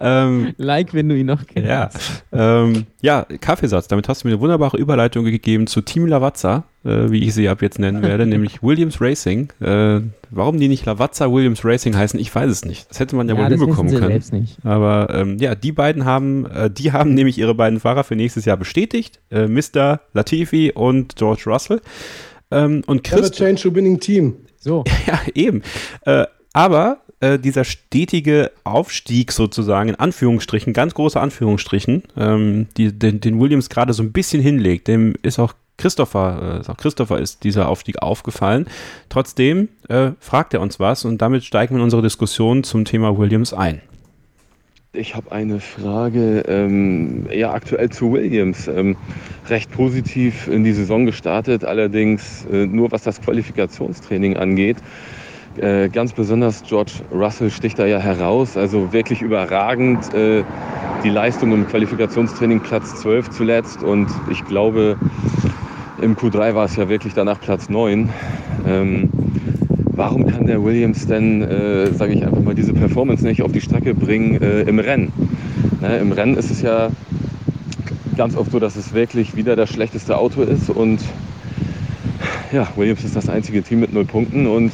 ähm, like, wenn du ihn noch kennst. Ja, ähm, ja, Kaffeesatz. Damit hast du mir eine wunderbare Überleitung gegeben zu Team Lavazza, äh, wie ich sie ab jetzt nennen werde, nämlich Williams Racing. Äh, warum die nicht Lavazza Williams Racing heißen, ich weiß es nicht. Das hätte man ja, ja wohl hinbekommen können. Selbst nicht. Aber ähm, ja, die beiden haben, äh, die haben nämlich ihre beiden Fahrer für nächstes Jahr bestätigt. Äh, Mr. Latifi und George Russell. Ähm, und Chris. Never change a winning team. So. ja, eben. Äh, aber äh, dieser stetige Aufstieg sozusagen, in Anführungsstrichen, ganz große Anführungsstrichen, ähm, die, den, den Williams gerade so ein bisschen hinlegt, dem ist auch Christopher, äh, auch Christopher ist dieser Aufstieg aufgefallen. Trotzdem äh, fragt er uns was und damit steigen wir in unsere Diskussion zum Thema Williams ein. Ich habe eine Frage, ähm, ja aktuell zu Williams. Ähm, recht positiv in die Saison gestartet, allerdings äh, nur was das Qualifikationstraining angeht. Äh, ganz besonders George Russell sticht da ja heraus, also wirklich überragend. Äh, die Leistung im Qualifikationstraining Platz 12 zuletzt und ich glaube, Im Q3 war es ja wirklich danach Platz 9. Ähm, warum kann der Williams denn, äh, sage ich einfach mal, diese Performance nicht auf die Strecke bringen äh, im Rennen? Ne, Im Rennen ist es ja ganz oft so, dass es wirklich wieder das schlechteste Auto ist und ja, Williams ist das einzige Team mit null Punkten und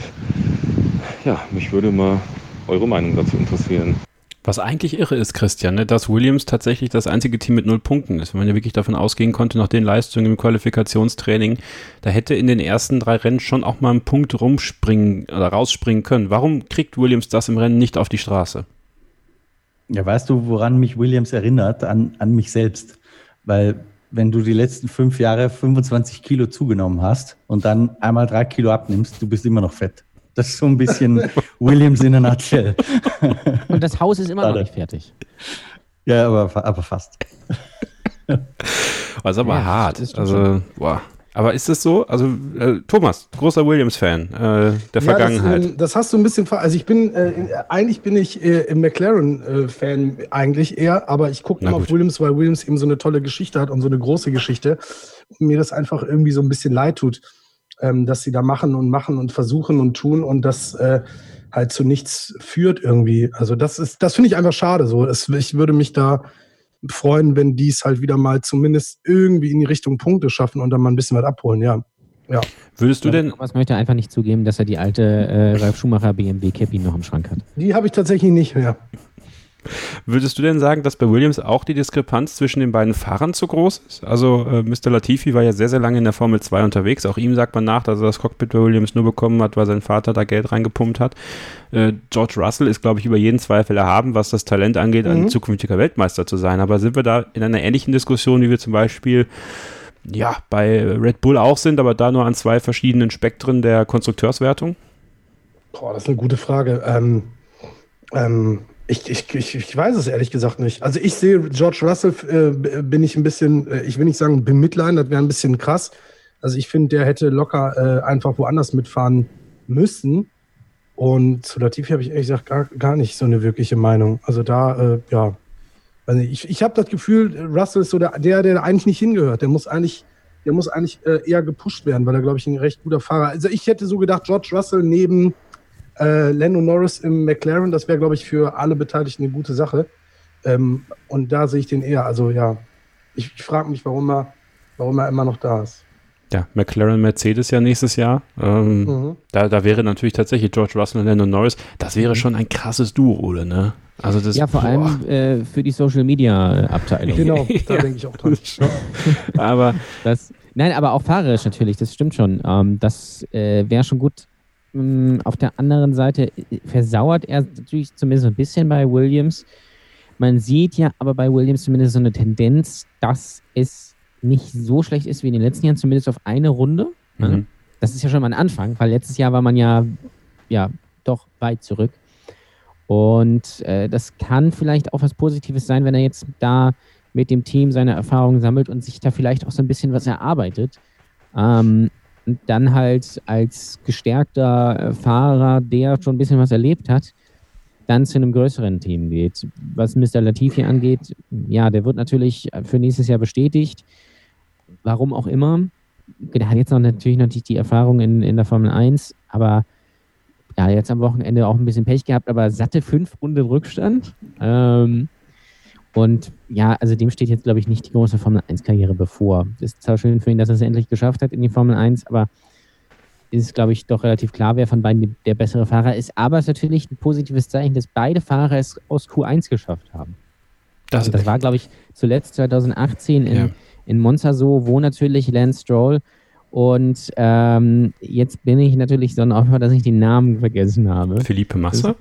ja, mich würde mal eure Meinung dazu interessieren. Was eigentlich irre ist, Christian, ne, dass Williams tatsächlich das einzige Team mit null Punkten ist. Wenn man ja wirklich davon ausgehen konnte, nach den Leistungen im Qualifikationstraining, da hätte in den ersten drei Rennen schon auch mal ein Punkt rumspringen oder rausspringen können. Warum kriegt Williams das im Rennen nicht auf die Straße? Ja, weißt du, woran mich Williams erinnert? An, an mich selbst. Weil wenn du die letzten fünf Jahre 25 Kilo zugenommen hast und dann einmal drei Kilo abnimmst, du bist immer noch fett. Das ist so ein bisschen Williams in a nutshell. Und das Haus ist immer noch nicht fertig. Ja, aber, aber fast. Also aber Ja, hart. Also, boah. Aber ist es so? Also, äh, Thomas, großer Williams-Fan äh, der Ja, Vergangenheit. Das, ähm, das hast du ein bisschen ver Also ich bin, äh, eigentlich bin ich äh, im McLaren-Fan eigentlich eher, aber ich gucke immer auf. Williams, weil Williams eben so eine tolle Geschichte hat und so eine große Geschichte. Und mir das einfach irgendwie so ein bisschen leid tut, ähm, dass sie da machen und machen und versuchen und tun und das äh, halt zu nichts führt irgendwie. Also das ist, das finde ich einfach schade so. Es, ich würde mich da freuen, wenn die es halt wieder mal zumindest irgendwie in die Richtung Punkte schaffen und dann mal ein bisschen was abholen, ja. Ja. Würdest du denn, Thomas möchte einfach nicht zugeben, dass er die alte äh, Ralf Schumacher BMW Cappy noch im Schrank hat. Die habe ich tatsächlich nicht mehr. Würdest du denn sagen, dass bei Williams auch die Diskrepanz zwischen den beiden Fahrern zu groß ist? Also, äh, Mr. Latifi war ja sehr, sehr lange in der Formel 2 unterwegs. Auch ihm sagt man nach, dass er das Cockpit bei Williams nur bekommen hat, weil sein Vater da Geld reingepumpt hat. Äh, George Russell ist, glaube ich, über jeden Zweifel erhaben, was das Talent angeht, ein Mhm. zukünftiger Weltmeister zu sein. Aber sind wir da in einer ähnlichen Diskussion, wie wir zum Beispiel ja, bei Red Bull auch sind, aber da nur an zwei verschiedenen Spektren der Konstrukteurswertung? Boah, das ist eine gute Frage. Ähm, ähm, ich, ich, ich, ich weiß es ehrlich gesagt nicht. Also ich sehe George Russell, äh, bin ich ein bisschen, äh, ich will nicht sagen bemitleiden, das wäre ein bisschen krass. Also ich finde, der hätte locker äh, einfach woanders mitfahren müssen. Und zu Latifi habe ich ehrlich gesagt gar, gar nicht so eine wirkliche Meinung. Also da, äh, ja. Also ich ich habe das Gefühl, Russell ist so der, der, der eigentlich nicht hingehört. Der muss eigentlich, der muss eigentlich äh, eher gepusht werden, weil er, glaube ich, ein recht guter Fahrer Also ich hätte so gedacht, George Russell neben äh, Lando Norris im McLaren, das wäre, glaube ich, für alle Beteiligten eine gute Sache. Ähm, und da sehe ich den eher. Also ja, ich, ich frage mich, warum er, warum er immer noch da ist. Ja, McLaren Mercedes ja nächstes Jahr. Ähm, Mhm. da, da wäre natürlich tatsächlich George Russell und Lando Norris. Das wäre schon ein krasses Duo, oder? Ne? Also das, ja, vor boah. allem äh, für die Social Media Abteilung. Genau, da Ja. denke ich auch dran. Aber Das, nein, aber auch fahrerisch natürlich, das stimmt schon. Ähm, das äh, wäre schon gut. Ähm, auf der anderen Seite äh, versauert er natürlich zumindest ein bisschen bei Williams. Man sieht ja aber bei Williams zumindest so eine Tendenz, dass es nicht so schlecht ist wie in den letzten Jahren, zumindest auf eine Runde. Mhm. Ne? Das ist ja schon mal ein Anfang, weil letztes Jahr war man ja, ja doch weit zurück. Und äh, das kann vielleicht auch was Positives sein, wenn er jetzt da mit dem Team seine Erfahrungen sammelt und sich da vielleicht auch so ein bisschen was erarbeitet. Ähm, und dann halt als gestärkter äh, Fahrer, der schon ein bisschen was erlebt hat, dann zu einem größeren Team geht. Was Mr. Latifi angeht, ja, der wird natürlich für nächstes Jahr bestätigt. Warum auch immer. Der hat jetzt noch natürlich natürlich die Erfahrung in, in der Formel 1, aber ja, jetzt am Wochenende auch ein bisschen Pech gehabt, aber satte fünf Runden Rückstand. Ähm, und ja, also dem steht jetzt, glaube ich, nicht die große Formel 1-Karriere bevor. Es ist zwar schön für ihn, dass er es endlich geschafft hat in die Formel 1, aber ist, glaube ich, doch relativ klar, wer von beiden der bessere Fahrer ist. Aber es ist natürlich ein positives Zeichen, dass beide Fahrer es aus Q1 geschafft haben. das, Also das war, glaube ich, zuletzt 2018 in, Ja. in Monza so, wo natürlich Lance Stroll und ähm, jetzt bin ich natürlich so ein Opfer, dass ich den Namen vergessen habe. Philippe Massa?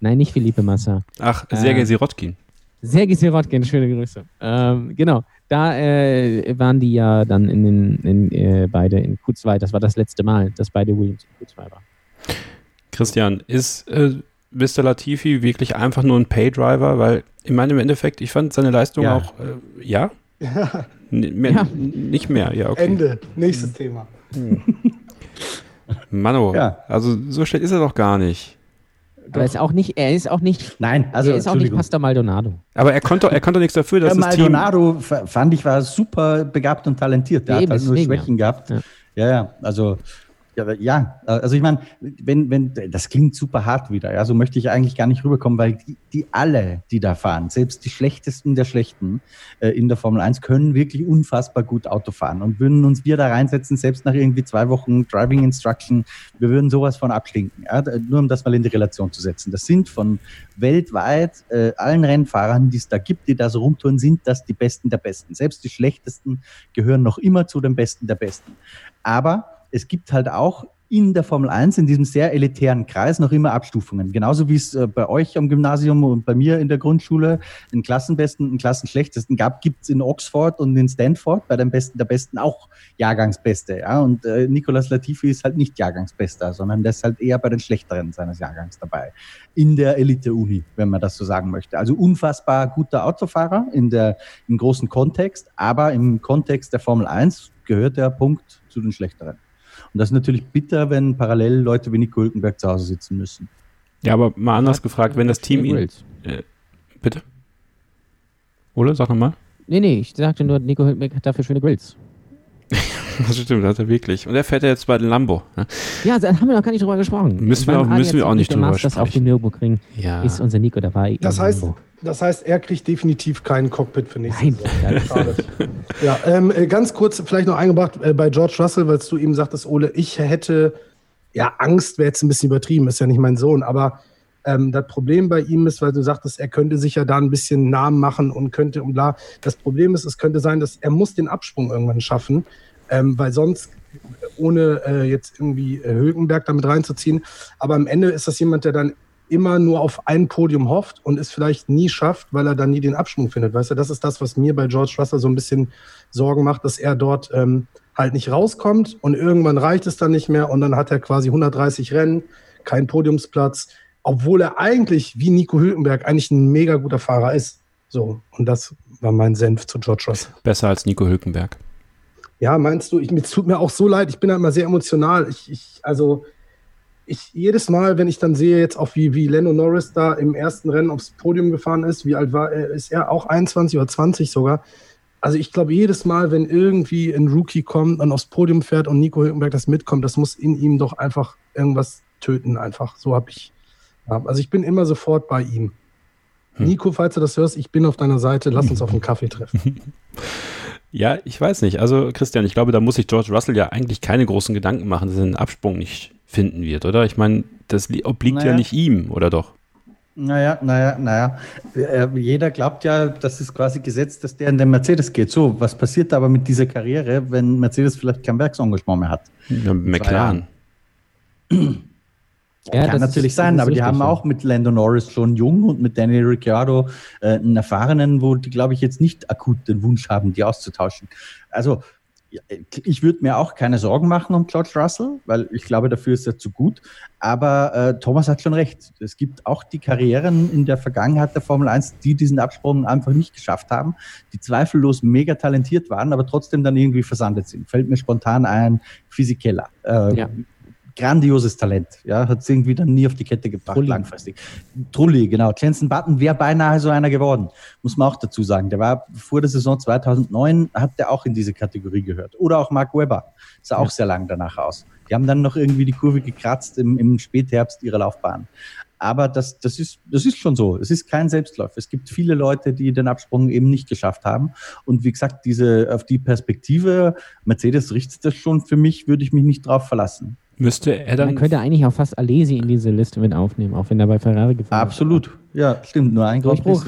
Nein, nicht Philippe Massa. Ach, Sergei Äh, Sirotkin. Sergei Sirotkin, schöne Grüße. Ähm, genau, da äh, waren die ja dann in den, in, äh, beide in Q2. Das war das letzte Mal, dass beide Williams in Q2 waren. Christian, ist äh, Mr. Latifi wirklich einfach nur ein Paydriver? Weil in meinem Endeffekt, ich fand seine Leistung Ja. auch, äh, ja? N mehr, Ja. Nicht mehr, ja, okay. Ende. Nächstes Thema. Mano, Ja. also so schlecht ist er doch gar nicht. Aber er ist auch nicht, er ist auch nicht, Nein, also er ist auch nicht. Pastor Maldonado. Aber er konnte, er konnte nichts dafür, dass Ja, das Team. Maldonado f- fand ich war super begabt und talentiert. Der Ja, hat halt nur Schwächen gehabt. Ja. Ja, ja, also ja, ja, also ich meine, wenn, wenn, das klingt super hart wieder, ja, so möchte ich eigentlich gar nicht rüberkommen, weil die, die alle, die da fahren, selbst die schlechtesten der Schlechten äh, in der Formel 1, können wirklich unfassbar gut Auto fahren und würden uns wir da reinsetzen, selbst nach irgendwie zwei Wochen Driving Instruction, wir würden sowas von abstinken, ja, nur um das mal in die Relation zu setzen. Das sind von weltweit äh, allen Rennfahrern, die es da gibt, die da so rumtouren, sind das die Besten der Besten. Selbst die Schlechtesten gehören noch immer zu den Besten der Besten. Aber es gibt halt auch in der Formel 1, in diesem sehr elitären Kreis, noch immer Abstufungen. Genauso wie es äh, bei euch am Gymnasium und bei mir in der Grundschule einen Klassenbesten und einen Klassenschlechtesten gab, gibt es in Oxford und in Stanford bei den Besten der Besten auch Jahrgangsbeste. Ja? Und äh, Nicolas Latifi ist halt nicht Jahrgangsbester, sondern der ist halt eher bei den Schlechteren seines Jahrgangs dabei. In der Elite-Uni, wenn man das so sagen möchte. Also unfassbar guter Autofahrer in der, im großen Kontext, aber im Kontext der Formel 1 gehört der Punkt zu den Schlechteren. Und das ist natürlich bitter, wenn parallel Leute wie Nico Hülkenberg zu Hause sitzen müssen. Ja, aber mal anders gefragt, wenn das Team ihn. Äh, bitte? Ole, sag nochmal. Nee, nee, ich sagte nur, Nico Hülkenberg hat dafür schöne Grills. Das stimmt, das hat er wirklich. Und er fährt ja jetzt bei den Lambo. Ne? Ja, da haben wir noch gar nicht drüber gesprochen. Müssen wir auch- müssen wir auch nicht der drüber Masters auf sprechen. dem Nürburgring Ja. ist unser Nico dabei. Das heißt, Lambo. Das heißt, er kriegt definitiv kein Cockpit für nächstes Nein, Jahr. Ja, ähm, äh, ganz kurz vielleicht noch eingebracht äh, bei George Russell, weil du eben sagtest, Ole, ich hätte, ja, Angst wäre jetzt ein bisschen übertrieben, ist ja nicht mein Sohn, aber ähm, das Problem bei ihm ist, weil du sagtest, er könnte sich ja da ein bisschen Namen machen und könnte und bla. Das Problem ist, es könnte sein, dass er muss den Absprung irgendwann schaffen, ähm, weil sonst ohne äh, jetzt irgendwie äh, Hülkenberg damit reinzuziehen. Aber am Ende ist das jemand, der dann immer nur auf ein Podium hofft und es vielleicht nie schafft, weil er dann nie den Absprung findet. Weißt du, das ist das, was mir bei George Russell so ein bisschen Sorgen macht, dass er dort ähm, halt nicht rauskommt und irgendwann reicht es dann nicht mehr und dann hat er quasi 130 Rennen, keinen Podiumsplatz, obwohl er eigentlich wie Nico Hülkenberg eigentlich ein mega guter Fahrer ist. So, und das war mein Senf zu George Russell. Besser als Nico Hülkenberg. Ja, meinst du, ich, mir tut mir auch so leid, ich bin da immer sehr emotional. Ich, ich, also, ich, jedes Mal, wenn ich dann sehe, jetzt auch wie, wie Lando Norris da im ersten Rennen aufs Podium gefahren ist, wie alt war er, ist er auch 21 oder 20 sogar. Also ich glaube, jedes Mal, wenn irgendwie ein Rookie kommt und aufs Podium fährt und Nico Hülkenberg das mitkommt, das muss in ihm doch einfach irgendwas töten, einfach. So habe ich. Ja, also ich bin immer sofort bei ihm. Nico, falls du das hörst, ich bin auf deiner Seite, lass uns auf einen Kaffee treffen. Ja, ich weiß nicht. Also, Christian, ich glaube, da muss sich George Russell ja eigentlich keine großen Gedanken machen, dass er einen Absprung nicht finden wird, oder? Ich meine, das li- obliegt ja Naja. nicht ihm, oder doch? Naja, naja, naja. Äh, Jeder glaubt ja, das ist quasi gesetzt, dass der in den Mercedes geht. So, was passiert aber mit dieser Karriere, wenn Mercedes vielleicht kein Werksengagement mehr hat? Ja, McLaren. Ja, Kann das natürlich ist- sein, aber die haben ja. auch mit Lando Norris schon jung und mit Daniel Ricciardo äh, einen Erfahrenen, wo die, glaube ich, jetzt nicht akut den Wunsch haben, die auszutauschen. Also ja, ich würde mir auch keine Sorgen machen um George Russell, weil ich glaube, dafür ist er zu gut. Aber äh, Thomas hat schon recht. Es gibt auch die Karrieren in der Vergangenheit der Formel 1, die diesen Absprung einfach nicht geschafft haben, die zweifellos mega talentiert waren, aber trotzdem dann irgendwie versandet sind. Fällt mir spontan ein, Physikeller. Äh, Ja. Grandioses Talent, ja, hat es irgendwie dann nie auf die Kette gebracht, Trulli. langfristig. Trulli, genau. Jensen Button wäre beinahe so einer geworden, muss man auch dazu sagen. Der war vor der Saison 2009, hat der auch in diese Kategorie gehört. Oder auch Mark Webber, sah auch sehr lang danach aus. Die haben dann noch irgendwie die Kurve gekratzt im, im Spätherbst ihrer Laufbahn. Aber das, das, ist, das ist schon so. Es ist kein Selbstläufer. Es gibt viele Leute, die den Absprung eben nicht geschafft haben. Und wie gesagt, diese, auf die Perspektive, Mercedes richtet das schon für mich, würde ich mich nicht drauf verlassen. Müsste er Man dann. könnte eigentlich auch fast Alesi in diese Liste mit aufnehmen, auch wenn er bei Ferrari gefahren ist. Absolut. Ja, stimmt. Nur ein Prix.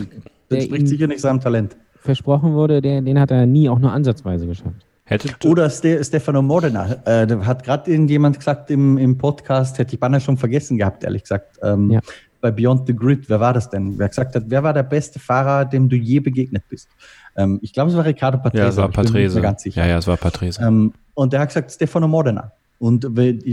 Das spricht sicher nicht seinem Talent. Versprochen wurde, der, den hat er nie auch nur ansatzweise geschafft. Hätte, Oder Ste Stefano Modena. Äh, da hat gerade irgendjemand gesagt im, im Podcast, hätte ich beinahe schon vergessen gehabt, ehrlich gesagt. Ähm, Ja. Bei Beyond the Grid, wer war das denn? Wer gesagt hat, wer war der beste Fahrer, dem du je begegnet bist? Ähm, ich glaube, es war Ricardo Patrese. ja, es war Patrese. Ja, ja, es war Patrese. Ähm, und der hat gesagt, Stefano Modena. Und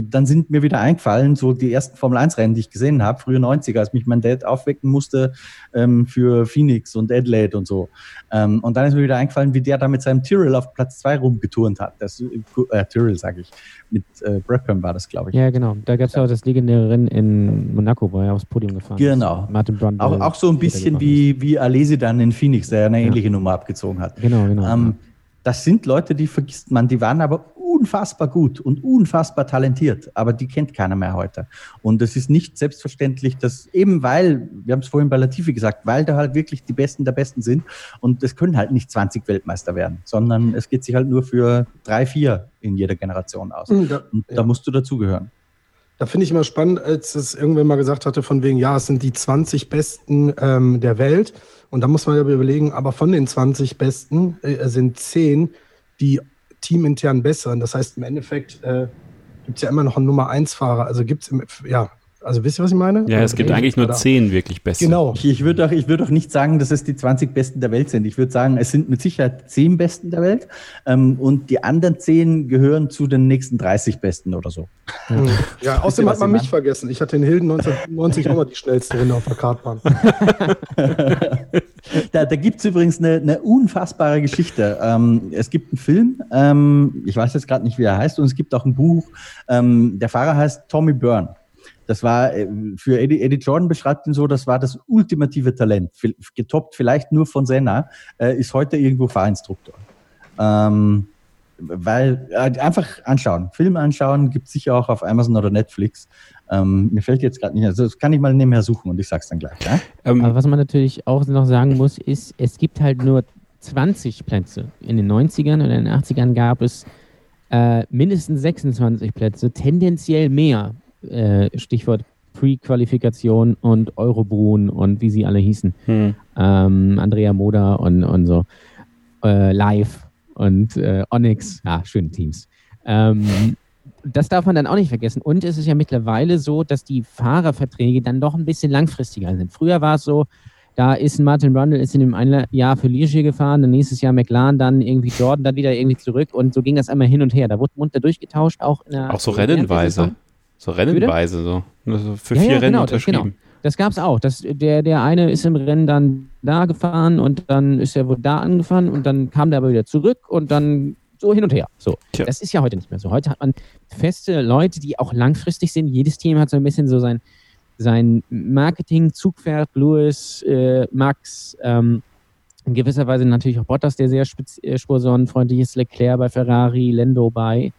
dann sind mir wieder eingefallen, so die ersten Formel-1-Rennen, die ich gesehen habe, früher 90er, als mich mein Dad aufwecken musste ähm, für Phoenix und Adelaide und so. Ähm, und dann ist mir wieder eingefallen, wie der da mit seinem Tyrrell auf Platz 2 rumgeturnt hat. Das, äh, Tyrrell, sage ich. Mit äh, Brabham war das, glaube ich. Ja, genau. Da gab es ja auch das legendäre Rennen in Monaco, wo er aufs Podium gefahren genau. ist. Martin Brundle. Auch, auch so ein bisschen wie, wie Alesi dann in Phoenix, der eine ähnliche ja. Nummer abgezogen hat. Genau, genau. Ähm, das sind Leute, die vergisst man, die waren aber unfassbar gut und unfassbar talentiert, aber die kennt keiner mehr heute. Und es ist nicht selbstverständlich, dass eben weil, wir haben es vorhin bei Latifi gesagt, weil da halt wirklich die Besten der Besten sind und es können halt nicht 20 Weltmeister werden, sondern es geht sich halt nur für drei, vier in jeder Generation aus. Hm, da, und da ja. musst du dazugehören. Da finde ich immer spannend, als es irgendwann mal gesagt hatte, von wegen, ja, es sind die 20 Besten ähm, der Welt. Und da muss man ja überlegen, aber von den 20 Besten äh, sind 10, die teamintern besseren. Das heißt, im Endeffekt äh, gibt es ja immer noch einen Nummer 1-Fahrer. Also gibt es, ja, also wisst ihr, was ich meine? Ja, es gibt eigentlich nur zehn wirklich beste. Genau. Ich, ich würde auch, würd auch nicht sagen, dass es die 20 Besten der Welt sind. Ich würde sagen, es sind mit Sicherheit zehn Besten der Welt ähm, und die anderen zehn gehören zu den nächsten 30 Besten oder so. Mhm. Ja, außerdem hat man mich vergessen. Ich hatte in Hilden 1995 auch mal die schnellste Runde auf der Kartbahn. da da gibt es übrigens eine, eine, unfassbare Geschichte. Ähm, es gibt einen Film, ähm, ich weiß jetzt gerade nicht, wie er heißt, und es gibt auch ein Buch. Ähm, der Fahrer heißt Tommy Byrne. Das war äh, für Eddie, Eddie Jordan beschreibt ihn so, das war das ultimative Talent, getoppt vielleicht nur von Senna, äh, ist heute irgendwo Fahrinstruktor. Ähm, weil äh, einfach anschauen, Film anschauen, gibt es sicher auch auf Amazon oder Netflix. Ähm, mir fällt jetzt gerade nicht, also das kann ich mal nebenher suchen und ich sag's dann gleich. Ja? Ähm, Aber was man natürlich auch noch sagen muss, ist, es gibt halt nur 20 Plätze. In den 90ern oder in den 80ern gab es äh, mindestens 26 Plätze, tendenziell mehr. Äh, Stichwort Pre-Qualifikation und Eurobrunnen und wie sie alle hießen. Hm. Ähm, Andrea Moda und, und so. Äh, live und äh, Onyx. Ja, schöne Teams. Ähm, das darf man dann auch nicht vergessen. Und es ist ja mittlerweile so, dass die Fahrerverträge dann doch ein bisschen langfristiger sind. Früher war es so, da ist Martin Brundle ist in dem einen Jahr für Ligier gefahren, dann nächstes Jahr McLaren, dann irgendwie Jordan, dann wieder irgendwie zurück und so ging das einmal hin und her. Da wurde munter durchgetauscht, auch in der Auch so rennenweise. So rennenweise, so. Also für ja, vier ja, Rennen genau, unterschrieben. Genau. Das gab es auch. Das, der, der eine ist im Rennen dann da gefahren und dann ist er wohl da angefahren und dann kam der aber wieder zurück und dann so hin und her. So. Tja. Das ist ja heute nicht mehr so. Heute hat man feste Leute, die auch langfristig sind. Jedes Team hat so ein bisschen so sein, sein Marketing-Zugpferd, Lewis, äh, Max, ähm, in gewisser Weise natürlich auch Bottas, der sehr äh, spursonenfreundlich ist, Leclerc bei Ferrari, Lendo bei,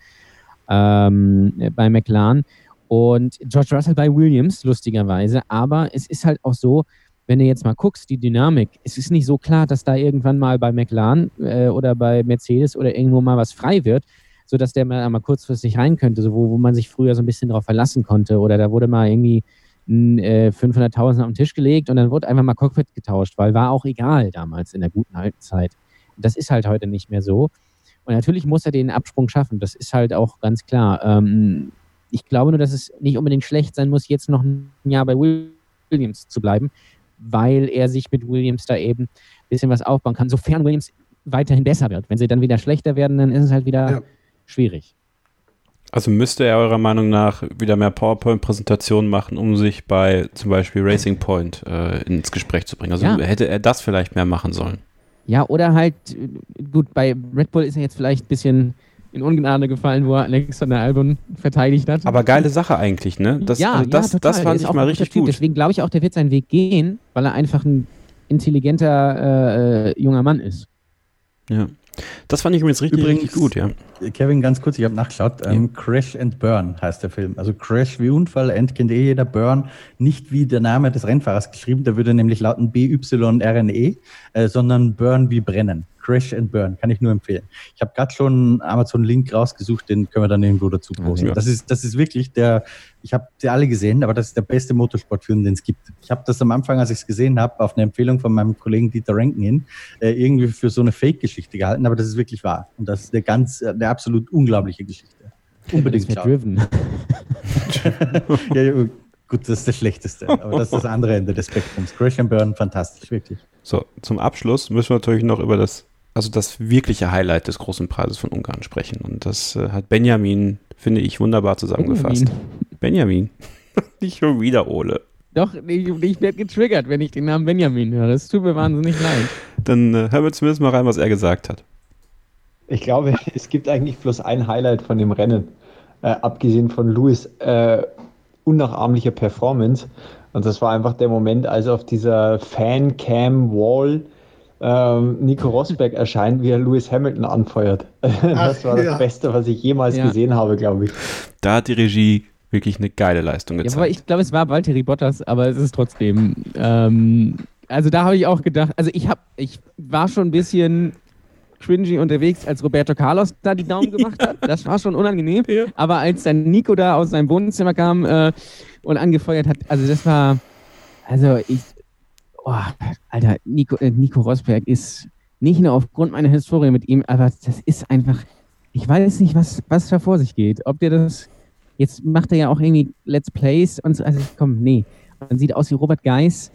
ähm, bei McLaren und George Russell bei Williams, lustigerweise. Aber es ist halt auch so, wenn du jetzt mal guckst, die Dynamik, es ist nicht so klar, dass da irgendwann mal bei McLaren äh, oder bei Mercedes oder irgendwo mal was frei wird, sodass der mal, mal kurzfristig rein könnte, so wo, wo man sich früher so ein bisschen drauf verlassen konnte. Oder da wurde mal irgendwie äh, 500.000 auf den Tisch gelegt und dann wurde einfach mal Cockpit getauscht, weil war auch egal damals in der guten alten Zeit. Das ist halt heute nicht mehr so. Und natürlich muss er den Absprung schaffen. Das ist halt auch ganz klar. Ähm, ich glaube nur, dass es nicht unbedingt schlecht sein muss, jetzt noch ein Jahr bei Williams zu bleiben, weil er sich mit Williams da eben ein bisschen was aufbauen kann, sofern Williams weiterhin besser wird. Wenn sie dann wieder schlechter werden, dann ist es halt wieder ja. schwierig. Also müsste er eurer Meinung nach wieder mehr PowerPoint-Präsentationen machen, um sich bei zum Beispiel Racing Point äh, ins Gespräch zu bringen. Also ja. hätte er das vielleicht mehr machen sollen. Ja, oder halt, gut, bei Red Bull ist er jetzt vielleicht ein bisschen in Ungnade gefallen, wo er Alexander Albon verteidigt hat. Aber geile Sache eigentlich, ne? Das, ja, also das, ja, das fand ich mal richtig gut. Deswegen glaube ich auch, der wird seinen Weg gehen, weil er einfach ein intelligenter äh, junger Mann ist. Ja. Das fand ich übrigens richtig, übrigens, richtig gut, ja. Kevin, ganz kurz, ich habe nachgeschaut. Ähm, ja. Crash and Burn heißt der Film. Also Crash wie Unfall, End kennt eh jeder, Burn nicht wie der Name des Rennfahrers geschrieben, da würde nämlich lauten B-Y-R-N-E, äh, sondern Burn wie brennen. Crash and Burn, kann ich nur empfehlen. Ich habe gerade schon Amazon-Link rausgesucht, den können wir dann irgendwo dazu posten. Ja. Das, ist, das ist wirklich der, ich habe sie alle gesehen, aber das ist der beste Motorsportfilm, den es gibt. Ich habe das am Anfang, als ich es gesehen habe, auf eine Empfehlung von meinem Kollegen Dieter Renken hin, äh, irgendwie für so eine Fake-Geschichte gehalten, aber das ist wirklich wahr. Und das ist eine ganz, eine absolut unglaubliche Geschichte. Unbedingt schauen. Driven. ja, gut, das ist das Schlechteste, aber das ist das andere Ende des Spektrums. Crash and Burn, fantastisch, wirklich. So, zum Abschluss müssen wir natürlich noch über das also das wirkliche Highlight des großen Preises von Ungarn sprechen. Und das äh, hat Benjamin, finde ich, wunderbar zusammengefasst. Benjamin. Nicht schon wieder Ole. Doch, ich, ich werde getriggert, wenn ich den Namen Benjamin höre. Das tut mir wahnsinnig leid. Dann äh, hören wir zumindest mal rein, was er gesagt hat. Ich glaube, es gibt eigentlich bloß ein Highlight von dem Rennen, äh, abgesehen von Louis äh, unnachahmlicher Performance. Und das war einfach der Moment, als auf dieser Fan-Cam-Wall ähm, Nico Rosberg erscheint, wie er Lewis Hamilton anfeuert. das Ach, war das ja. Beste, was ich jemals Ja. gesehen habe, glaube ich. Da hat die Regie wirklich eine geile Leistung Ja, gezeigt. aber ich glaube, es war Valtteri Bottas, aber es ist trotzdem. Ähm, also da habe ich auch gedacht, also ich habe, ich war schon ein bisschen cringy unterwegs, als Roberto Carlos da die Daumen gemacht hat. Das war schon unangenehm. Aber als dann Nico da aus seinem Wohnzimmer kam äh, und angefeuert hat, also das war, also ich, oh, Alter, Nico, äh, Nico Rosberg ist nicht nur aufgrund meiner Historie mit ihm, aber das ist einfach, ich weiß nicht, was, was da vor sich geht. Ob der das, jetzt macht er ja auch irgendwie Let's Plays und so, also komm, nee. Man sieht aus wie Robert Geis.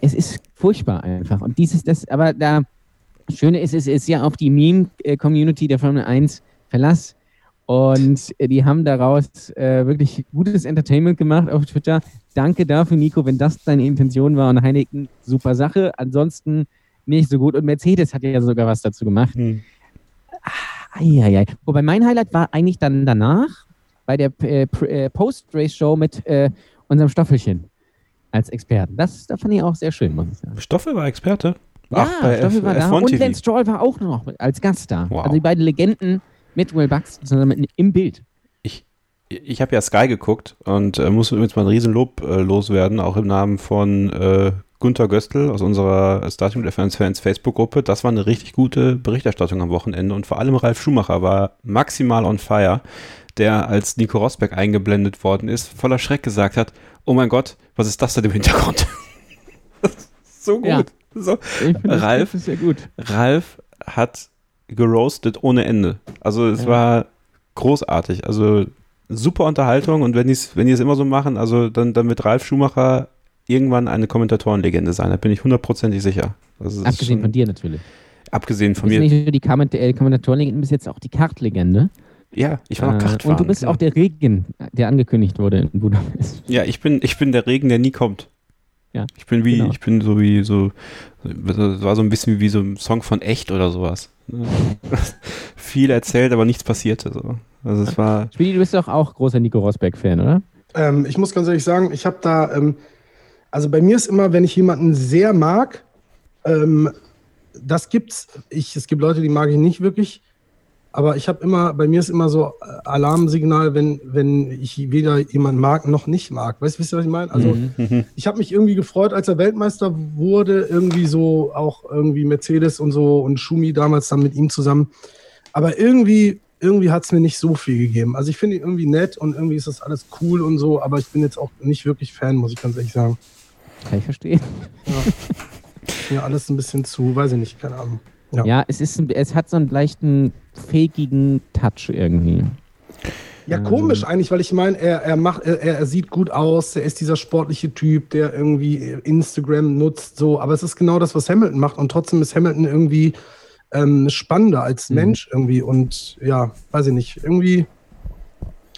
Es ist furchtbar einfach. Und dieses, das, aber da, Schöne ist, es ist ja auf die Meme-Community der Formel 1 Verlass. Und äh, die haben daraus äh, wirklich gutes Entertainment gemacht auf Twitter. Danke dafür, Nico, wenn das deine Intention war. Und Heineken, super Sache. Ansonsten nicht so gut. Und Mercedes hat ja sogar was dazu gemacht. Ah, Eieiei. Wobei mein Highlight war eigentlich dann danach bei der äh, äh, Post-Race-Show mit äh, unserem Stoffelchen als Experten. Das, das fand ich auch sehr schön, muss ich sagen. Stoffel war Experte? Ja, Stoffel F- war da F1 und. Lance Stroll war auch noch als Gast da. Wow. Also die beiden Legenden mit Will Bucks sondern mit, im Bild. Ich habe ja Sky geguckt und äh, muss übrigens mal ein Riesenlob äh, loswerden, auch im Namen von äh, Gunther Göstl aus unserer Starting with Fans Fans Facebook-Gruppe. Das war eine richtig gute Berichterstattung am Wochenende und vor allem Ralf Schumacher war maximal on fire, der als Nico Rosberg eingeblendet worden ist, voller Schreck gesagt hat, oh mein Gott, was ist das denn im Hintergrund? so gut. Ja. So. Ich Ralf, das ist sehr gut. Ralf hat geroastet ohne Ende. Also es Ja. war großartig. Also super Unterhaltung und wenn die es wenn die es immer so machen, also dann, dann wird Ralf Schumacher irgendwann eine Kommentatorenlegende sein. Da bin ich hundertprozentig sicher. Also Abgesehen von dir natürlich. Abgesehen von mir. nicht nur die Komment äh, Kommentatorenlegende, du bist jetzt auch die Kartlegende. Ja, ich war noch Äh, Kartfahren. Und du bist ja. auch der Regen, der angekündigt wurde in Budapest. Ja, ich bin, ich bin der Regen, der nie kommt. Ja, Ich bin wie, genau. ich bin so wie so, das war so ein bisschen wie so ein Song von echt oder sowas. Viel erzählt, aber nichts passierte. So. Also es war. Spidi, du bist doch auch großer Nico Rosberg-Fan, oder? Ähm, ich muss ganz ehrlich sagen, ich habe da, ähm, also bei mir ist immer, wenn ich jemanden sehr mag, ähm, das gibt's. Ich, es gibt Leute, die mag ich nicht wirklich. Aber ich habe immer, bei mir ist immer so äh, Alarmsignal, wenn, wenn ich weder jemanden mag noch nicht mag. Weißt du, wisst ihr, was ich meine? Also, Mhm. ich habe mich irgendwie gefreut, als er Weltmeister wurde, irgendwie so auch irgendwie Mercedes und so und Schumi damals dann mit ihm zusammen. Aber irgendwie, irgendwie hat es mir nicht so viel gegeben. Also ich finde ihn irgendwie nett und irgendwie ist das alles cool und so, aber ich bin jetzt auch nicht wirklich Fan, muss ich ganz ehrlich sagen. Kann ich verstehen. Ist mir alles ein bisschen zu, weiß ich nicht, keine Ahnung. Ja, Ja. es, ist, es hat so einen leichten, fakigen Touch irgendwie. Ja, komisch Ähm. eigentlich, weil ich meine, er, er, macht, er, er sieht gut aus, er ist dieser sportliche Typ, der irgendwie Instagram nutzt, so, aber es ist genau das, was Hamilton macht und trotzdem ist Hamilton irgendwie ähm, spannender als Mhm. Mensch irgendwie und ja, weiß ich nicht, irgendwie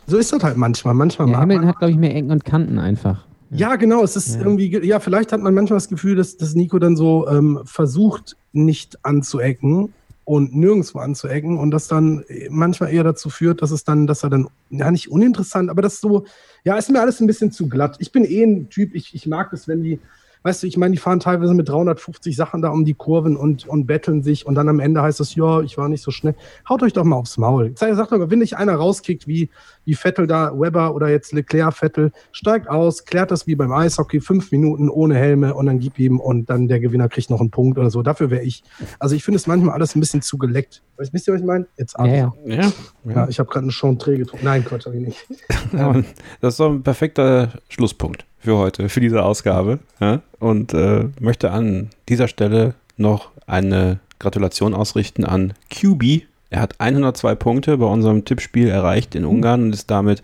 so ist das halt manchmal. Manchmal Ja, Hamilton man, hat, glaube ich, mehr Ecken und Kanten einfach. ja, genau, es ist Ja. irgendwie, ge- ja, vielleicht hat man manchmal das Gefühl, dass, dass Nico dann so ähm, versucht, nicht anzuecken und nirgendwo anzuecken und das dann manchmal eher dazu führt, dass es dann, dass er dann, ja, nicht uninteressant, aber das so, ja, ist mir alles ein bisschen zu glatt. Ich bin eh ein Typ, ich, ich mag es, wenn die, weißt du, ich meine, die fahren teilweise mit 350 Sachen da um die Kurven und, und betteln sich und dann am Ende heißt es, ja, ich war nicht so schnell. Haut euch doch mal aufs Maul. Sag sag doch mal, wenn nicht einer rauskickt, wie, wie Vettel da, Weber oder jetzt Leclerc, Vettel, steigt aus, klärt das wie beim Eishockey, fünf Minuten ohne Helme und dann gib ihm und dann der Gewinner kriegt noch einen Punkt oder so. Dafür wäre ich. Also ich finde es manchmal alles ein bisschen zu geleckt. Weißt, wisst ihr, was ich meine? Jetzt Ja, ja. Ja, ja, ich habe gerade eine Chantre getrunken. Nein, Quatsch, hab ich nicht. Das ist doch ein perfekter Schlusspunkt für heute, für diese Ausgabe. Ja? Und äh, möchte an dieser Stelle noch eine Gratulation ausrichten an QB Er hat 102 Punkte bei unserem Tippspiel erreicht in Ungarn und ist damit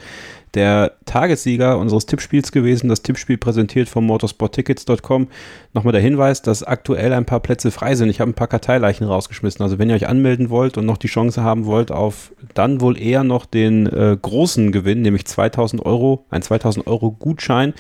der Tagessieger unseres Tippspiels gewesen. Das Tippspiel präsentiert vom motorsporttickets.com. Nochmal der Hinweis, dass aktuell ein paar Plätze frei sind. Ich habe ein paar Karteileichen rausgeschmissen. Also wenn ihr euch anmelden wollt und noch die Chance haben wollt auf dann wohl eher noch den äh, großen Gewinn, nämlich 2000 Euro, ein 2000 Euro Gutschein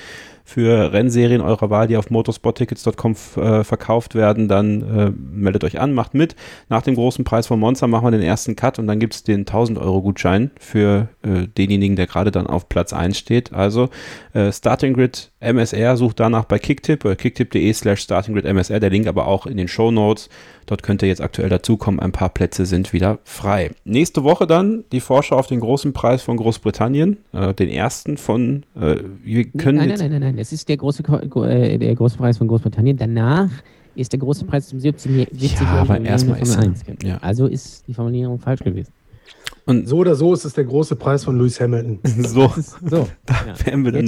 für Rennserien eurer Wahl, die auf motorsporttickets.com äh, verkauft werden, dann äh, meldet euch an, macht mit. Nach dem großen Preis von Monza machen wir den ersten Cut und dann gibt es den 1000 Euro Gutschein für äh, denjenigen, der gerade dann auf Platz 1 steht. Also äh, Starting Grid MSR, sucht danach bei Kicktip oder kicktip.de slash Starting Grid MSR, der Link aber auch in den Show Notes. Dort könnt ihr jetzt aktuell dazukommen. Ein paar Plätze sind wieder frei. Nächste Woche dann die Vorschau auf den großen Preis von Großbritannien, äh, den ersten von. Äh, wir können nein, nein, nein, nein, nein. Es ist der große, äh, der große Preis von Großbritannien. Danach ist der große Preis zum 17 70 Ja, aber erstmal ist er- 1. ja. Also ist die Formulierung falsch gewesen. Und So oder so ist es der große Preis von Lewis Hamilton. so, So, da werden wir dann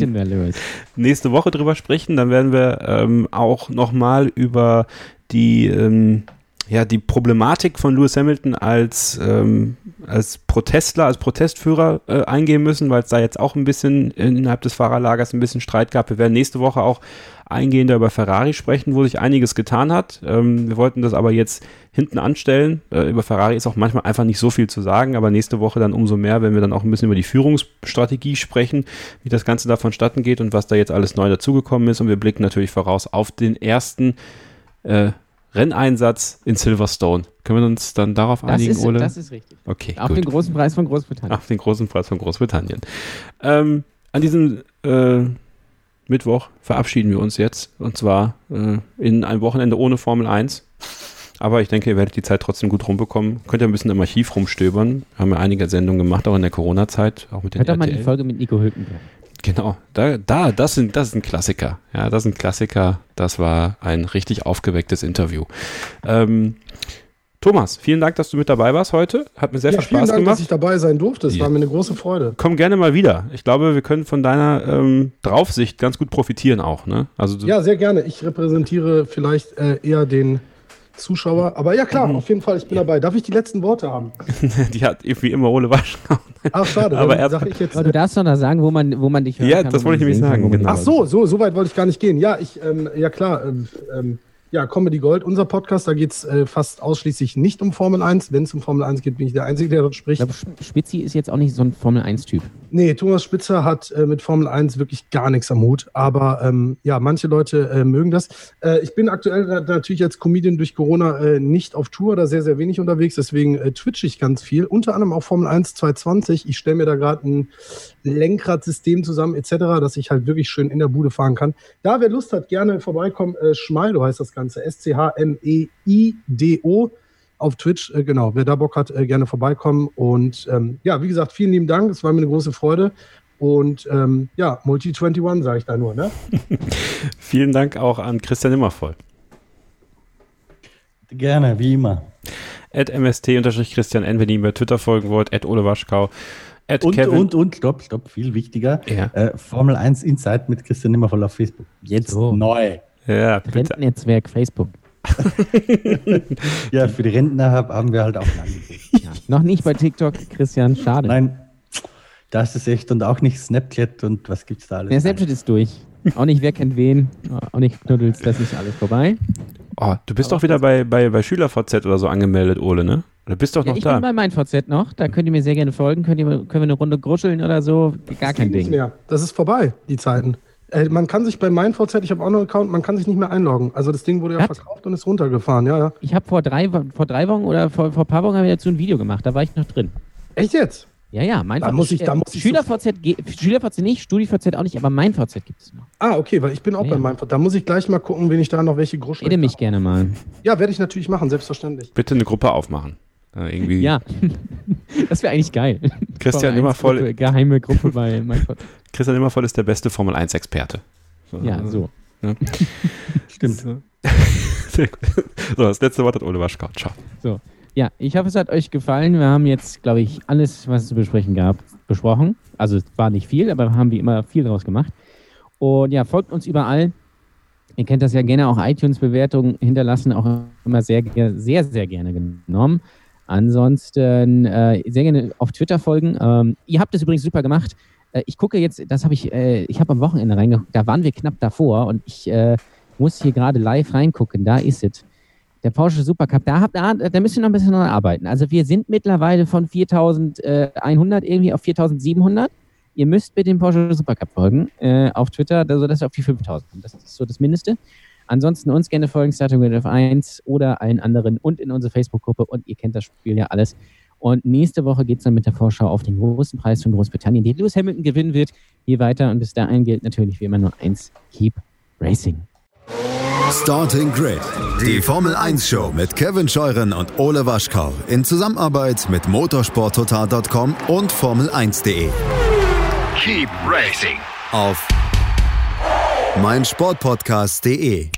nächste Woche drüber sprechen. Dann werden wir ähm, auch nochmal über die, ähm, ja, die Problematik von Lewis Hamilton als, ähm, als Protestler, als Protestführer äh, eingehen müssen, weil es da jetzt auch ein bisschen innerhalb des Fahrerlagers ein bisschen Streit gab. Wir werden nächste Woche auch eingehender über Ferrari sprechen, wo sich einiges getan hat. Ähm, wir wollten das aber jetzt hinten anstellen. Äh, über Ferrari ist auch manchmal einfach nicht so viel zu sagen, aber nächste Woche dann umso mehr, wenn wir dann auch ein bisschen über die Führungsstrategie sprechen, wie das Ganze da vonstatten geht und was da jetzt alles neu dazugekommen ist. Und wir blicken natürlich voraus auf den ersten äh, Renneinsatz in Silverstone. Können wir uns dann darauf Das einigen, ist, Ole? das ist richtig. okay, Auf gut den großen Preis von Großbritannien. auf den großen Preis von Großbritannien. Ähm, an diesem äh, Mittwoch verabschieden wir uns jetzt und zwar äh, in ein Wochenende ohne Formel 1. Aber ich denke, ihr werdet die Zeit trotzdem gut rumbekommen. Könnt ihr ein bisschen im Archiv rumstöbern. Haben ja einige Sendungen gemacht, auch in der Corona-Zeit, auch mit den Hört doch mal die RTL. Folge mit Nico Hülkenberg. Genau, da, da, das sind, das ist ein Klassiker. Ja, das ist ein Klassiker. Das war ein richtig aufgewecktes Interview. Ähm, Thomas, vielen Dank, dass du mit dabei warst heute. Hat mir sehr Ja, viel vielen Spaß Dank, gemacht. dass ich dabei sein durfte. Es Ja. war mir eine große Freude. Komm gerne mal wieder. Ich glaube, wir können von deiner ähm, Draufsicht ganz gut profitieren auch. Ne? Also Ja, sehr gerne. Ich repräsentiere vielleicht äh, eher den Zuschauer. Aber ja, Mhm. klar, auf jeden Fall, ich bin dabei. Darf ich die letzten Worte haben? die hat wie immer Ole Waschkau. Ach, schade. Aber erst- sag ich jetzt. Aber du darfst doch da sagen, wo man, wo man dich hören Ja, kann. das wo wollte ich nämlich sagen, genau. Ach so, so, so weit wollte ich gar nicht gehen. Ja, ich, ähm, ja klar, ähm, ähm, ja, Comedy Gold, unser Podcast, da geht es äh, fast ausschließlich nicht um Formel 1. Wenn es um Formel 1 geht, bin ich der Einzige, der dort Ich spricht. glaube, Spitzi ist jetzt auch nicht so ein Formel-1-Typ. Nee, Thomas Spitzer hat äh, mit Formel 1 wirklich gar nichts am Hut. Aber ähm, ja, manche Leute äh, mögen das. Äh, ich bin aktuell na- natürlich als Comedian durch Corona äh, nicht auf Tour oder sehr, sehr wenig unterwegs. Deswegen äh, twitche ich ganz viel. Unter anderem auch Formel 1 220. Ich stelle mir da gerade ein Lenkradsystem zusammen etc., dass ich halt wirklich schön in der Bude fahren kann. Da, wer Lust hat, gerne vorbeikommen. Äh, Schmeido heißt das Ganze. E S-C-H-M-E-I-D-O auf Twitch. Äh, genau, wer da Bock hat, äh, gerne vorbeikommen. Und ähm, ja, wie gesagt, vielen lieben Dank. Es war mir eine große Freude. Und ähm, ja, Multi 21 sage ich da nur, ne? Vielen Dank auch an Christian Immervoll. Gerne, wie immer. At mst-christian N, wenn ihr ihm bei Twitter folgen wollt. At Ole Waschkau. At Und, Kevin. und, und, stopp, stopp, viel wichtiger. Ja. Äh, Formel 1 Insight mit Christian Nimmervoll auf Facebook. Jetzt So. neu. Ja, bitte. Rentennetzwerk Facebook. Ja, für die Rentner hab, haben wir halt auch ein Angebot. Ja. Noch nicht bei TikTok, Christian, schade. Nein, das ist echt und auch nicht Snapchat und was gibt's da alles? Der Snapchat ist durch. Auch nicht wer kennt wen, auch nicht Knuddels, das ist alles vorbei. Oh, du bist doch wieder bei, bei, bei SchülerVZ oder so angemeldet, Ole, ne? Du bist doch Ja, noch ich bin da. bei meinem VZ noch, da könnt ihr mir sehr gerne folgen, könnt ihr, können wir eine Runde gruscheln oder so, gar kein Geht nicht Ding. mehr. Das ist vorbei, die Zeiten. Äh, man kann sich bei MeinVZ, ich habe auch noch einen Account, man kann sich nicht mehr einloggen. Also das Ding wurde ja Was? verkauft und ist runtergefahren. Ja, ja. Ich habe vor drei, vor drei Wochen oder vor, vor ein paar Wochen habe ich dazu ein Video gemacht, da war ich noch drin. Echt jetzt? Ja, ja, mein Da muss ich- da muss ich SchülerVZ, SchülerVZ nicht, StudiVZ auch nicht, aber mein VZ gibt es noch. Ah, okay, weil ich bin auch Ja, bei ja. MeinVZ. Da muss ich gleich mal gucken, wen ich da noch welche Gruschel. Rede mich gerne mal. Ja, werde ich natürlich machen, selbstverständlich. Bitte eine Gruppe aufmachen. Äh, irgendwie. Ja, das wäre eigentlich geil. Christian Formel 1 Immervoll, Gruppe, Geheime Gruppe bei mein VZ. Christian Immervoll ist der beste Formel 1-Experte. Ja, so. Ja. Stimmt. So. So, das letzte Wort hat Ole Waschkau. Ciao. Ja, ich hoffe, es hat euch gefallen. Wir haben jetzt, glaube ich, alles, was es zu besprechen gab, besprochen. Also es war nicht viel, aber wir haben wie immer viel draus gemacht. Und ja, folgt uns überall. Ihr kennt das ja gerne, auch iTunes-Bewertungen hinterlassen, auch immer sehr, sehr, sehr gerne genommen. Ansonsten äh, sehr gerne auf Twitter folgen. Ähm, ihr habt es übrigens super gemacht. Äh, ich gucke jetzt, das habe ich, äh, ich habe am Wochenende reingeguckt, da waren wir knapp davor und ich äh, muss hier gerade live reingucken. Da ist es. Der Porsche Supercup, da, habt, da, da müssen wir noch ein bisschen dran arbeiten. Also wir sind mittlerweile von 4100 irgendwie auf 4700. Ihr müsst mit dem Porsche Supercup folgen äh, auf Twitter, sodass ihr auf die 5000 kommt. Das ist so das Mindeste. Ansonsten uns gerne folgen, Starting with F1 oder allen anderen und in unsere Facebook-Gruppe und ihr kennt das Spiel ja alles. Und nächste Woche geht es dann mit der Vorschau auf den großen Preis von Großbritannien, den Lewis Hamilton gewinnen wird. Hier weiter und bis dahin gilt natürlich wie immer nur eins: Keep Racing. Starting Grid, die Formel 1 Show mit Kevin Scheuren und Ole Waschkau in Zusammenarbeit mit motorsporttotal.com und Formel1.de. Keep racing Auf meinsportpodcast.de.